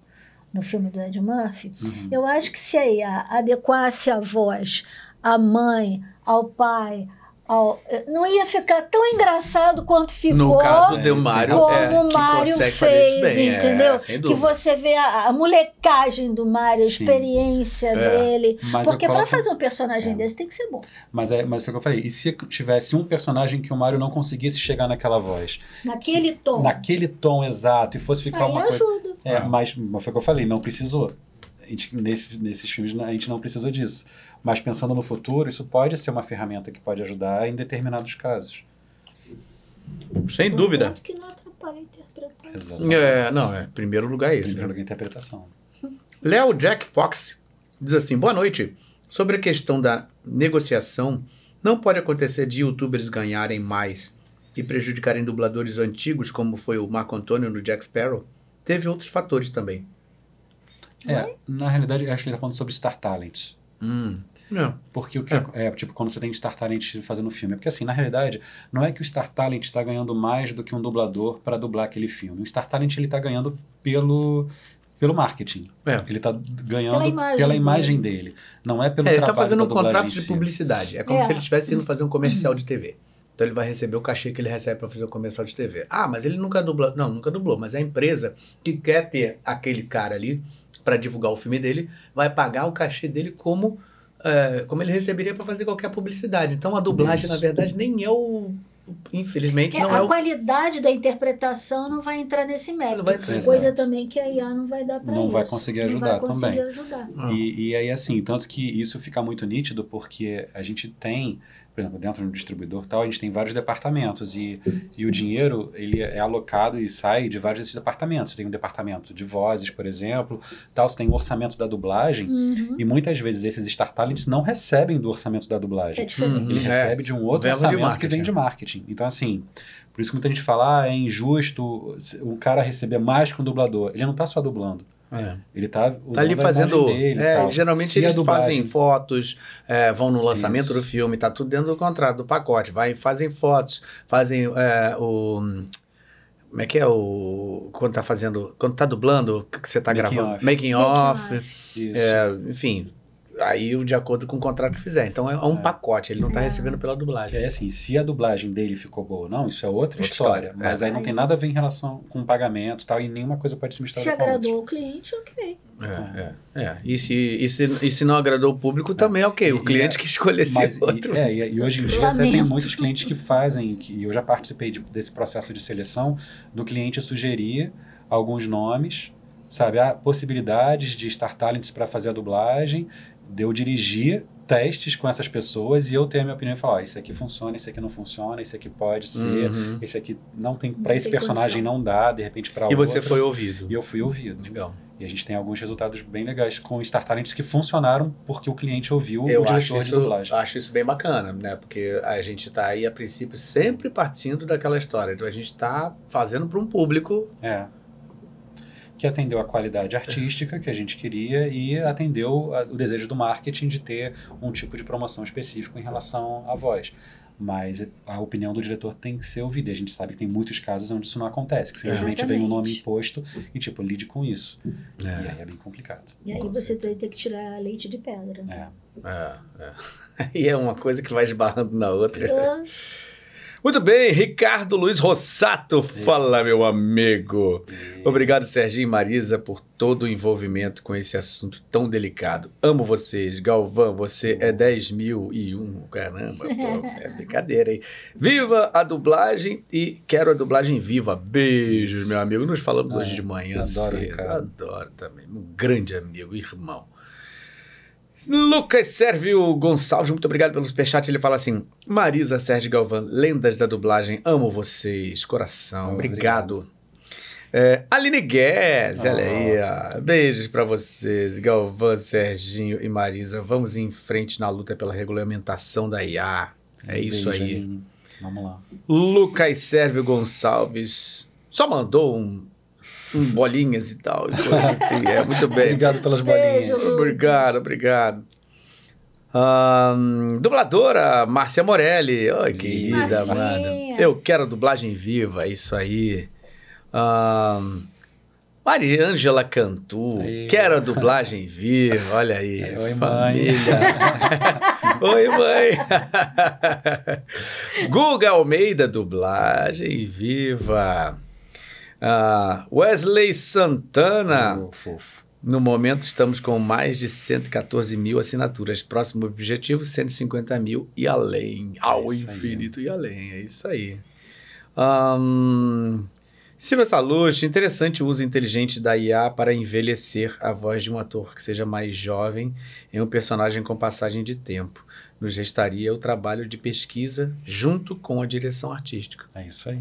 Speaker 3: no filme do Ed Murphy,
Speaker 1: Uhum.
Speaker 3: eu acho que se aí a- adequasse a voz à mãe, ao pai, ao, eh, não ia ficar tão engraçado quanto ficou.
Speaker 1: No caso do Mário,
Speaker 3: como
Speaker 1: é,
Speaker 3: o Mário
Speaker 1: consegue fazer isso
Speaker 3: fez,
Speaker 1: bem, é,
Speaker 3: entendeu?
Speaker 1: sem
Speaker 3: que
Speaker 1: dúvida.
Speaker 3: você vê a, a molecagem do Mário, a experiência
Speaker 2: É.
Speaker 3: dele.
Speaker 2: Mas
Speaker 3: Porque para fazer um personagem desse tem que ser bom.
Speaker 2: Mas, é, mas foi o que eu falei. E se tivesse um personagem que o Mario não conseguisse chegar naquela voz?
Speaker 3: Naquele tom.
Speaker 2: Naquele tom exato, e fosse ficar
Speaker 3: Aí
Speaker 2: uma coisa.
Speaker 3: ajuda.
Speaker 2: É, mas, mas foi o que eu falei, não precisou. A gente, nesses, nesses filmes a gente não precisou disso. Mas pensando no futuro, isso pode ser uma ferramenta que pode ajudar em determinados casos.
Speaker 1: Sem dúvida.
Speaker 3: Tanto que não atrapalha a interpretação.
Speaker 1: É, não, é. Primeiro lugar é esse.
Speaker 2: Primeiro
Speaker 1: né?
Speaker 2: lugar, interpretação.
Speaker 1: Léo Jack Fox diz assim: boa noite. Sobre a questão da negociação, não pode acontecer de youtubers ganharem mais e prejudicarem dubladores antigos, como foi o Marco Antônio no Jack Sparrow? Teve outros fatores também.
Speaker 2: É, na realidade, eu acho que ele está falando sobre Star Talent.
Speaker 1: Hum. Não.
Speaker 2: Porque o que é. tipo, quando você tem Star Talent fazendo filme. Porque assim, na realidade, não é que o Star Talent está ganhando mais do que um dublador para dublar aquele filme. O Star Talent ele está ganhando pelo pelo marketing.
Speaker 1: É.
Speaker 2: Ele está ganhando
Speaker 3: Pela imagem
Speaker 2: pela
Speaker 3: dele.
Speaker 2: imagem dele. Não é pelo
Speaker 1: É, ele está
Speaker 2: trabalho
Speaker 1: fazendo
Speaker 2: da
Speaker 1: um
Speaker 2: dublagem
Speaker 1: contrato de publicidade. É como
Speaker 3: É.
Speaker 1: se ele estivesse indo fazer um comercial de TV. Então ele vai receber o cachê que ele recebe para fazer o comercial de TV. Ah, mas ele nunca dublou. Não, nunca dublou. Mas a empresa que quer ter aquele cara ali para divulgar o filme dele vai pagar o cachê dele como, é, como ele receberia para fazer qualquer publicidade. Então a dublagem,
Speaker 2: Isso.
Speaker 1: na verdade, nem é o. Infelizmente,
Speaker 3: É,
Speaker 1: não
Speaker 3: a
Speaker 1: é o.
Speaker 3: qualidade da interpretação não vai entrar nesse mérito.
Speaker 1: Não vai entrar nesse
Speaker 3: Coisa também que a IA não vai dar para
Speaker 2: Não
Speaker 3: isso.
Speaker 2: vai conseguir
Speaker 3: Não
Speaker 2: ajudar
Speaker 3: vai conseguir
Speaker 2: também.
Speaker 3: ajudar.
Speaker 2: E, e aí, assim, tanto que isso fica muito nítido porque a gente tem, por exemplo, dentro do distribuidor e tal, a gente tem vários departamentos e, e o dinheiro, ele é alocado e sai de vários desses departamentos. Você tem um departamento de vozes, por exemplo, tal, você tem o orçamento da dublagem
Speaker 3: Uhum.
Speaker 2: e muitas vezes esses Star Talents não recebem do orçamento da dublagem.
Speaker 3: É diferente.
Speaker 2: Ele
Speaker 1: Uhum.
Speaker 2: recebe de um outro
Speaker 1: Verba de
Speaker 2: orçamento que vem
Speaker 1: marketing.
Speaker 2: de marketing. Então, assim, por isso que muita gente fala, ah, é injusto o cara receber mais que um dublador. Ele não está só dublando.
Speaker 1: É.
Speaker 2: Ele está
Speaker 1: Tá ali fazendo. é, geralmente
Speaker 2: Se
Speaker 1: eles
Speaker 2: dublagem-
Speaker 1: fazem fotos, é, vão no lançamento
Speaker 2: Isso.
Speaker 1: do filme, tá tudo dentro do contrato, do pacote. Vai, fazem fotos, fazem é, o. Como é que é o. Quando tá fazendo. Quando tá dublando, o que você tá
Speaker 2: Making
Speaker 1: gravando?
Speaker 2: off.
Speaker 1: Making
Speaker 3: Making
Speaker 1: off.
Speaker 3: off.
Speaker 1: É, enfim. Aí de acordo com o contrato que fizer. Então é um pacote, ele não tá recebendo pela dublagem.
Speaker 2: É assim, se a dublagem dele ficou boa ou não, isso é outra,
Speaker 1: Outra
Speaker 2: história.
Speaker 1: história,
Speaker 2: Mas
Speaker 1: é.
Speaker 2: aí não tem nada a ver em relação com pagamento e tal, e nenhuma coisa pode se misturar
Speaker 3: Se
Speaker 2: com outra.
Speaker 3: agradou o cliente, ok.
Speaker 1: É, é, é. E, se, e, se, e se não agradou o público, também é ok. O cliente que escolhesse
Speaker 2: Mas,
Speaker 1: outro.
Speaker 2: E, é, e, hoje em dia até tem
Speaker 1: Lamento.
Speaker 2: muitos clientes que fazem, que eu já participei de- desse processo de seleção, do cliente sugerir alguns nomes, sabe, há possibilidades de Star Talents para fazer a dublagem, de eu dirigir testes com essas pessoas e eu ter a minha opinião e falar, ó, esse aqui funciona, esse aqui não funciona, esse aqui pode ser,
Speaker 1: Uhum.
Speaker 2: esse aqui não tem, para esse personagem
Speaker 1: condição.
Speaker 2: não dá, de repente para
Speaker 1: E você
Speaker 2: outro.
Speaker 1: foi ouvido.
Speaker 2: E eu fui ouvido.
Speaker 1: Legal.
Speaker 2: E a gente tem alguns resultados bem legais com Star Talents que funcionaram porque o cliente ouviu
Speaker 1: Eu
Speaker 2: o diretor
Speaker 1: acho
Speaker 2: de
Speaker 1: isso,
Speaker 2: dublagem.
Speaker 1: acho isso bem bacana, né? Porque a gente tá aí, a princípio, sempre partindo daquela história. Então a gente tá fazendo para um público.
Speaker 2: É. Que atendeu a qualidade artística que a gente queria e atendeu a- o desejo do marketing de ter um tipo de promoção específico em relação à voz. Mas a opinião do diretor tem que ser ouvida. E a gente sabe que tem muitos casos onde isso não acontece, que simplesmente vem um nome imposto e, tipo, lide com isso. E aí é bem complicado.
Speaker 3: E aí você vai ter que tirar leite de pedra.
Speaker 2: É.
Speaker 1: É, é. E é uma coisa que vai esbarrando na outra. Muito bem, Ricardo Luiz Rossato, fala meu amigo. Obrigado, Serginho e Marisa, por todo o envolvimento com esse assunto tão delicado. Amo vocês. Galvão, você é 10 mil e um. Caramba, pô, é brincadeira, hein? Viva a dublagem e quero a dublagem viva. Beijos, meu amigo. Nos falamos
Speaker 2: Ah,
Speaker 1: hoje de manhã
Speaker 2: adoro,
Speaker 1: cedo. Adoro também. Um grande amigo, irmão. Lucas Sérvio Gonçalves, muito obrigado pelo superchat. Ele fala assim: Marisa Sérgio Galvão, lendas da dublagem, amo vocês, coração, obrigado. É, Aline Guedes, olha aí, ó. beijos pra vocês, Galvão, Serginho e Marisa. Vamos em frente na luta pela regulamentação da IA. É isso aí.
Speaker 2: Aline. Vamos lá.
Speaker 1: Lucas Sérvio Gonçalves só mandou um bolinhas e tal. e assim. É, muito bem.
Speaker 2: Obrigado pelas bolinhas.
Speaker 3: Beijo.
Speaker 1: Obrigado, obrigado. Ahn, dubladora Márcia Morelli. Oi, querida, mano. Eu quero dublagem viva, é isso aí. Ahn, Mariângela Cantu. Quero a dublagem viva, olha aí.
Speaker 2: Oi, mãe.
Speaker 1: família. Oi, mãe. Guga Almeida, dublagem viva. Ah, Wesley Santana. No momento, estamos com mais de 114 mil assinaturas. Próximo objetivo, 150 mil e além. Ao
Speaker 2: isso aí.
Speaker 1: infinito e além. É isso aí. Ahn, Silvia Salucci, interessante o uso inteligente da IA para envelhecer a voz de um ator que seja mais jovem em um personagem com passagem de tempo. Nos restaria o trabalho de pesquisa junto com a direção artística.
Speaker 2: É isso aí.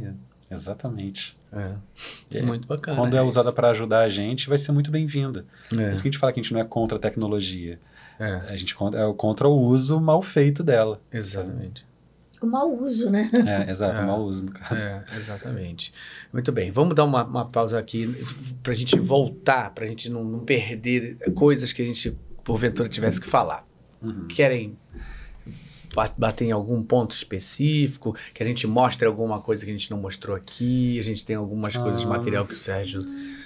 Speaker 2: Exatamente.
Speaker 1: É. Muito bacana,
Speaker 2: Quando é,
Speaker 1: é
Speaker 2: usada para ajudar a gente, vai ser muito bem-vinda.
Speaker 1: É.
Speaker 2: Por isso que a gente fala que a gente não é contra a tecnologia.
Speaker 1: É.
Speaker 2: A gente contra- é contra o uso mal feito dela.
Speaker 1: Exatamente.
Speaker 3: o mau uso, né?
Speaker 2: É, exato,
Speaker 1: É.
Speaker 2: o mau uso, no caso.
Speaker 1: É, exatamente. Muito bem, vamos dar uma, uma pausa aqui para a gente voltar, para a gente não, não perder coisas que a gente, porventura, tivesse que falar.
Speaker 2: Uhum.
Speaker 1: Querem bater em algum ponto específico? Que a gente mostre alguma coisa que a gente não mostrou aqui? A gente tem algumas coisas de
Speaker 2: Ah.
Speaker 1: material que o Sérgio.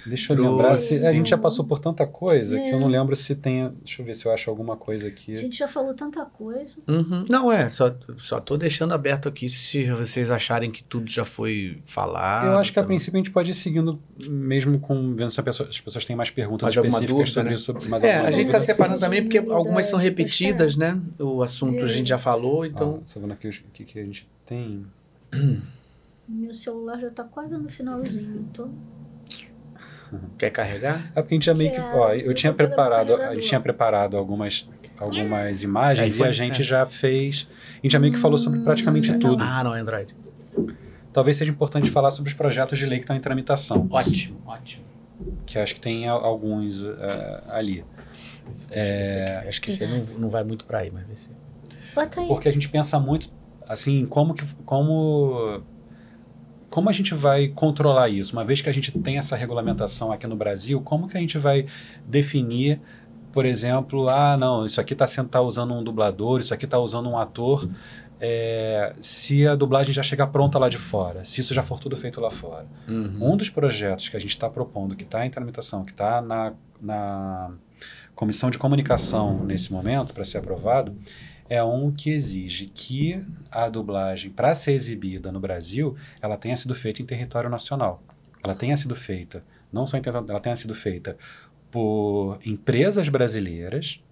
Speaker 2: Deixa eu
Speaker 1: trouxe.
Speaker 2: lembrar. Se, a gente já passou por tanta coisa que
Speaker 3: É.
Speaker 2: eu não lembro se tem. Deixa eu ver se eu acho alguma coisa aqui.
Speaker 3: A gente já falou tanta coisa.
Speaker 1: Uhum. Não, é, só, só tô deixando aberto aqui se vocês acharem que tudo já foi falado.
Speaker 2: Eu acho que a princípio a gente pode ir seguindo, mesmo com vendo se a pessoa- as pessoas têm mais perguntas
Speaker 1: Mais alguma
Speaker 2: específicas
Speaker 1: dúvida,
Speaker 2: sobre
Speaker 1: né?
Speaker 2: isso. mais
Speaker 1: É,
Speaker 2: alguma
Speaker 1: a gente
Speaker 2: dúvida.
Speaker 1: tá separando também porque algumas são
Speaker 3: Unidade,
Speaker 1: repetidas, né? O assunto a gente já falou, então.
Speaker 2: Ah, só vendo aqui o que, que a gente tem.
Speaker 3: Meu celular já tá quase no finalzinho, então.
Speaker 1: Quer carregar?
Speaker 2: É porque a gente já meio que. Ó, eu tinha
Speaker 3: tô pegando
Speaker 2: preparado, a gente tinha preparado algumas, algumas imagens e
Speaker 1: iPhone?
Speaker 2: a gente
Speaker 1: É.
Speaker 2: já fez. A gente já meio que falou sobre praticamente tudo.
Speaker 1: Ah, não, Android.
Speaker 2: Talvez seja importante falar sobre os projetos de lei que estão em tramitação.
Speaker 1: Ótimo, ótimo.
Speaker 2: Que eu acho que tem alguns eh, ali. É,
Speaker 1: Acho que você não, não vai muito pra aí, mas vai ser.
Speaker 3: Bota aí.
Speaker 2: Porque a gente pensa muito assim, como que como como a gente vai controlar isso? Uma vez que a gente tem essa regulamentação aqui no Brasil, como que a gente vai definir, por exemplo, ah, não, isso aqui está tá usando um dublador, isso aqui está usando um ator, é, se a dublagem já chegar pronta lá de fora, se isso já for tudo feito lá fora.
Speaker 1: Uhum.
Speaker 2: Um dos projetos que a gente está propondo, que está em tramitação, que está na, na comissão de comunicação nesse momento, para ser aprovado, é um que exige que a dublagem, para ser exibida no Brasil, ela tenha sido feita em território nacional. Ela tenha sido feita, não só em território, ela tenha sido feita por empresas brasileiras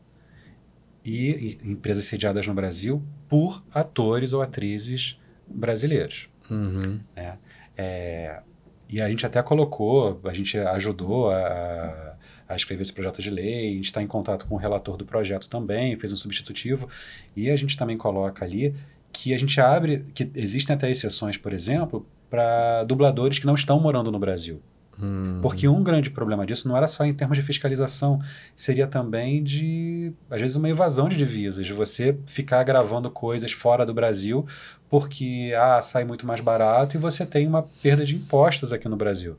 Speaker 2: e, e empresas sediadas no Brasil por atores ou atrizes brasileiros.
Speaker 1: Uhum.
Speaker 2: Né? É, e a gente até colocou, a gente ajudou a, a escrever esse projeto de lei, a gente está em contato com o relator do projeto também, fez um substitutivo, e a gente também coloca ali que a gente abre, que existem até exceções, por exemplo, para dubladores que não estão morando no Brasil.
Speaker 1: Hum.
Speaker 2: Porque um grande problema disso não era só em termos de fiscalização, seria também de, às vezes, uma evasão de divisas, de você ficar gravando coisas fora do Brasil porque ah, sai muito mais barato e você tem uma perda de impostos aqui no Brasil.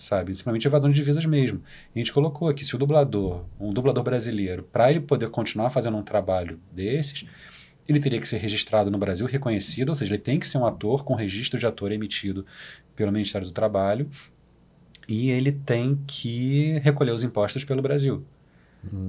Speaker 2: Sabe? Simplesmente evasão de divisas mesmo. E a gente colocou aqui, se o dublador, um dublador brasileiro, para ele poder continuar fazendo um trabalho desses, ele teria que ser registrado no Brasil, reconhecido, ou seja, ele tem que ser um ator com registro de ator emitido pelo Ministério do Trabalho, e ele tem que recolher os impostos pelo Brasil,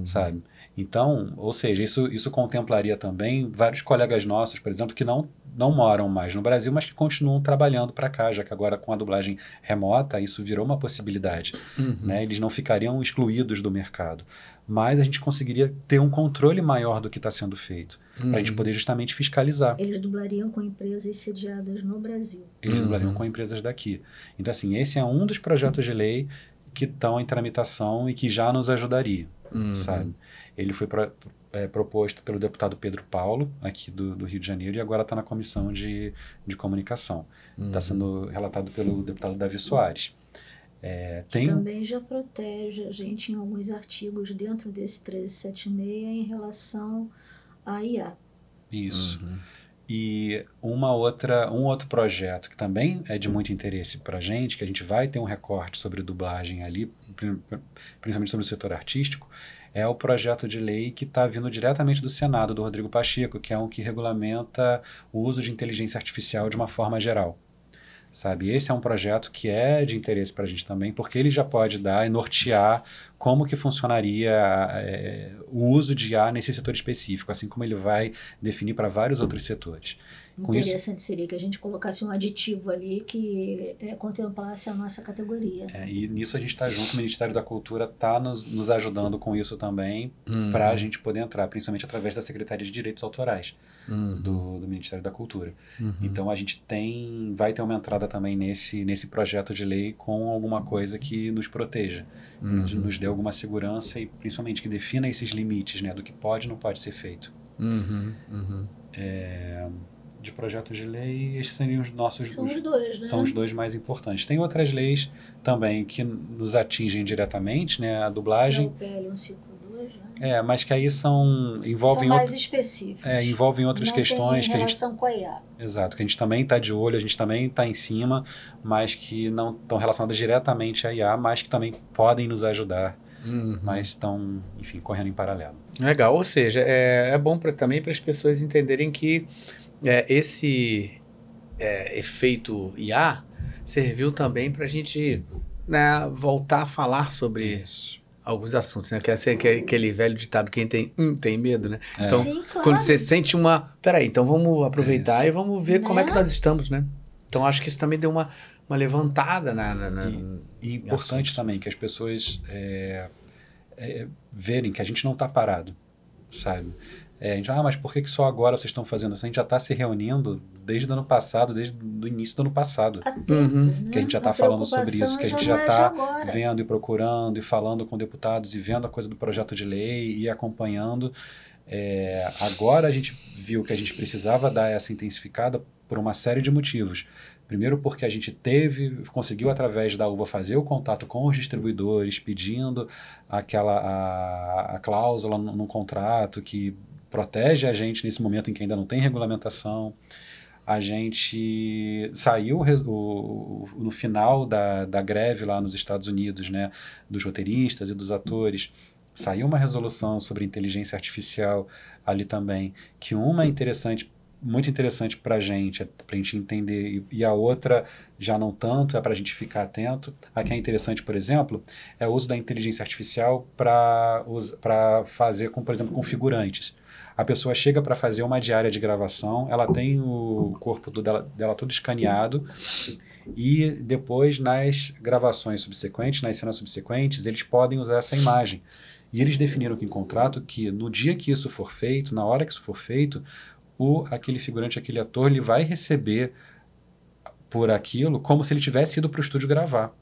Speaker 2: sabe? Então, ou seja, isso, isso contemplaria também vários colegas nossos, por exemplo, que não, não moram mais no Brasil, mas que continuam trabalhando para cá, já que agora com a dublagem remota isso virou uma possibilidade.
Speaker 1: Uhum.
Speaker 2: Né? Eles não ficariam excluídos do mercado. Mas a gente conseguiria ter um controle maior do que está sendo feito, para a gente
Speaker 3: Uhum.
Speaker 2: poder justamente fiscalizar.
Speaker 3: Eles dublariam com empresas sediadas no Brasil.
Speaker 2: Eles
Speaker 1: Uhum.
Speaker 2: dublariam com empresas daqui. Então, assim, esse é um dos projetos de lei que estão em tramitação e que já nos ajudaria,
Speaker 1: Uhum.
Speaker 2: sabe? Ele foi pro- é, proposto pelo deputado Pedro Paulo, aqui do, do Rio de Janeiro, e agora está na comissão de, de comunicação. Está
Speaker 1: Uhum.
Speaker 2: sendo relatado pelo deputado Davi Soares. É, tem
Speaker 3: Também já protege a gente em alguns artigos dentro desse 1376 em relação à IA.
Speaker 2: Isso. E uma outra, um outro projeto que também é de muito interesse para a gente, que a gente vai ter um recorte sobre dublagem ali, pri- principalmente sobre o setor artístico, é o projeto de lei que está vindo diretamente do Senado, do Rodrigo Pacheco, que é um que regulamenta o uso de inteligência artificial de uma forma geral. Sabe? Esse é um projeto que é de interesse para a gente também, porque ele já pode dar e nortear como que funcionaria é, o uso de IA nesse setor específico, assim como ele vai definir para vários outros setores. Com isso,
Speaker 3: Interessante seria que a gente colocasse um aditivo ali que é, contemplasse a nossa categoria.
Speaker 2: é, e nisso a gente está junto, o Ministério da Cultura está nos, nos ajudando com isso também,
Speaker 1: Uhum.
Speaker 2: para a gente poder entrar, principalmente através da Secretaria de Direitos Autorais
Speaker 1: Uhum.
Speaker 2: do, do Ministério da Cultura.
Speaker 1: Uhum.
Speaker 2: Então a gente tem, vai ter uma entrada também nesse, nesse projeto de lei com alguma coisa que nos proteja, nos,
Speaker 1: Uhum.
Speaker 2: nos dê alguma segurança e principalmente que defina esses limites, né, do que pode e não pode ser feito.
Speaker 1: Uhum. Uhum.
Speaker 2: É, de projeto de lei, esses seriam os nossos
Speaker 3: São os dois, né?
Speaker 2: são os dois mais importantes. Tem outras leis também que nos atingem diretamente, né, a
Speaker 3: Que é o
Speaker 2: dublagem,
Speaker 3: PL 152, né?
Speaker 2: é, mas que aí são envolvem
Speaker 3: São mais específicos.
Speaker 2: é, envolvem outras
Speaker 3: Não
Speaker 2: questões
Speaker 3: tem
Speaker 2: que a gente
Speaker 3: com a IA.
Speaker 2: Exato, que a gente também está de olho, a gente também está em cima, mas que não estão relacionadas diretamente à IA, mas que também podem nos ajudar,
Speaker 1: Uhum.
Speaker 2: mas estão, enfim, correndo em paralelo.
Speaker 1: Legal, ou seja, é, é bom pra, também para as pessoas entenderem que é, esse é, efeito IA serviu também para a gente né, voltar a falar sobre alguns assuntos, né? Que é assim, aquele, aquele velho ditado, quem tem um tem medo, né?
Speaker 2: É.
Speaker 1: Então,
Speaker 3: Sim, claro.
Speaker 1: quando você sente uma... Peraí, então vamos aproveitar e vamos ver como é que
Speaker 3: Né?
Speaker 1: nós estamos, né? Então, acho que isso também deu uma, uma levantada na... na, na-
Speaker 2: E importante também que as pessoas é, é, verem que a gente não está parado, sabe? É, a gente, ah, mas por que, que só agora vocês estão fazendo isso? A gente já está se reunindo desde o ano passado, desde o início do ano passado.
Speaker 1: Uhum.
Speaker 2: Que a gente já
Speaker 3: né?
Speaker 2: está falando sobre isso, que a gente já
Speaker 3: é
Speaker 2: está
Speaker 3: agora.
Speaker 2: vendo e procurando e falando com deputados e vendo a coisa do projeto de lei e acompanhando. É, agora a gente viu que a gente precisava dar essa intensificada por uma série de motivos. Primeiro porque a gente teve, conseguiu através da UVA fazer o contato com os distribuidores, pedindo aquela a, a cláusula no, no contrato que protege a gente nesse momento em que ainda não tem regulamentação. A gente saiu no final da, da greve lá nos Estados Unidos, né, dos roteiristas e dos atores, saiu uma resolução sobre inteligência artificial ali também, que uma é interessante muito interessante para a gente, para a gente entender, e, e a outra já não tanto, é para a gente ficar atento. A que é interessante, por exemplo, é o uso da inteligência artificial para fazer, com, por exemplo, configurantes. A pessoa chega para fazer uma diária de gravação, ela tem o corpo do, dela, dela todo escaneado, e depois nas gravações subsequentes, nas cenas subsequentes, eles podem usar essa imagem. E eles definiram aqui em contrato que no dia que isso for feito, na hora que isso for feito, o aquele figurante, aquele ator, ele vai receber por aquilo como se ele tivesse ido para o estúdio gravar.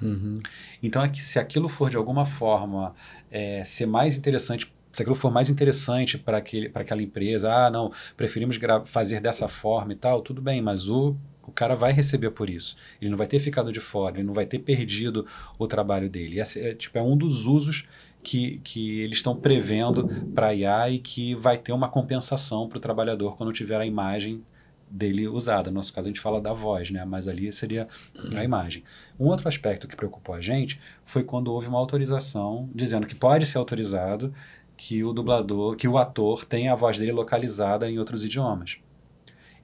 Speaker 1: Uhum.
Speaker 2: Então, é que se aquilo for de alguma forma é, ser mais interessante, se aquilo for mais interessante para aquela empresa, ah, não, preferimos fazer dessa forma e tal, tudo bem, mas o o cara vai receber por isso. Ele não vai ter ficado de fora, ele não vai ter perdido o trabalho dele. Esse é, tipo, é um dos usos que, que eles estão prevendo para a IA e que vai ter uma compensação para o trabalhador quando tiver a imagem dele usada. No nosso caso, a gente fala da voz, né? mas ali seria a imagem. Um outro aspecto que preocupou a gente foi quando houve uma autorização dizendo que pode ser autorizado que o dublador, que o ator tenha a voz dele localizada em outros idiomas.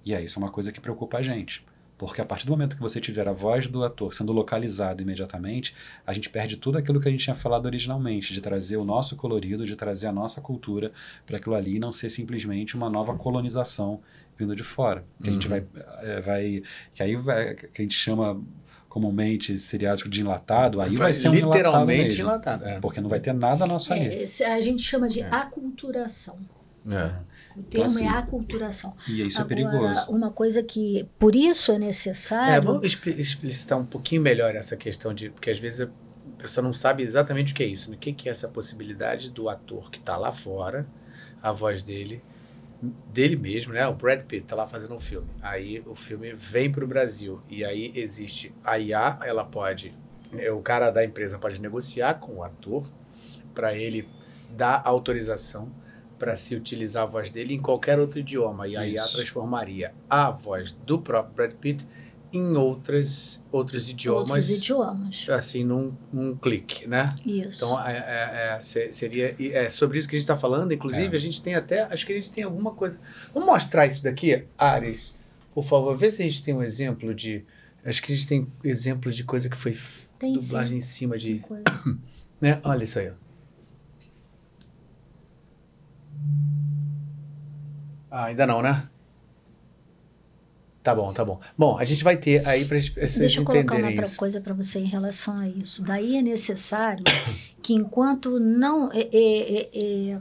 Speaker 2: E aí, isso é uma coisa que preocupa a gente. Porque a partir do momento que você tiver a voz do ator sendo localizada imediatamente, a gente perde tudo aquilo que a gente tinha falado originalmente, de trazer o nosso colorido, de trazer a nossa cultura para aquilo ali não ser simplesmente uma nova colonização vindo de fora. Que a gente
Speaker 1: Uhum.
Speaker 2: vai, eh, vai. Que aí vai, que a gente chama comumente seriádico de enlatado, aí vai,
Speaker 1: Vai
Speaker 2: ser um enlatado
Speaker 1: literalmente
Speaker 2: mesmo,
Speaker 1: enlatado, é.
Speaker 2: Porque não vai ter nada nosso.
Speaker 3: É, esse a gente chama de aculturação.
Speaker 1: É.
Speaker 3: O termo
Speaker 2: assim,
Speaker 3: é aculturação.
Speaker 2: E isso é
Speaker 3: Agora,
Speaker 2: perigoso.
Speaker 3: Uma coisa que, por isso é necessário.
Speaker 1: É, vamos expli- explicitar um pouquinho melhor essa questão de. Porque às vezes a pessoa não sabe exatamente o que é isso. né? O que que é essa possibilidade do ator que está lá fora, a voz dele, dele mesmo, né? O Brad Pitt está lá fazendo um filme. Aí o filme vem para o Brasil. E aí existe a IA, ela pode. O cara da empresa pode negociar com o ator para ele dar autorização para se utilizar a voz dele em qualquer outro idioma. E a IA
Speaker 2: Isso.
Speaker 1: transformaria a voz do próprio Brad Pitt em outras, outros idiomas.
Speaker 3: Outros idiomas.
Speaker 1: Assim, num, num clique, né?
Speaker 3: Isso.
Speaker 1: Então, é, é- é, se- seria é sobre isso que a gente está falando. Inclusive,
Speaker 2: É.
Speaker 1: a gente tem até. Acho que a gente tem alguma coisa. Vamos mostrar isso daqui, Ares? Por favor, vê se a gente tem um exemplo de. Acho que a gente tem exemplo de coisa que foi
Speaker 3: Tem
Speaker 1: dublagem em
Speaker 3: sim.
Speaker 1: cima de. Né? Olha isso aí, ó. Ah, ainda não, né? Tá bom, tá bom. Bom, a gente vai ter aí para vocês
Speaker 3: Deixa eu colocar uma
Speaker 1: entenderem isso.
Speaker 3: coisa para você em relação a isso. Daí é necessário que enquanto não é, é- é- é-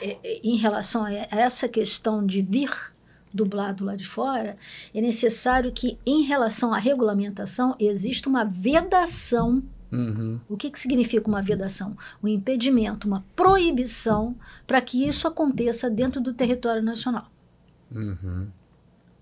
Speaker 3: é- é- em relação a essa questão de vir dublado lá de fora, é necessário que em relação à regulamentação exista uma vedação
Speaker 1: Uhum.
Speaker 3: o que, que significa uma vedação? Um impedimento, uma proibição para que isso aconteça dentro do território nacional.
Speaker 1: Uhum.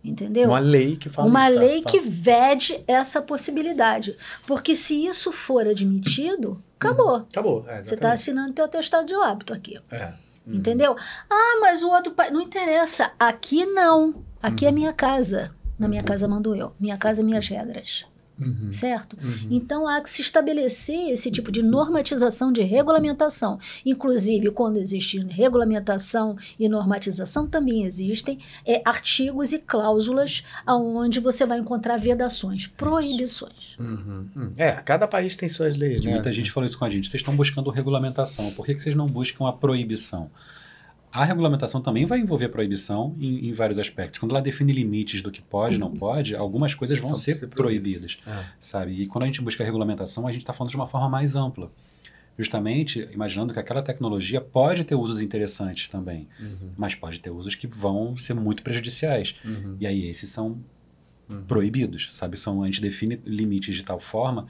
Speaker 3: Entendeu?
Speaker 1: Uma lei que fala
Speaker 3: Uma lei
Speaker 1: fala-
Speaker 3: que vede essa possibilidade. Porque se isso for admitido, acabou.
Speaker 1: Acabou. É,
Speaker 3: Você está assinando teu atestado de óbito aqui.
Speaker 1: É.
Speaker 3: Entendeu? Ah, mas o outro pai. Não interessa. Aqui não. Aqui
Speaker 1: Uhum.
Speaker 3: é minha casa. Na minha casa mando eu. Minha casa, minhas regras.
Speaker 1: Uhum.
Speaker 3: Certo?
Speaker 1: Uhum.
Speaker 3: Então há que se estabelecer esse tipo de normatização de regulamentação. Inclusive, quando existe regulamentação e normatização, também existem é, artigos e cláusulas onde você vai encontrar vedações, proibições.
Speaker 1: Uhum. Uhum. É, cada país tem suas leis, né?
Speaker 2: muita gente falou isso com a gente. Vocês estão buscando regulamentação. Por que, que vocês não buscam a proibição? A regulamentação também vai envolver proibição em, em vários aspectos. Quando ela define limites do que pode e não pode, algumas coisas vão
Speaker 1: Uhum.
Speaker 2: Ser
Speaker 1: ser
Speaker 2: proibidas,
Speaker 1: É.
Speaker 2: sabe? E quando a gente busca a regulamentação, a gente está falando de uma forma mais ampla. Justamente imaginando que aquela tecnologia pode ter usos interessantes também,
Speaker 1: Uhum.
Speaker 2: mas pode ter usos que vão ser muito prejudiciais.
Speaker 1: Uhum.
Speaker 2: E aí esses são proibidos, sabe? São, a gente define limites de tal forma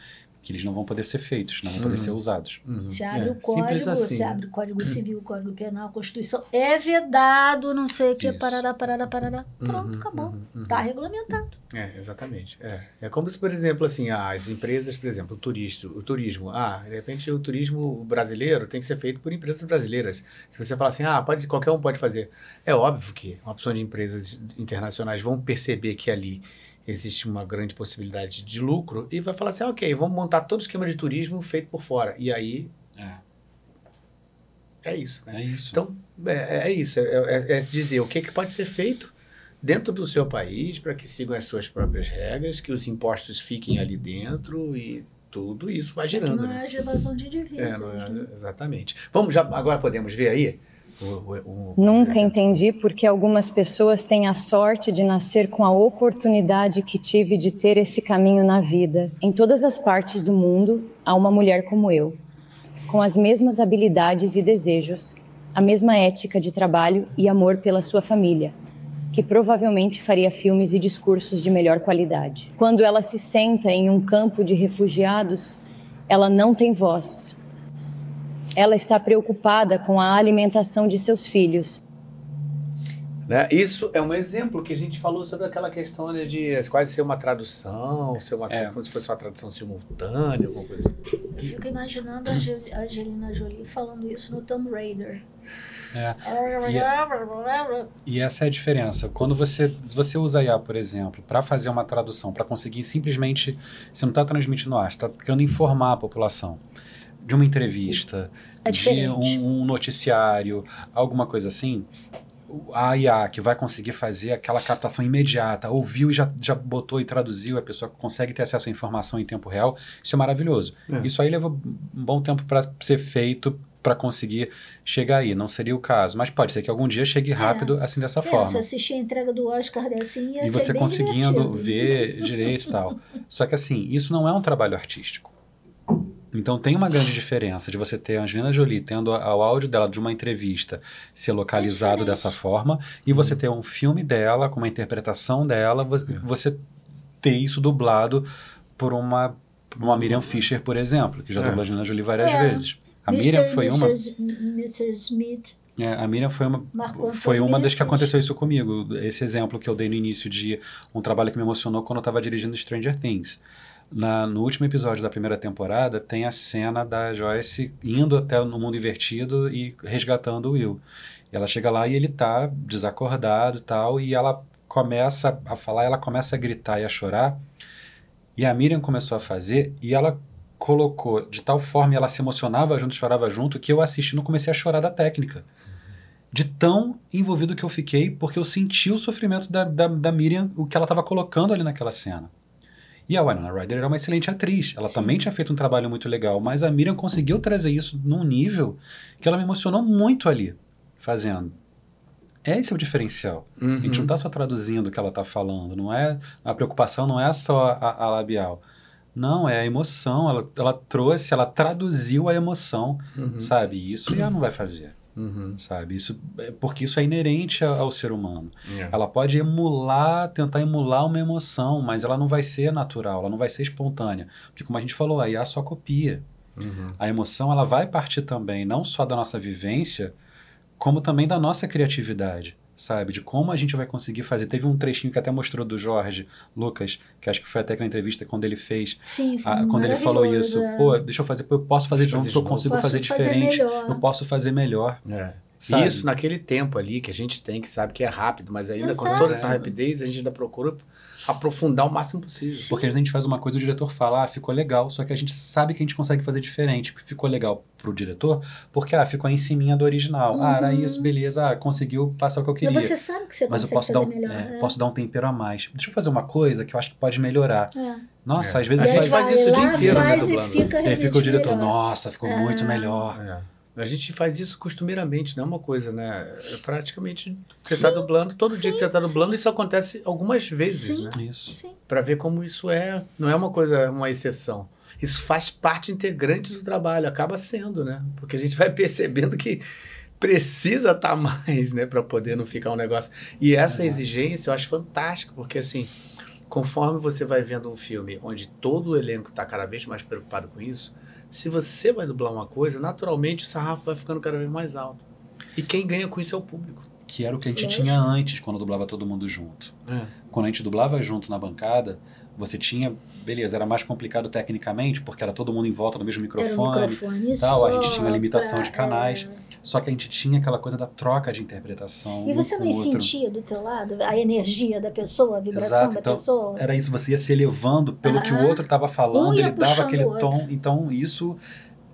Speaker 2: que eles não vão poder ser feitos, não vão poder
Speaker 1: Uhum.
Speaker 2: ser usados.
Speaker 1: Uhum.
Speaker 3: Se abre
Speaker 1: É,
Speaker 3: o
Speaker 1: simples
Speaker 3: código,
Speaker 1: assim.
Speaker 3: se abre o Código Civil, o Código Penal, a Constituição, é vedado, não sei o que,
Speaker 2: Isso.
Speaker 3: parará, parará, parará. Pronto,
Speaker 1: Uhum,
Speaker 3: acabou.
Speaker 1: uhum, uhum.
Speaker 3: Está regulamentado.
Speaker 1: É, exatamente. É. é como se, por exemplo, assim, as empresas, por exemplo, o turismo, o turismo, ah, de repente o turismo brasileiro tem que ser feito por empresas brasileiras. Se você falar assim, ah, pode, qualquer um pode fazer. É óbvio que uma opção de empresas internacionais vão perceber que ali existe uma grande possibilidade de lucro e vai falar assim, ah, ok, vamos montar todo o esquema de turismo feito por fora. E aí
Speaker 2: É,
Speaker 1: é isso, né?
Speaker 2: é isso.
Speaker 1: Então, é, é isso. É, é- é dizer o que, que pode ser feito dentro do seu país para que sigam as suas próprias regras, que os impostos fiquem ali dentro e tudo isso vai girando.
Speaker 3: Não
Speaker 1: né?
Speaker 3: é evasão de divisas.
Speaker 1: É, é-
Speaker 3: né?
Speaker 1: exatamente. Vamos já agora podemos ver aí o, o- o-
Speaker 17: Nunca entendi porque algumas pessoas têm a sorte de nascer com a oportunidade que tive de ter esse caminho na vida. Em todas as partes do mundo, há uma mulher como eu, com as mesmas habilidades e desejos, a mesma ética de trabalho e amor pela sua família, que provavelmente faria filmes e discursos de melhor qualidade. Quando ela se senta em um campo de refugiados, ela não tem voz. Ela está preocupada com a alimentação de seus filhos.
Speaker 1: né? Isso é um exemplo que a gente falou sobre aquela questão né, de quase ser uma tradução, ser uma, como se fosse uma tradução simultânea, alguma coisa assim.
Speaker 3: Eu fico imaginando a Angel- a Angelina Jolie falando isso no Tomb Raider.
Speaker 2: É. E essa é a diferença. Quando você, se você usa IA, por exemplo, para fazer uma tradução, para conseguir simplesmente. Você não está transmitindo arte, está querendo informar a população de uma entrevista,
Speaker 3: É
Speaker 2: de um, um noticiário, alguma coisa assim. A IA que vai conseguir fazer aquela captação imediata, ouviu e já, já botou e traduziu, a pessoa consegue ter acesso à informação em tempo real, isso é maravilhoso.
Speaker 1: É.
Speaker 2: Isso aí leva um bom tempo para ser feito para conseguir chegar aí. Não seria o caso, mas pode ser que algum dia chegue rápido assim dessa
Speaker 3: É, se
Speaker 2: forma.
Speaker 3: assistir a entrega do Oscar assim, ia
Speaker 2: E
Speaker 3: ser
Speaker 2: você
Speaker 3: bem
Speaker 2: conseguindo
Speaker 3: divertido.
Speaker 2: ver direito e tal. Só que assim, isso não é um trabalho artístico. Então tem uma grande diferença de você ter a Angelina Jolie tendo a- o áudio dela de uma entrevista ser localizado dessa forma e você ter um filme dela com uma interpretação dela, vo- você ter isso dublado por uma, por uma Miriam Fisher, por exemplo, que já
Speaker 1: É.
Speaker 2: dublou a Angelina Jolie várias
Speaker 3: É.
Speaker 2: vezes. A
Speaker 3: Mr.
Speaker 2: Miriam foi
Speaker 3: e
Speaker 2: uma.
Speaker 3: Mrs. Mr. Smith.
Speaker 2: É, a Miriam foi uma, foi uma das que aconteceu isso comigo. Esse exemplo que eu dei no início de um trabalho que me emocionou quando eu estava dirigindo Stranger Things. Na, no último episódio da primeira temporada, tem a cena da Joyce indo até no mundo invertido e resgatando o Will. Ela chega lá e ele tá desacordado e tal, e ela começa a falar, ela começa a gritar e a chorar. E a Miriam começou a fazer e ela colocou de tal forma, ela se emocionava junto, chorava junto, que eu assistindo comecei a chorar da técnica. De tão envolvido que eu fiquei, porque eu senti o sofrimento da, da, da Miriam, o que ela estava colocando ali naquela cena. E a Winona Ryder era uma excelente atriz. Ela também tinha feito um trabalho muito legal, mas a Miriam conseguiu trazer isso num nível que ela me emocionou muito ali, fazendo. Esse é o diferencial. A gente não
Speaker 1: Uhum.
Speaker 2: está só traduzindo o que ela está falando. Não é a preocupação não é só a, a labial. Não, é a emoção. Ela, ela trouxe, ela traduziu a emoção,
Speaker 1: Uhum.
Speaker 2: sabe? E Isso ela não vai fazer,
Speaker 1: Uhum.
Speaker 2: sabe? Isso é- porque isso é inerente ao ser humano.
Speaker 1: É.
Speaker 2: Ela pode emular, tentar emular uma emoção, mas ela não vai ser natural, ela não vai ser espontânea. Porque como a gente falou, a IA só copia.
Speaker 1: Uhum.
Speaker 2: A emoção ela vai partir também não só da nossa vivência, como também da nossa criatividade, sabe? De como a gente vai conseguir fazer. Teve um trechinho que até mostrou do Jorge Lucas, que acho que foi até aquela entrevista quando ele fez,
Speaker 3: Sim, foi
Speaker 2: a- quando ele falou isso,
Speaker 3: maravilhoso, é.
Speaker 2: pô, deixa eu fazer, eu posso fazer de novo, eu consigo
Speaker 3: Posso
Speaker 2: fazer
Speaker 3: fazer
Speaker 2: diferente,
Speaker 3: melhor.
Speaker 2: eu posso fazer melhor.
Speaker 1: É.
Speaker 2: Sabe?
Speaker 1: E isso naquele tempo ali que a gente tem, que sabe que é rápido, mas ainda com toda essa rapidez, a gente ainda procura aprofundar o máximo possível.
Speaker 2: Porque às vezes a gente faz uma coisa e o diretor fala, ah, ficou legal, só que a gente sabe que a gente consegue fazer diferente. Ficou legal pro diretor, porque, ah, ficou em cima do original. Ah, era
Speaker 3: Uhum.
Speaker 2: isso, beleza, ah, conseguiu passar o que eu queria.
Speaker 3: Mas você sabe que você
Speaker 2: Mas eu posso dar,
Speaker 3: fazer
Speaker 2: um,
Speaker 3: melhor.
Speaker 2: é,
Speaker 3: é.
Speaker 2: posso dar um tempero a mais. Deixa eu fazer uma coisa que eu acho que pode melhorar.
Speaker 3: É.
Speaker 2: Nossa,
Speaker 1: É.
Speaker 2: às vezes
Speaker 1: A gente
Speaker 2: faz-
Speaker 1: faz isso o dia inteiro, né,
Speaker 3: faz e
Speaker 1: dublando.
Speaker 3: fica
Speaker 2: Aí fica o diretor,
Speaker 3: melhor.
Speaker 2: nossa, ficou
Speaker 3: É.
Speaker 2: muito melhor.
Speaker 1: É. A gente faz isso costumeiramente, não é uma coisa, né? É praticamente você está dublando, todo dia que você está dublando, isso acontece algumas vezes,
Speaker 3: Sim.
Speaker 1: né?
Speaker 2: Isso.
Speaker 3: Sim.
Speaker 1: Para ver como isso é, não é uma coisa, uma exceção. Isso faz parte integrante do trabalho, acaba sendo, né? Porque a gente vai percebendo que precisa estar mais, né, para poder não ficar um negócio. E essa
Speaker 2: Exato.
Speaker 1: exigência eu acho fantástico, porque assim, conforme você vai vendo um filme onde todo o elenco está cada vez mais preocupado com isso, se você vai dublar uma coisa, naturalmente o sarrafo vai ficando cada vez mais alto. E quem ganha com isso é o público.
Speaker 2: Que era o que a gente
Speaker 3: Lógico.
Speaker 2: tinha antes, quando dublava todo mundo junto.
Speaker 1: É.
Speaker 2: Quando a gente dublava junto na bancada, você tinha, beleza, era mais complicado tecnicamente, porque era todo mundo em volta do mesmo
Speaker 3: Era o
Speaker 2: microfone.
Speaker 3: microfone
Speaker 2: tal,
Speaker 3: só
Speaker 2: a gente tinha limitação
Speaker 3: pra-
Speaker 2: de canais.
Speaker 3: é.
Speaker 2: Só que a gente tinha aquela coisa da troca de interpretação.
Speaker 3: E
Speaker 2: um
Speaker 3: você não sentia do teu lado a energia da pessoa, a vibração
Speaker 2: Exato,
Speaker 3: da
Speaker 2: então
Speaker 3: pessoa?
Speaker 2: era isso, você ia se elevando pelo que o outro estava falando,
Speaker 3: Um
Speaker 2: ele dava aquele tom. Então, isso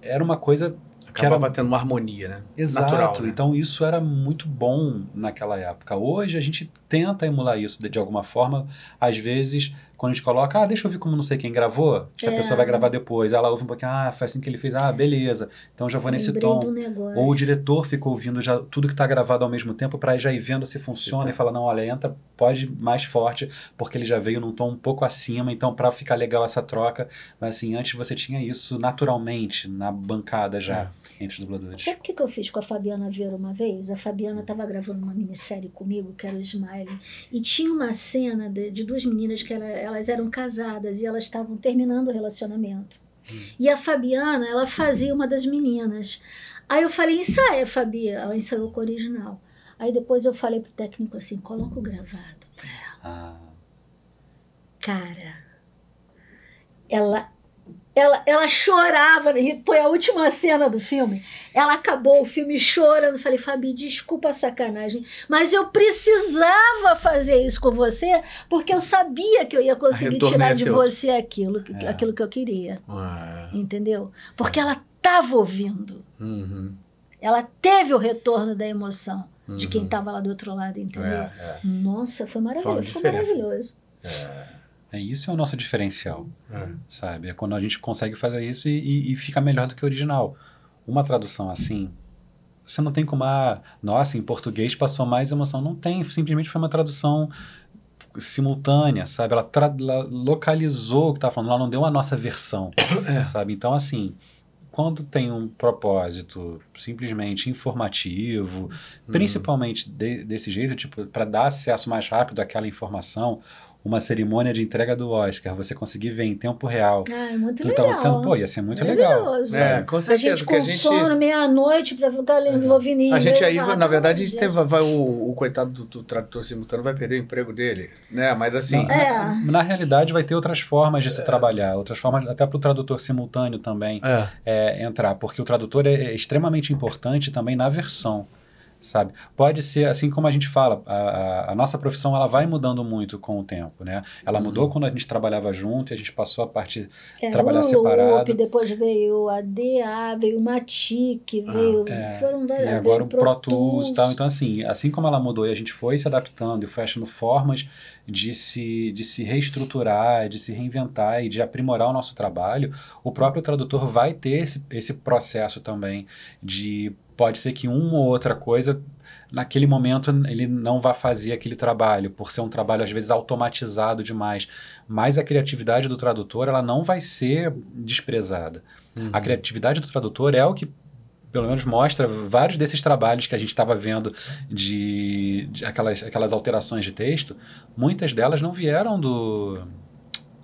Speaker 2: era uma coisa
Speaker 1: Acabava tendo uma harmonia, né?
Speaker 2: Exato.
Speaker 1: Natural, né?
Speaker 2: Então isso era muito bom naquela época. Hoje a gente tenta emular isso de, de alguma forma. Às vezes, quando a gente coloca, ah, deixa eu ver como não sei quem gravou, se a
Speaker 3: É.
Speaker 2: pessoa vai gravar depois, ela ouve um pouquinho, ah, foi assim que ele fez, ah, beleza. Então já vou nesse
Speaker 3: Lembrei
Speaker 2: tom. Ou o diretor fica ouvindo já tudo que está gravado ao mesmo tempo para já ir vendo se funciona e fala, não, olha, entra, pode ir mais forte, porque ele já veio num tom um pouco acima, então para ficar legal essa troca. Mas assim, antes você tinha isso naturalmente na bancada já, entre os dubladores.
Speaker 3: Sabe o que, que eu fiz com a Fabiana Vieira uma vez? A Fabiana estava gravando uma minissérie comigo, que era o Smile, e tinha uma cena de, de duas meninas que era- elas eram casadas e elas estavam terminando o relacionamento. E a Fabiana, ela fazia uma das meninas. Aí eu falei, ensaia, Fabi. Ela ensaiou com o original. Aí depois eu falei pro técnico assim, coloca o gravado pra ela. Cara, ela ela, ela chorava, e foi a última cena do filme. Ela acabou o filme chorando. Falei, Fabi, desculpa a sacanagem, mas eu precisava fazer isso com você, porque eu sabia que eu ia conseguir tirar de
Speaker 1: outro.
Speaker 3: você aquilo, que-
Speaker 1: É.
Speaker 3: aquilo que eu queria.
Speaker 1: Ah,
Speaker 3: Entendeu? Porque ela estava ouvindo.
Speaker 1: uhum.
Speaker 3: Ela teve o retorno da emoção de quem
Speaker 1: Uhum.
Speaker 3: estava lá do outro lado, entendeu?
Speaker 2: É, é.
Speaker 3: Nossa, foi maravilhoso. Ficou
Speaker 2: diferença.
Speaker 3: maravilhoso.
Speaker 2: É, isso é o nosso diferencial,
Speaker 1: É.
Speaker 2: sabe? É quando a gente consegue fazer isso e, e- e fica melhor do que o original. Uma tradução assim, você não tem como, ah, nossa, em português passou mais emoção. Não tem, simplesmente foi uma tradução simultânea, sabe? Ela, ela localizou o que estava falando, ela não deu a nossa versão, sabe? Então, assim, quando tem um propósito simplesmente informativo, principalmente de- desse jeito, tipo, para dar acesso mais rápido àquela informação, uma cerimônia de entrega do Oscar, você conseguir ver em tempo real
Speaker 3: Ah, é muito
Speaker 2: tudo que tá
Speaker 3: legal.
Speaker 2: acontecendo, pô, ia ser muito legal.
Speaker 3: Maravilhoso.
Speaker 1: É, com
Speaker 3: A
Speaker 1: certeza,
Speaker 3: gente
Speaker 1: que a
Speaker 3: com
Speaker 1: gente-
Speaker 3: sono, meia-noite, para ficar lendo ouvindo
Speaker 1: A gente aí, na verdade, a gente teve, vai, o, o coitado do, do tradutor simultâneo vai perder o emprego dele, né? Mas assim...
Speaker 2: Na, na- na realidade, vai ter outras formas de se trabalhar, outras formas, até para o tradutor simultâneo também é, entrar, porque o tradutor é, é extremamente importante também na versão, sabe? Pode ser, assim como a gente fala, a, a- nossa profissão ela vai mudando muito com o tempo, né? Ela
Speaker 3: Uhum.
Speaker 2: mudou quando a gente trabalhava junto e a gente passou a partir
Speaker 3: É,
Speaker 2: trabalhar
Speaker 3: o
Speaker 2: separado.
Speaker 3: Loop, depois veio a DA, veio o Matic, veio.
Speaker 2: É,
Speaker 3: foram
Speaker 2: e
Speaker 3: várias.
Speaker 2: agora
Speaker 3: veio
Speaker 2: o Pro Tools e tal. Então, assim, assim como ela mudou e a gente foi se adaptando e foi achando formas de se, de se reestruturar, de se reinventar e de aprimorar o nosso trabalho, o próprio tradutor vai ter esse, esse processo também de pode ser que uma ou outra coisa naquele momento ele não vai fazer aquele trabalho por ser um trabalho às vezes automatizado demais mas a criatividade do tradutor ela não vai ser desprezada a criatividade do tradutor é o que pelo menos mostra vários desses trabalhos que a gente estava vendo de, de aquelas, aquelas alterações de texto, muitas delas não vieram do,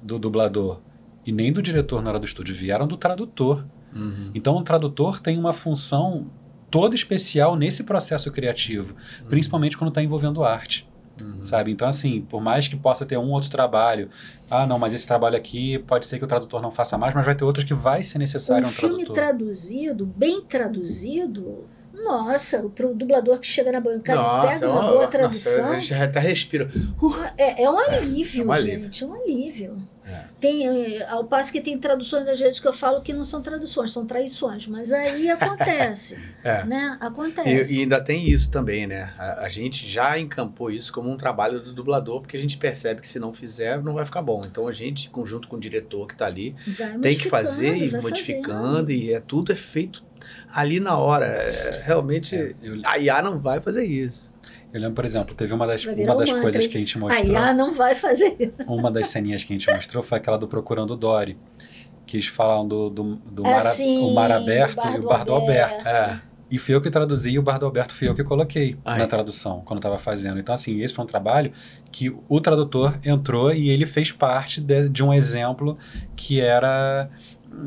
Speaker 2: do dublador e nem do diretor na hora do estúdio, vieram do tradutor.
Speaker 1: Uhum.
Speaker 2: Então o tradutor tem uma função toda especial nesse processo criativo, principalmente quando está envolvendo arte. Sabe? Então, assim, por mais que possa ter um outro trabalho, ah, não, mas esse trabalho aqui pode ser que o tradutor não faça mais, mas vai ter outros que vai ser necessário
Speaker 3: Um
Speaker 2: um
Speaker 3: filme
Speaker 2: tradutor.
Speaker 3: traduzido, bem traduzido, nossa, o pro dublador que chega na bancada e
Speaker 1: Nossa,
Speaker 3: pega
Speaker 1: é
Speaker 3: uma
Speaker 1: uma-
Speaker 3: boa
Speaker 1: nossa,
Speaker 3: tradução.
Speaker 1: a gente até respira.
Speaker 3: É, é um alívio,
Speaker 1: é um alívio.
Speaker 3: gente, é um alívio. Tem, eh, ao passo que tem traduções, às vezes, que eu falo que não são traduções, são traições, mas aí acontece,
Speaker 1: É.
Speaker 3: né?
Speaker 1: E,
Speaker 3: Acontece.
Speaker 1: e ainda tem isso também, né? A, a gente já encampou isso como um trabalho do dublador, porque a gente percebe que se não fizer, não vai ficar bom. Então a gente, conjunto com o diretor que tá ali,
Speaker 3: Vai
Speaker 1: tem que fazer e modificando, e é tudo é feito ali na hora. É, realmente, a IA não vai fazer isso.
Speaker 2: Eu lembro, por exemplo, teve uma das, uma das
Speaker 3: um mantra,
Speaker 2: coisas
Speaker 3: hein?
Speaker 2: que a gente
Speaker 3: A
Speaker 2: mostrou.
Speaker 3: IA não vai fazer.
Speaker 2: Uma das ceninhas que a gente mostrou foi aquela do Procurando Dory. Que eles falam do, do, do
Speaker 3: É,
Speaker 2: mar, a-
Speaker 3: sim,
Speaker 2: o mar aberto
Speaker 3: Bar
Speaker 2: e o bar do Alberto.
Speaker 3: Alberto.
Speaker 2: E fui eu que traduzi e o bar do Alberto fui eu que coloquei
Speaker 1: Ah,
Speaker 2: na
Speaker 1: é?
Speaker 2: tradução, quando estava fazendo. Então, assim, esse foi um trabalho que o tradutor entrou e ele fez parte de, de um exemplo que era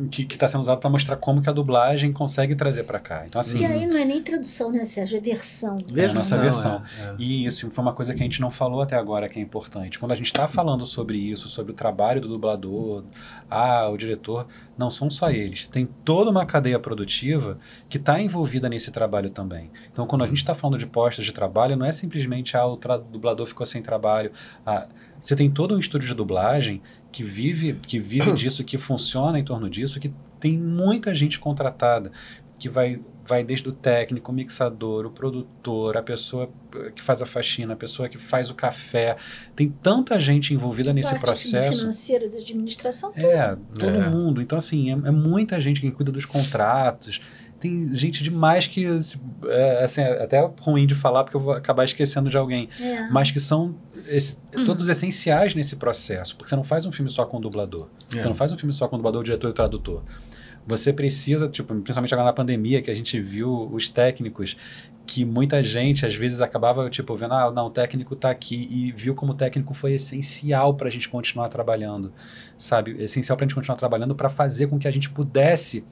Speaker 2: que está sendo usado para mostrar como que a dublagem consegue trazer para cá. Então, assim,
Speaker 3: Que aí não é nem tradução, né, Sérgio? É versão.
Speaker 2: é a nossa versão.
Speaker 1: é, é.
Speaker 2: E isso foi uma coisa que a gente não falou até agora que é importante. Quando a gente está falando sobre isso, sobre o trabalho do dublador, ah, o diretor, não são só eles. Tem toda uma cadeia produtiva que está envolvida nesse trabalho também. Então, quando a gente está falando de postos de trabalho, não é simplesmente ah, o dublador ficou sem trabalho. Ah, você tem todo um estúdio de dublagem que vive, que vive disso, que funciona em torno disso, que tem muita gente contratada que vai vai desde o técnico, o mixador, o produtor, a pessoa que faz a faxina, a pessoa que faz o café. Tem tanta gente envolvida nesse
Speaker 3: Parte
Speaker 2: processo.
Speaker 3: financeira da administração.
Speaker 2: É, todo
Speaker 1: É.
Speaker 2: mundo. Então, assim, é, é muita gente que cuida dos contratos. Tem gente demais que, é, assim, é até ruim de falar porque eu vou acabar esquecendo de alguém.
Speaker 3: É.
Speaker 2: Mas que são esse-
Speaker 3: Hum.
Speaker 2: todos essenciais nesse processo. Porque você não faz um filme só com o dublador.
Speaker 1: É.
Speaker 2: Você não faz um filme só com o dublador, o diretor e o tradutor. Você precisa, tipo, principalmente agora na pandemia, que a gente viu os técnicos, que muita gente às vezes acabava, tipo, vendo, ah, não, o técnico tá aqui, e viu como o técnico foi essencial para a gente continuar trabalhando, sabe? Essencial para a gente continuar trabalhando para fazer com que a gente pudesse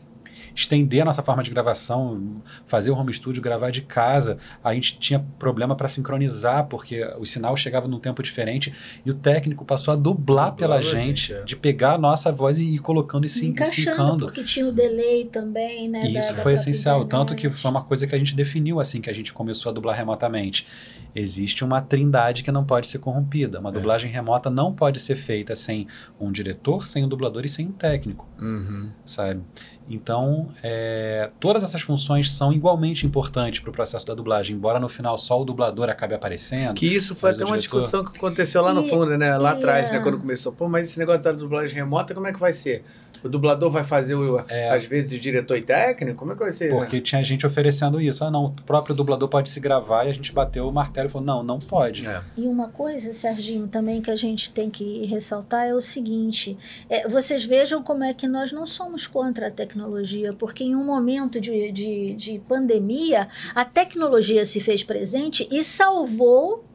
Speaker 2: estender a nossa forma de gravação, fazer o home studio, gravar de casa. A gente tinha problema para sincronizar, porque o sinal chegava num tempo diferente e o técnico passou a dublar pela
Speaker 1: a
Speaker 2: gente,
Speaker 1: gente, é.
Speaker 2: de pegar a nossa voz e ir colocando e se
Speaker 3: Encaixando, porque tinha o delay também, né?
Speaker 2: E
Speaker 3: da-
Speaker 2: isso
Speaker 3: da
Speaker 2: foi essencial, tanto que foi uma coisa que a gente definiu assim que a gente começou a dublar remotamente. Existe uma trindade que não pode ser corrompida. Uma dublagem remota não pode ser feita sem um diretor, sem um dublador e sem um técnico,
Speaker 1: Uhum.
Speaker 2: sabe? Então, é, todas essas funções são igualmente importantes para o processo da dublagem, embora no final só o dublador acabe aparecendo.
Speaker 1: Que isso foi até uma
Speaker 2: diretor-
Speaker 1: discussão que aconteceu lá no
Speaker 3: E-
Speaker 1: fundo, né? Lá atrás, né?
Speaker 3: é.
Speaker 1: Quando começou. Pô, mas esse negócio da dublagem remota, como é que vai ser? O dublador vai fazer, o, às vezes, de diretor e técnico? Como é que vai ser? né?
Speaker 2: Porque tinha gente oferecendo isso. Ah, não, o próprio dublador pode se gravar e a gente bateu o martelo e falou: não, não pode.
Speaker 3: E uma coisa, Serginho, também que a gente tem que ressaltar é o seguinte: é, vocês vejam como é que nós não somos contra a tecnologia, porque em um momento de, de, de pandemia, a tecnologia se fez presente e salvou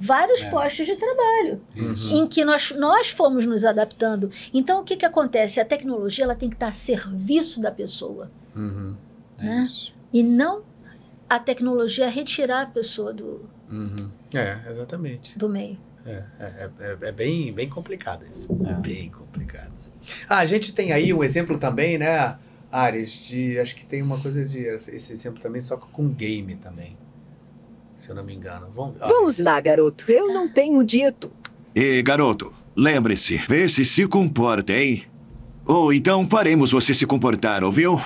Speaker 3: vários
Speaker 2: É.
Speaker 3: postos de trabalho
Speaker 2: Isso.
Speaker 3: em que nós, nós fomos nos adaptando. Então, o que, que acontece? A tecnologia ela tem que estar a serviço da pessoa,
Speaker 1: Uhum.
Speaker 3: né? E não a tecnologia retirar a pessoa do,
Speaker 1: Uhum. É, exatamente.
Speaker 3: do meio.
Speaker 1: É, é, é, é bem, bem complicado isso.
Speaker 2: É.
Speaker 1: Bem complicado. Ah, a gente tem aí um exemplo também, né, Ares, de. Acho que tem uma coisa de. Esse exemplo também, só que com game também. Se eu não me engano. Vamos ver. Ah,
Speaker 18: Vamos lá, garoto. Eu não tenho dito.
Speaker 19: E garoto, lembre-se, vê se se comporta, hein? Ou então faremos você se comportar, ouviu?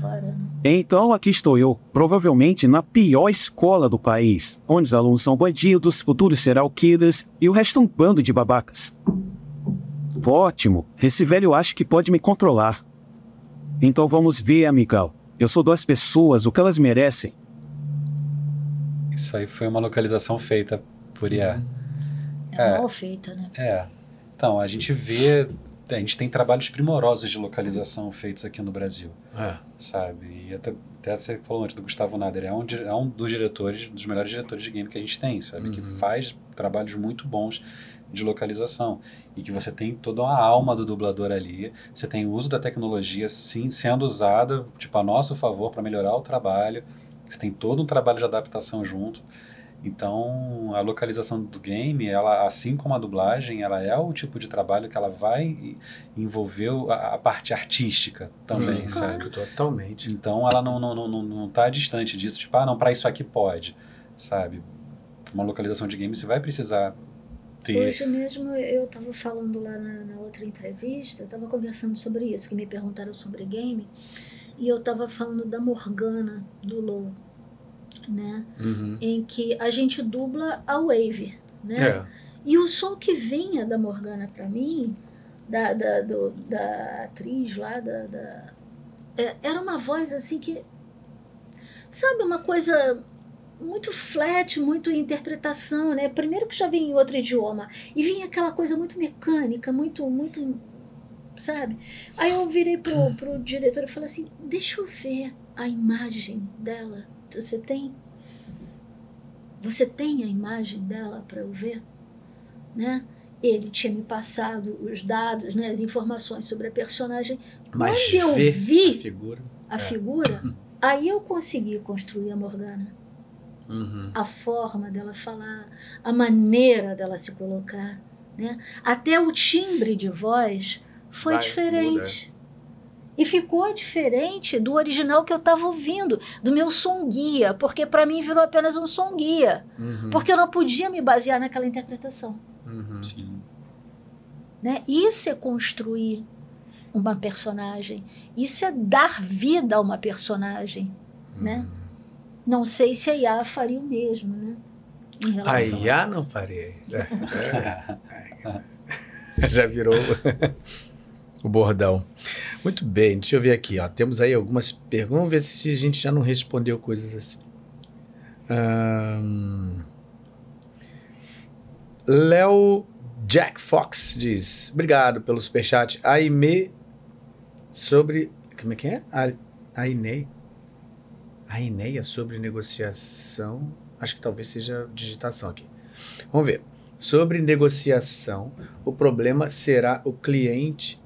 Speaker 3: Fora, né?
Speaker 20: Então aqui estou eu, provavelmente na pior escola do país, onde os alunos são bandidos, futuros serial killers e o resto é um bando de babacas. Ótimo, esse velho acha que pode me controlar. Então vamos ver, amigão. Eu sou das pessoas o que elas merecem.
Speaker 2: Isso aí foi uma localização feita por IA.
Speaker 3: É, mal feita, né?
Speaker 2: É. Então, a gente vê. A gente tem trabalhos primorosos de localização feitos aqui no Brasil.
Speaker 1: É.
Speaker 2: Sabe? E até, até você falou antes do Gustavo Nader, é um, é um dos diretores, dos melhores diretores de game que a gente tem, sabe? Que faz trabalhos muito bons de localização. E que você tem toda uma alma do dublador ali, você tem o uso da tecnologia sim sendo usada, tipo, a nosso favor para melhorar o trabalho. Você tem todo um trabalho de adaptação junto. Então, a localização do game, ela, assim como a dublagem, ela é o tipo de trabalho que ela vai envolver a, a parte artística também,
Speaker 1: Sim,
Speaker 2: sabe?
Speaker 1: claro, totalmente.
Speaker 2: Então, ela não, não, não, não, não tá distante disso, tipo, ah, não, para isso aqui pode, sabe? Pra uma localização de game, você vai precisar ter...
Speaker 3: Hoje mesmo eu estava falando lá na, na outra entrevista, eu estava conversando sobre isso, que me perguntaram sobre game, e eu estava falando da Morgana do LoL, né?
Speaker 1: Uhum.
Speaker 3: Em que a gente dubla a Wave, né?
Speaker 1: É.
Speaker 3: E o som que vinha da Morgana para mim, da, da, do- da atriz lá, da, da- é, era uma voz assim que, sabe, uma coisa muito flat, muito interpretação, né? Primeiro que já vinha em outro idioma e vinha aquela coisa muito mecânica, muito, muito, sabe? Aí eu virei pro, pro diretor e falei assim, deixa eu ver a imagem dela. Você tem? Você tem a imagem dela para eu ver? Né? Ele tinha me passado os dados, né, as informações sobre a personagem.
Speaker 1: Mas
Speaker 3: Quando eu vi
Speaker 1: a figura.
Speaker 3: a
Speaker 1: É.
Speaker 3: figura, aí eu consegui construir a Morgana.
Speaker 1: Uhum.
Speaker 3: A forma dela falar, a maneira dela se colocar, né? Até o timbre de voz foi
Speaker 1: Vai,
Speaker 3: diferente. E ficou diferente do original que eu estava ouvindo, do meu som guia, porque para mim virou apenas um som guia,
Speaker 1: Uhum.
Speaker 3: porque eu não podia me basear naquela interpretação.
Speaker 1: Uhum.
Speaker 2: Sim.
Speaker 3: Né? Isso é construir uma personagem. Isso é dar vida a uma personagem, né? Não sei se a IA faria o mesmo, né?
Speaker 1: A IA não faria. É. Já virou o bordão. Muito bem, deixa eu ver aqui. Ó. Temos aí algumas perguntas. Vamos ver se a gente já não respondeu coisas assim. Ahn, Léo Jack Fox diz: Obrigado pelo superchat. Aime sobre. Como é que é? A, a Inei. A Ineia sobre negociação. Acho que talvez seja digitação aqui. Vamos ver. Sobre negociação, o problema será o cliente.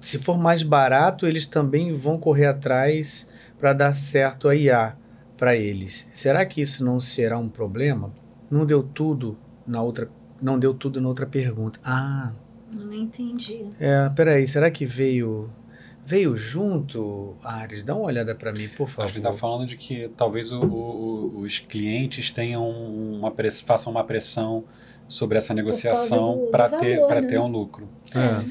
Speaker 1: Se for mais barato, eles também vão correr atrás para dar certo a IA para eles. Será que isso não será um problema? Não deu tudo na outra, não deu tudo na outra pergunta. Ah,
Speaker 3: não entendi.
Speaker 1: é, peraí, será que veio veio junto, Ares? Dá uma olhada para mim, por favor.
Speaker 2: Acho que está falando de que talvez o- o- os clientes tenham uma press- façam uma pressão sobre essa negociação para ter,
Speaker 3: né?
Speaker 2: ter um lucro.
Speaker 1: É.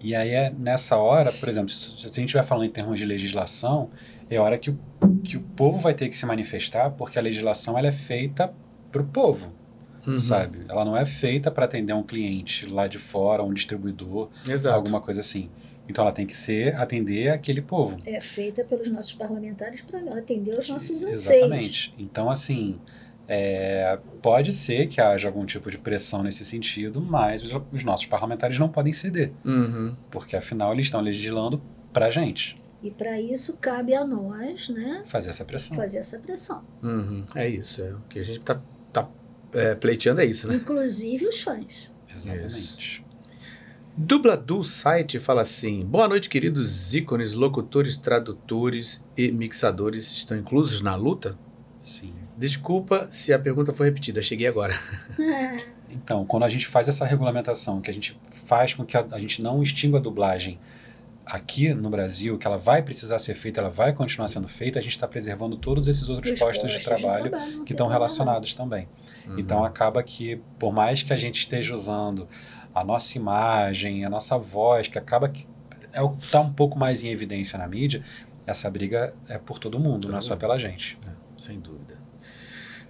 Speaker 2: E aí é nessa hora, por exemplo, se, se a gente estiver falando em termos de legislação, é hora que o, que o povo vai ter que se manifestar, porque a legislação ela é feita para o povo,
Speaker 1: Uhum.
Speaker 2: sabe? Ela não é feita para atender um cliente lá de fora, um distribuidor,
Speaker 1: Exato.
Speaker 2: alguma coisa assim. Então ela tem que ser atender aquele povo.
Speaker 3: É feita pelos nossos parlamentares para atender os nossos anseios.
Speaker 2: Exatamente. Então, assim, é, pode ser que haja algum tipo de pressão nesse sentido, mas os, os nossos parlamentares não podem ceder,
Speaker 1: Uhum.
Speaker 2: porque afinal eles estão legislando para a gente
Speaker 3: E para isso cabe a nós, né,
Speaker 2: fazer essa pressão.
Speaker 3: fazer essa pressão.
Speaker 1: Uhum. É isso. É, o que a gente tá, tá é, pleiteando é isso, né?
Speaker 3: Inclusive os fãs.
Speaker 2: Exatamente.
Speaker 1: Dubladu site fala assim: Boa noite, queridos ícones, locutores, tradutores e mixadores estão inclusos na luta?
Speaker 2: Sim.
Speaker 1: Desculpa se a pergunta foi repetida, cheguei agora.
Speaker 2: Então, quando a gente faz essa regulamentação, que a gente faz com que a, a gente não extingua a dublagem aqui no Brasil, que ela vai precisar ser feita, ela vai continuar sendo feita, a gente está preservando todos esses outros
Speaker 3: Os
Speaker 2: postos de
Speaker 3: postos de
Speaker 2: trabalho,
Speaker 3: trabalho vão
Speaker 2: que estão relacionados também.
Speaker 1: Uhum.
Speaker 2: Então acaba que, por mais que a gente esteja usando a nossa imagem, a nossa voz, que acaba que é o que está um pouco mais em evidência na mídia, essa briga é por todo mundo, não é só pela gente.
Speaker 1: Sem dúvida.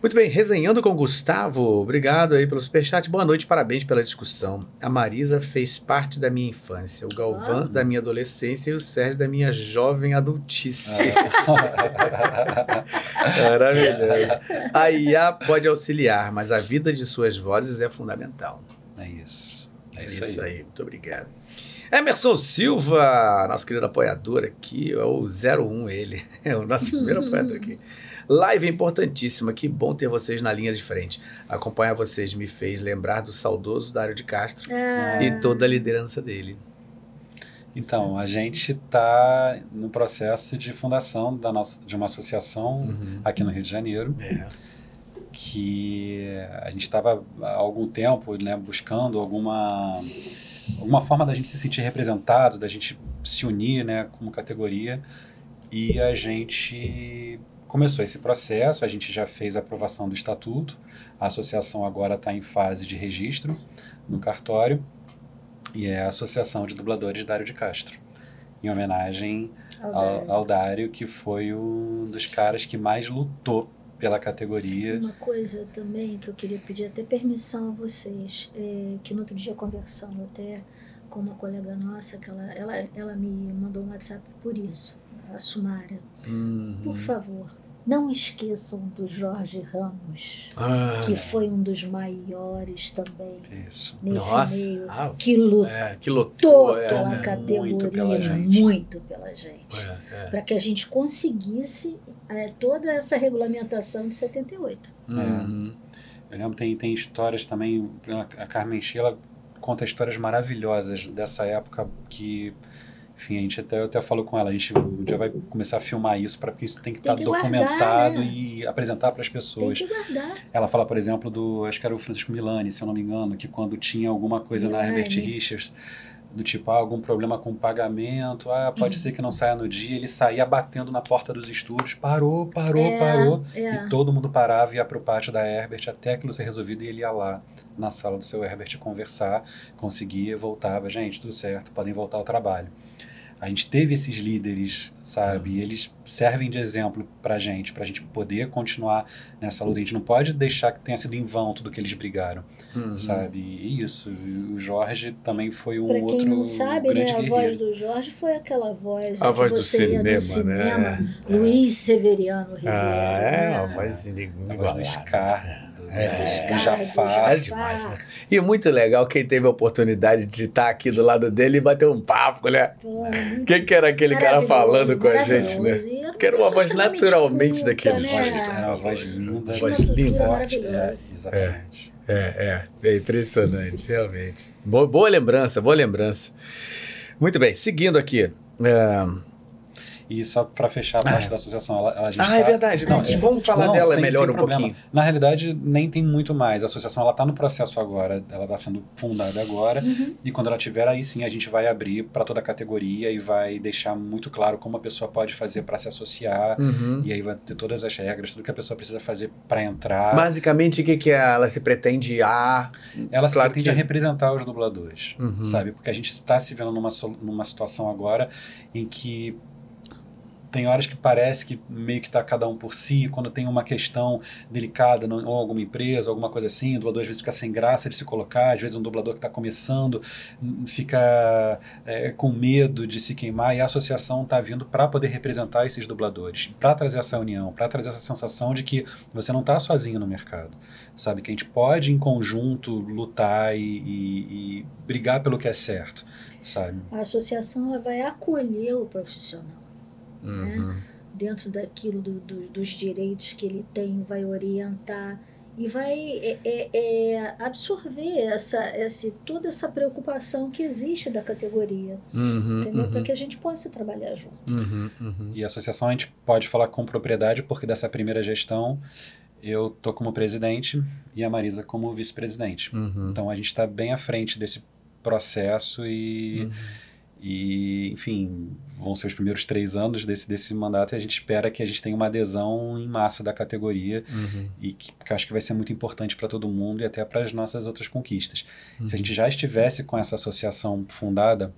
Speaker 1: Muito bem, resenhando com o Gustavo, obrigado aí pelo superchat. Boa noite, parabéns pela discussão. A Marisa fez parte da minha infância, o Galvão da minha adolescência e o Sérgio da minha jovem adultice. Maravilhoso. A IA pode auxiliar, mas a vida de suas vozes é fundamental.
Speaker 2: É isso. É
Speaker 1: É
Speaker 2: isso,
Speaker 1: isso
Speaker 2: aí.
Speaker 1: aí, muito obrigado. Emerson Silva, nosso querido apoiador aqui, é o 01 ele, é o nosso primeiro apoiador aqui. Live importantíssima, que bom ter vocês na linha de frente. Acompanhar vocês me fez lembrar do saudoso Dário de Castro
Speaker 3: Ah.
Speaker 1: e toda a liderança dele.
Speaker 2: Então, a gente está no processo de fundação da nossa, de uma associação
Speaker 1: Uhum.
Speaker 2: aqui no Rio de Janeiro,
Speaker 1: É.
Speaker 2: que a gente estava há algum tempo né, buscando alguma, alguma forma da gente se sentir representado, da gente se unir né, como categoria, e a gente começou esse processo, a gente já fez a aprovação do estatuto, a associação agora está em fase de registro no cartório, e é a Associação de Dubladores Dário de Castro, em homenagem
Speaker 3: Ao
Speaker 2: ao, ao Dário, que foi um dos caras que mais lutou pela categoria.
Speaker 3: Uma coisa também que eu queria pedir até permissão a vocês, é, que no outro dia conversando até com uma colega nossa, que ela, ela, ela me mandou um WhatsApp por isso, a Sumara.
Speaker 1: Uhum.
Speaker 3: Por favor, não esqueçam do Jorge Ramos,
Speaker 1: Ah.
Speaker 3: que foi um dos maiores também
Speaker 2: Isso.
Speaker 3: nesse
Speaker 1: Nossa.
Speaker 3: meio,
Speaker 1: Ah,
Speaker 3: que lutou
Speaker 1: é, que lutou, é,
Speaker 3: pela
Speaker 1: né?
Speaker 3: categoria,
Speaker 2: Muito pela gente.
Speaker 3: muito pela gente.
Speaker 1: É, é.
Speaker 3: Para que a gente conseguisse é, toda essa regulamentação de 78.
Speaker 1: Uhum.
Speaker 2: Eu lembro, tem, tem histórias também, a Carmen Sheila conta histórias maravilhosas dessa época que, enfim, a gente até, eu até falou com ela, a gente um dia vai começar a filmar isso, para porque isso tem que
Speaker 3: Tem
Speaker 2: estar
Speaker 3: guardar,
Speaker 2: documentado
Speaker 3: né?
Speaker 2: e apresentar para as
Speaker 3: Tem
Speaker 2: pessoas.
Speaker 3: que guardar.
Speaker 2: Ela fala, por exemplo, do, acho que era o Francisco Milani, se eu não me engano, que quando tinha alguma coisa na
Speaker 3: Milani.
Speaker 2: Herbert Richards, do tipo, ah, algum problema com o pagamento, ah, pode
Speaker 3: Uhum.
Speaker 2: ser que não saia no dia, ele saía batendo na porta dos estúdios, parou, parou,
Speaker 3: É,
Speaker 2: parou,
Speaker 3: é.
Speaker 2: e todo mundo parava e ia pro pátio da Herbert até aquilo ser resolvido e ele ia lá na sala do seu Herbert conversar, conseguia, voltava, gente, tudo certo, podem voltar ao trabalho. A gente teve esses líderes, sabe?
Speaker 1: Uhum.
Speaker 2: E eles servem de exemplo pra gente, pra gente poder continuar nessa luta. A gente não pode deixar que tenha sido em vão tudo que eles brigaram,
Speaker 1: Uhum.
Speaker 2: sabe? E isso. E o Jorge também foi um
Speaker 3: Pra quem
Speaker 2: outro
Speaker 3: não sabe,
Speaker 2: grande
Speaker 3: né, a
Speaker 2: guerreiro.
Speaker 3: voz do Jorge foi aquela voz
Speaker 1: A voz do
Speaker 3: no
Speaker 1: cinema, né?
Speaker 3: cinema, Luiz Severiano Ribeiro.
Speaker 1: Ah, é,
Speaker 3: né?
Speaker 1: a voz
Speaker 2: A voz do. Scar,
Speaker 1: É,
Speaker 2: do
Speaker 3: Scar,
Speaker 2: Jafar.
Speaker 1: É demais, né? E muito legal quem teve a oportunidade de estar aqui do lado dele e bater um papo, né?
Speaker 3: Pô, muito
Speaker 1: Quem que era aquele cara falando com a gente,
Speaker 3: maravilhoso.
Speaker 1: né?
Speaker 3: E era
Speaker 1: Que era uma voz naturalmente daquele
Speaker 3: né?
Speaker 1: jeito.
Speaker 2: Era uma voz linda,
Speaker 1: Uma voz linda.
Speaker 2: É, exatamente.
Speaker 1: É, é, é impressionante, realmente. Boa, boa lembrança, boa lembrança. Muito bem, seguindo aqui. é,
Speaker 2: E só para fechar a parte da associação, ela, ela- a gente
Speaker 1: Ah, é
Speaker 2: tá-
Speaker 1: verdade. Não, vamos falar dela melhor um
Speaker 2: problema.
Speaker 1: pouquinho.
Speaker 2: Na realidade, nem tem muito mais. A associação ela está no processo agora, ela está sendo fundada agora.
Speaker 3: Uhum.
Speaker 2: E quando ela tiver, aí sim a gente vai abrir para toda a categoria e vai deixar muito claro como a pessoa pode fazer para se associar.
Speaker 1: Uhum.
Speaker 2: E aí vai ter todas as regras, tudo que a pessoa precisa fazer para entrar.
Speaker 1: Basicamente, o que, que ela se pretende a.
Speaker 2: Ela se
Speaker 1: Claro
Speaker 2: pretende
Speaker 1: que-
Speaker 2: representar os dubladores,
Speaker 1: Uhum.
Speaker 2: sabe? Porque a gente está se vendo numa, numa situação agora em que tem horas que parece que meio que está cada um por si, quando tem uma questão delicada, não- ou alguma empresa, alguma coisa assim, o dublador às vezes fica sem graça de se colocar, às vezes um dublador que está começando hum, fica é, com medo de se queimar, e a associação está vindo para poder representar esses dubladores, para trazer essa união, para trazer essa sensação de que você não está sozinho no mercado, sabe? Que a gente pode em conjunto lutar e, e- e brigar pelo que é certo, sabe?
Speaker 3: A associação ela vai acolher o profissional.
Speaker 1: Uhum.
Speaker 3: né? dentro daquilo do- do- dos direitos que ele tem, vai orientar e vai é, é, é, absorver essa, esse, toda essa preocupação que existe da categoria,
Speaker 1: Uhum,
Speaker 3: entendeu? Para
Speaker 1: uhum.
Speaker 3: que a gente possa trabalhar junto.
Speaker 1: Uhum, uhum.
Speaker 2: E a associação a gente pode falar com propriedade, porque dessa primeira gestão eu tô como presidente e a Marisa como vice-presidente.
Speaker 1: Uhum.
Speaker 2: Então a gente está bem à frente desse processo e, e, enfim, vão ser os primeiros três anos desse, desse mandato e a gente espera que a gente tenha uma adesão em massa da categoria
Speaker 1: Uhum.
Speaker 2: e que, que acho que vai ser muito importante para todo mundo e até para as nossas outras conquistas.
Speaker 1: Uhum.
Speaker 2: Se a gente já estivesse com essa associação fundada,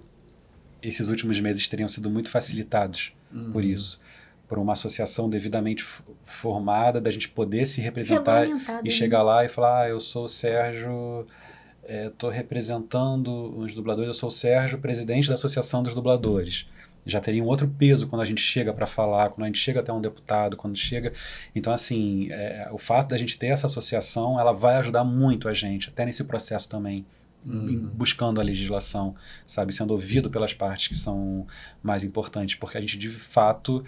Speaker 2: esses últimos meses teriam sido muito facilitados por
Speaker 1: Uhum.
Speaker 2: isso. Por uma associação devidamente formada, da gente poder se representar e
Speaker 3: né?
Speaker 2: chegar lá e falar: ah, eu sou o Sérgio, estou representando os dubladores, eu sou o Sérgio, presidente da Associação dos Dubladores. Já teria um outro peso quando a gente chega para falar, quando a gente chega até um deputado, quando chega. Então, assim, é, o fato da gente ter essa associação, ela vai ajudar muito a gente, até nesse processo também, em- buscando a legislação, sabe, sendo ouvido pelas partes que são mais importantes, porque a gente de fato,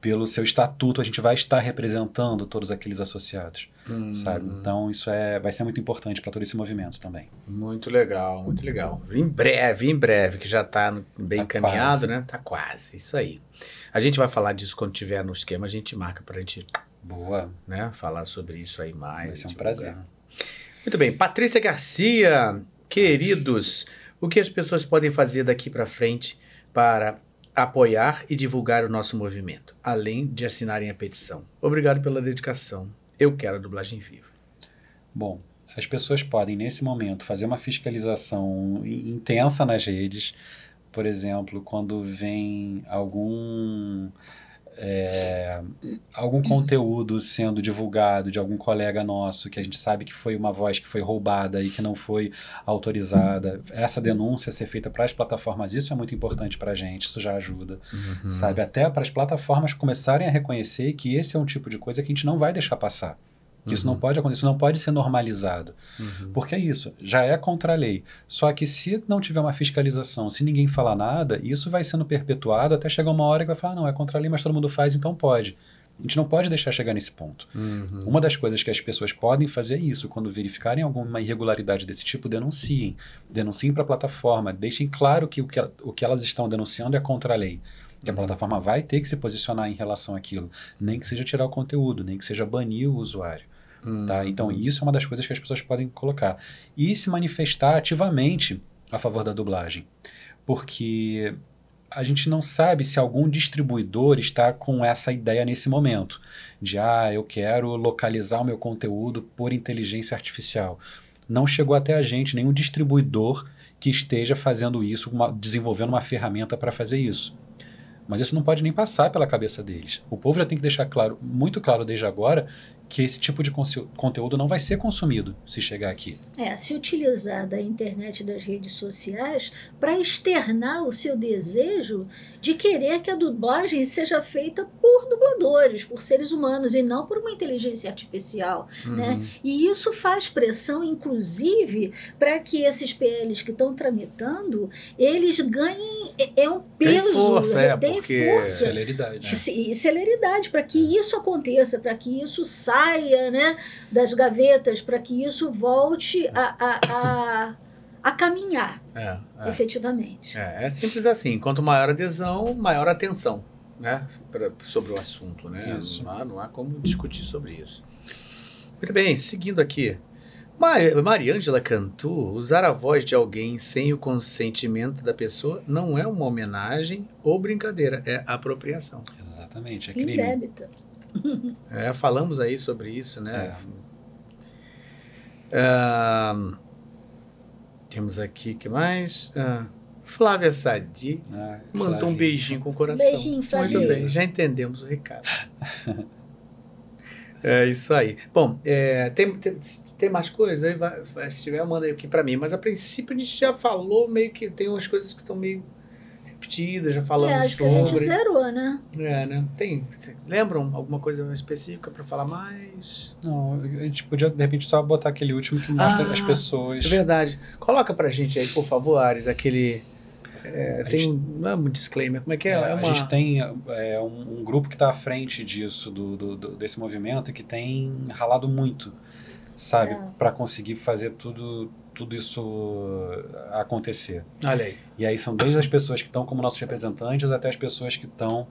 Speaker 2: pelo seu estatuto, a gente vai estar representando todos aqueles associados,
Speaker 1: Hum.
Speaker 2: sabe? Então isso é, vai ser muito importante para todo esse movimento também.
Speaker 1: Muito legal, muito legal. Em breve, em breve, que já está bem
Speaker 2: Tá
Speaker 1: encaminhado,
Speaker 2: quase.
Speaker 1: né? Tá quase, isso aí. A gente vai falar disso quando tiver no esquema, a gente marca pra gente
Speaker 2: Boa.
Speaker 1: né, falar sobre isso aí mais.
Speaker 2: Vai ser um
Speaker 1: divulgar.
Speaker 2: prazer.
Speaker 1: Muito bem, Patrícia Garcia, queridos, o que as pessoas podem fazer daqui para frente para apoiar e divulgar o nosso movimento, além de assinarem a petição? Obrigado pela dedicação. Eu quero a dublagem viva.
Speaker 2: Bom, as pessoas podem, nesse momento, fazer uma fiscalização in- intensa nas redes. Por exemplo, quando vem algum. É, algum conteúdo sendo divulgado de algum colega nosso que a gente sabe que foi uma voz que foi roubada e que não foi autorizada, essa denúncia ser feita para as plataformas, isso é muito importante para a gente, isso já ajuda,
Speaker 1: Uhum.
Speaker 2: sabe? Até para as plataformas começarem a reconhecer que esse é um tipo de coisa que a gente não vai deixar passar. Que isso não pode acontecer, isso não pode ser normalizado.
Speaker 1: Uhum.
Speaker 2: Porque é isso, já é contra a lei. Só que se não tiver uma fiscalização, se ninguém falar nada, isso vai sendo perpetuado até chegar uma hora que vai falar, não, é contra a lei, mas todo mundo faz, então pode. A gente não pode deixar chegar nesse ponto.
Speaker 1: Uhum.
Speaker 2: Uma das coisas que as pessoas podem fazer é isso, quando verificarem alguma irregularidade desse tipo, denunciem. Denunciem para a plataforma, deixem claro que o que, o que elas estão denunciando é contra a lei. Que a plataforma vai ter que se posicionar em relação àquilo. Nem que seja tirar o conteúdo, nem que seja banir o usuário. Tá? Então, isso é uma das coisas que as pessoas podem colocar. E se manifestar ativamente a favor da dublagem. Porque a gente não sabe se algum distribuidor está com essa ideia nesse momento, de ah, eu quero localizar o meu conteúdo por inteligência artificial. Não chegou até a gente nenhum distribuidor que esteja fazendo isso, uma, desenvolvendo uma ferramenta para fazer isso. Mas isso não pode nem passar pela cabeça deles. O povo já tem que deixar claro, muito claro desde agora, que esse tipo de conteúdo não vai ser consumido se chegar aqui.
Speaker 3: É, se utilizar da internet e das redes sociais para externar o seu desejo de querer que a dublagem seja feita por dubladores, por seres humanos e não por uma inteligência artificial,
Speaker 1: Uhum.
Speaker 3: né? E isso faz pressão, inclusive, para que esses PLs que estão tramitando, eles ganhem é, é um
Speaker 1: Tem
Speaker 3: peso,
Speaker 1: força, é,
Speaker 3: tem
Speaker 1: porque-
Speaker 3: força.
Speaker 2: Celeridade.
Speaker 3: E celeridade, para que isso aconteça, para que isso saia né, das gavetas, para que isso volte a, a, a, a caminhar
Speaker 1: É, é.
Speaker 3: efetivamente.
Speaker 1: É, é simples assim. Quanto maior adesão, maior atenção né, pra- sobre o assunto. Né?
Speaker 2: Isso.
Speaker 1: Não, há, não há como discutir sobre isso. Muito bem, seguindo aqui. Mari- Mariângela Cantu, usar a voz de alguém sem o consentimento da pessoa não é uma homenagem ou brincadeira, é apropriação.
Speaker 2: Exatamente, é
Speaker 3: Em
Speaker 2: crime.
Speaker 3: débito.
Speaker 1: É, falamos aí sobre isso, né?
Speaker 2: É.
Speaker 1: Temos aqui, que mais? Ah, Flávia Sadi
Speaker 2: Ah,
Speaker 1: mandou um beijinho com o coração.
Speaker 3: Beijinho, Flavinha.
Speaker 1: Muito bem, já entendemos o recado. é isso aí. Bom, é, tem, tem, tem mais coisas? Aí vai- se tiver, manda aí aqui pra mim. Mas a princípio a gente já falou meio que tem umas coisas que estão meio repetidas, já falamos
Speaker 3: É, acho que
Speaker 1: sobre.
Speaker 3: a gente zerou, né?
Speaker 1: É, né? Tem. Lembram alguma coisa específica pra falar mais?
Speaker 2: Não, a gente podia, de repente, só botar aquele último que mostra
Speaker 1: Ah,
Speaker 2: as pessoas.
Speaker 1: É verdade. Coloca pra gente aí, por favor, Ares, aquele. é,
Speaker 2: A
Speaker 1: tem
Speaker 2: gente-
Speaker 1: não é um disclaimer, como é que é?
Speaker 2: É,
Speaker 1: É
Speaker 2: A
Speaker 1: uma-
Speaker 2: gente tem é, um, um grupo que está à frente disso, do, do- do- desse movimento, e que tem ralado muito, sabe,
Speaker 3: É.
Speaker 2: para conseguir fazer tudo, tudo isso acontecer.
Speaker 1: Olha aí.
Speaker 2: E aí são desde as pessoas que estão como nossos representantes até as pessoas que estão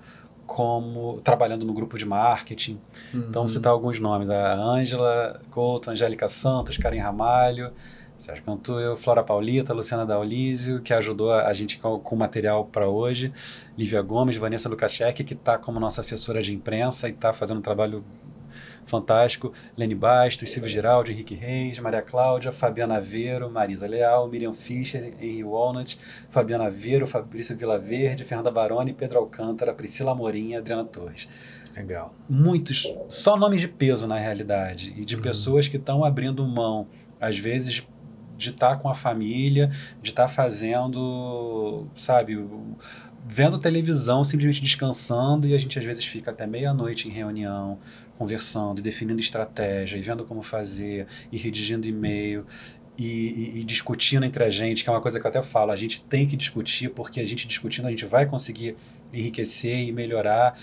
Speaker 2: como trabalhando no grupo de marketing. Então,
Speaker 1: Uhum.
Speaker 2: citar alguns nomes: a Ângela Couto, Angélica Santos, Karen Ramalho, Sérgio Cantuel, Flora Paulita, Luciana Daulísio, que ajudou a gente com, com material para hoje, Lívia Gomes, Vanessa Lukaszek, que está como nossa assessora de imprensa e está fazendo um trabalho fantástico, Lene Bastos, Silvio Giraldi, Henrique Reis, Maria Cláudia, Fabiana Aveiro, Marisa Leal, Miriam Fischer, Henry Walnut, Fabiana Aveiro, Fabrício Vilaverde, Fernanda Baroni, Pedro Alcântara, Priscila Amorim e Adriana Torres
Speaker 1: Legal.
Speaker 2: muitos, só nomes de peso na realidade, e de
Speaker 1: Uhum.
Speaker 2: pessoas que estão abrindo mão, às vezes, de estar com a família, de estar fazendo, sabe, vendo televisão, simplesmente descansando, e a gente às vezes fica até meia-noite em reunião, conversando, definindo estratégia, e vendo como fazer, e redigindo e-mail. E, e- e discutindo entre a gente, que é uma coisa que eu até falo, a gente tem que discutir, porque a gente discutindo a gente vai conseguir enriquecer e melhorar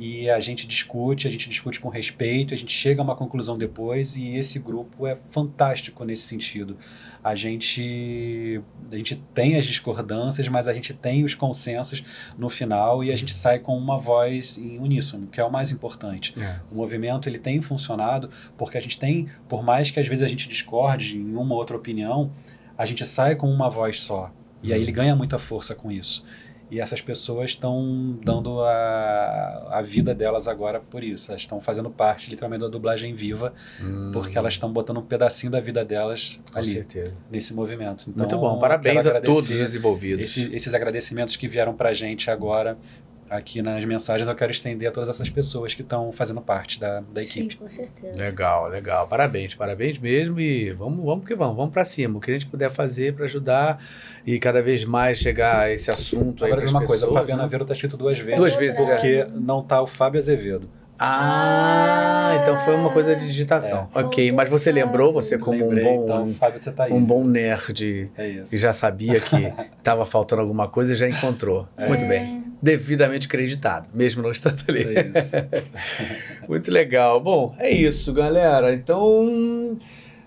Speaker 2: e a gente discute, a gente discute com respeito, a gente chega a uma conclusão depois e esse grupo é fantástico nesse sentido. A gente a gente tem as discordâncias, mas a gente tem os consensos no final e a gente sai com uma voz em uníssono, que é o mais importante.
Speaker 1: É.
Speaker 2: O movimento ele tem funcionado porque a gente tem, por mais que às vezes a gente discorde em uma ou outra opinião, a gente sai com uma voz só. E aí ele ganha muita força com isso. E essas pessoas estão dando a, a vida delas agora por isso. Elas estão fazendo parte, literalmente, da dublagem viva, porque elas estão botando um pedacinho da vida delas
Speaker 1: Com
Speaker 2: ali,
Speaker 1: certeza.
Speaker 2: nesse movimento. Então,
Speaker 1: Muito bom. Parabéns a todos os envolvidos.
Speaker 2: esse- esses agradecimentos que vieram para a gente agora, aqui nas mensagens, eu quero estender a todas essas pessoas que estão fazendo parte da, da equipe.
Speaker 3: Sim, com certeza.
Speaker 1: Legal, legal. Parabéns, parabéns mesmo. E vamos, vamos que vamos, vamos para cima. O que a gente puder fazer para ajudar e cada vez mais chegar a esse assunto aí
Speaker 2: Agora,
Speaker 1: pras
Speaker 2: uma coisa, o
Speaker 1: pessoas,
Speaker 2: Fabiano
Speaker 1: né?
Speaker 2: Aveiro está escrito duas vezes.
Speaker 1: Duas vezes,
Speaker 2: Porque não tá o Fábio Azevedo.
Speaker 1: Ah, então foi uma coisa de digitação. ok, mas você lembrou, você como
Speaker 2: Lembrei,
Speaker 1: um bom,
Speaker 2: então, Fábio, você tá aí.
Speaker 1: um bom nerd
Speaker 2: É
Speaker 1: e já sabia que estava faltando alguma coisa e já encontrou.
Speaker 2: É
Speaker 1: Muito
Speaker 2: isso.
Speaker 1: bem. Devidamente acreditado, mesmo não estando ali.
Speaker 2: É isso.
Speaker 1: Muito legal. Bom, é isso, galera. Então,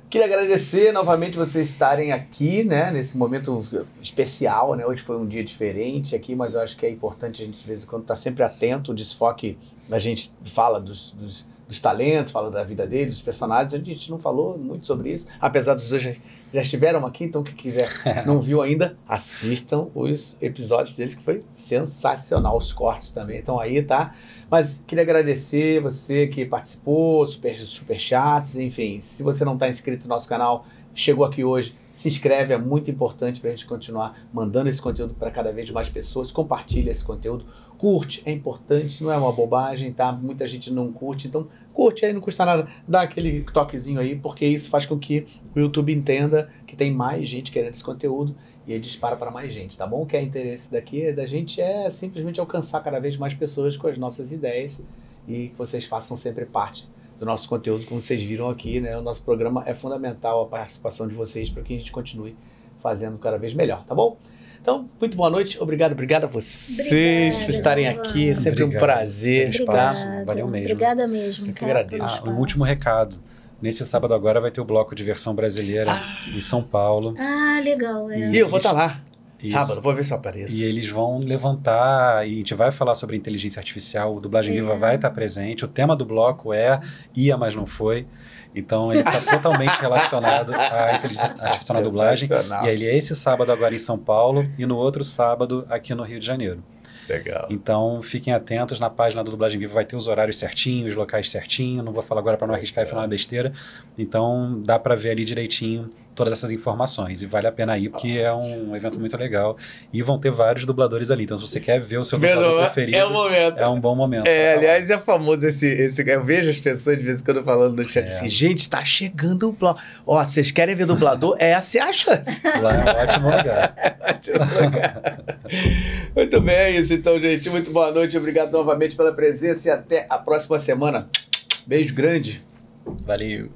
Speaker 1: queria agradecer novamente vocês estarem aqui, né, nesse momento especial, né? Hoje foi um dia diferente aqui, mas eu acho que é importante a gente de vez em quando estar sempre atento, o desfoque, a gente fala dos, dos, dos talentos, fala da vida deles, dos personagens. A gente não falou muito sobre isso, apesar dos dois já, já estiveram aqui, então quem quiser não viu ainda, assistam os episódios deles, que foi sensacional, os cortes também estão aí, tá? Mas queria agradecer você que participou, super, super chats, enfim. Se você não está inscrito no nosso canal, chegou aqui hoje, se inscreve, é muito importante para a gente continuar mandando esse conteúdo para cada vez mais pessoas. Compartilha esse conteúdo, curte, é importante, não é uma bobagem, tá? Muita gente não curte, então curte aí, não custa nada, dá aquele toquezinho aí, porque isso faz com que o YouTube entenda que tem mais gente querendo esse conteúdo e ele dispara para mais gente, tá bom? O que é interesse daqui da gente é simplesmente alcançar cada vez mais pessoas com as nossas ideias e que vocês façam sempre parte do nosso conteúdo, como vocês viram aqui, né? O nosso programa é fundamental a participação de vocês para que a gente continue fazendo cada vez melhor, tá bom? Então, muito boa noite, obrigado, obrigado a vocês
Speaker 3: Obrigada,
Speaker 1: por estarem aqui, é sempre
Speaker 2: Obrigado
Speaker 1: um prazer, tá?
Speaker 2: espaço. Valeu mesmo.
Speaker 3: Obrigada mesmo.
Speaker 1: Eu que
Speaker 3: cara,
Speaker 1: agradeço.
Speaker 2: Ah, um último recado. Nesse sábado agora vai ter o bloco de versão brasileira em São Paulo.
Speaker 3: Ah, legal. É.
Speaker 1: E eu vou estar lá,
Speaker 2: Isso.
Speaker 1: sábado, vou ver se eu apareço.
Speaker 2: E eles vão levantar, e a gente vai falar sobre inteligência artificial, o Dublagem
Speaker 3: É.
Speaker 2: Viva vai estar presente. O tema do bloco é Ia, mas não foi. Então ele está totalmente relacionado à inteligência artificial na dublagem. E ele é esse sábado agora em São Paulo e no outro sábado aqui no Rio de Janeiro.
Speaker 1: Legal.
Speaker 2: Então fiquem atentos na página do Dublagem Viva, vai ter os horários certinhos, os locais certinho. Não vou falar agora para não arriscar e falar uma besteira. Então dá para ver ali direitinho todas essas informações. E vale a pena ir, porque é um evento muito legal. E vão ter vários dubladores ali. Então se você quer ver o seu dublador
Speaker 1: no-
Speaker 2: preferido,
Speaker 1: é o momento.
Speaker 2: é um bom momento.
Speaker 1: É, aliás, é famoso esse, esse. Eu vejo as pessoas de vez em quando falando no
Speaker 2: É.
Speaker 1: chat assim: gente, tá chegando o dublador. Ó, vocês querem ver dublador? Essa é a chance.
Speaker 2: Lá é um ótimo lugar.
Speaker 1: Ótimo lugar. Muito bem, é isso então, gente. Muito boa noite. Obrigado novamente pela presença e até a próxima semana. Beijo grande.
Speaker 2: Valeu.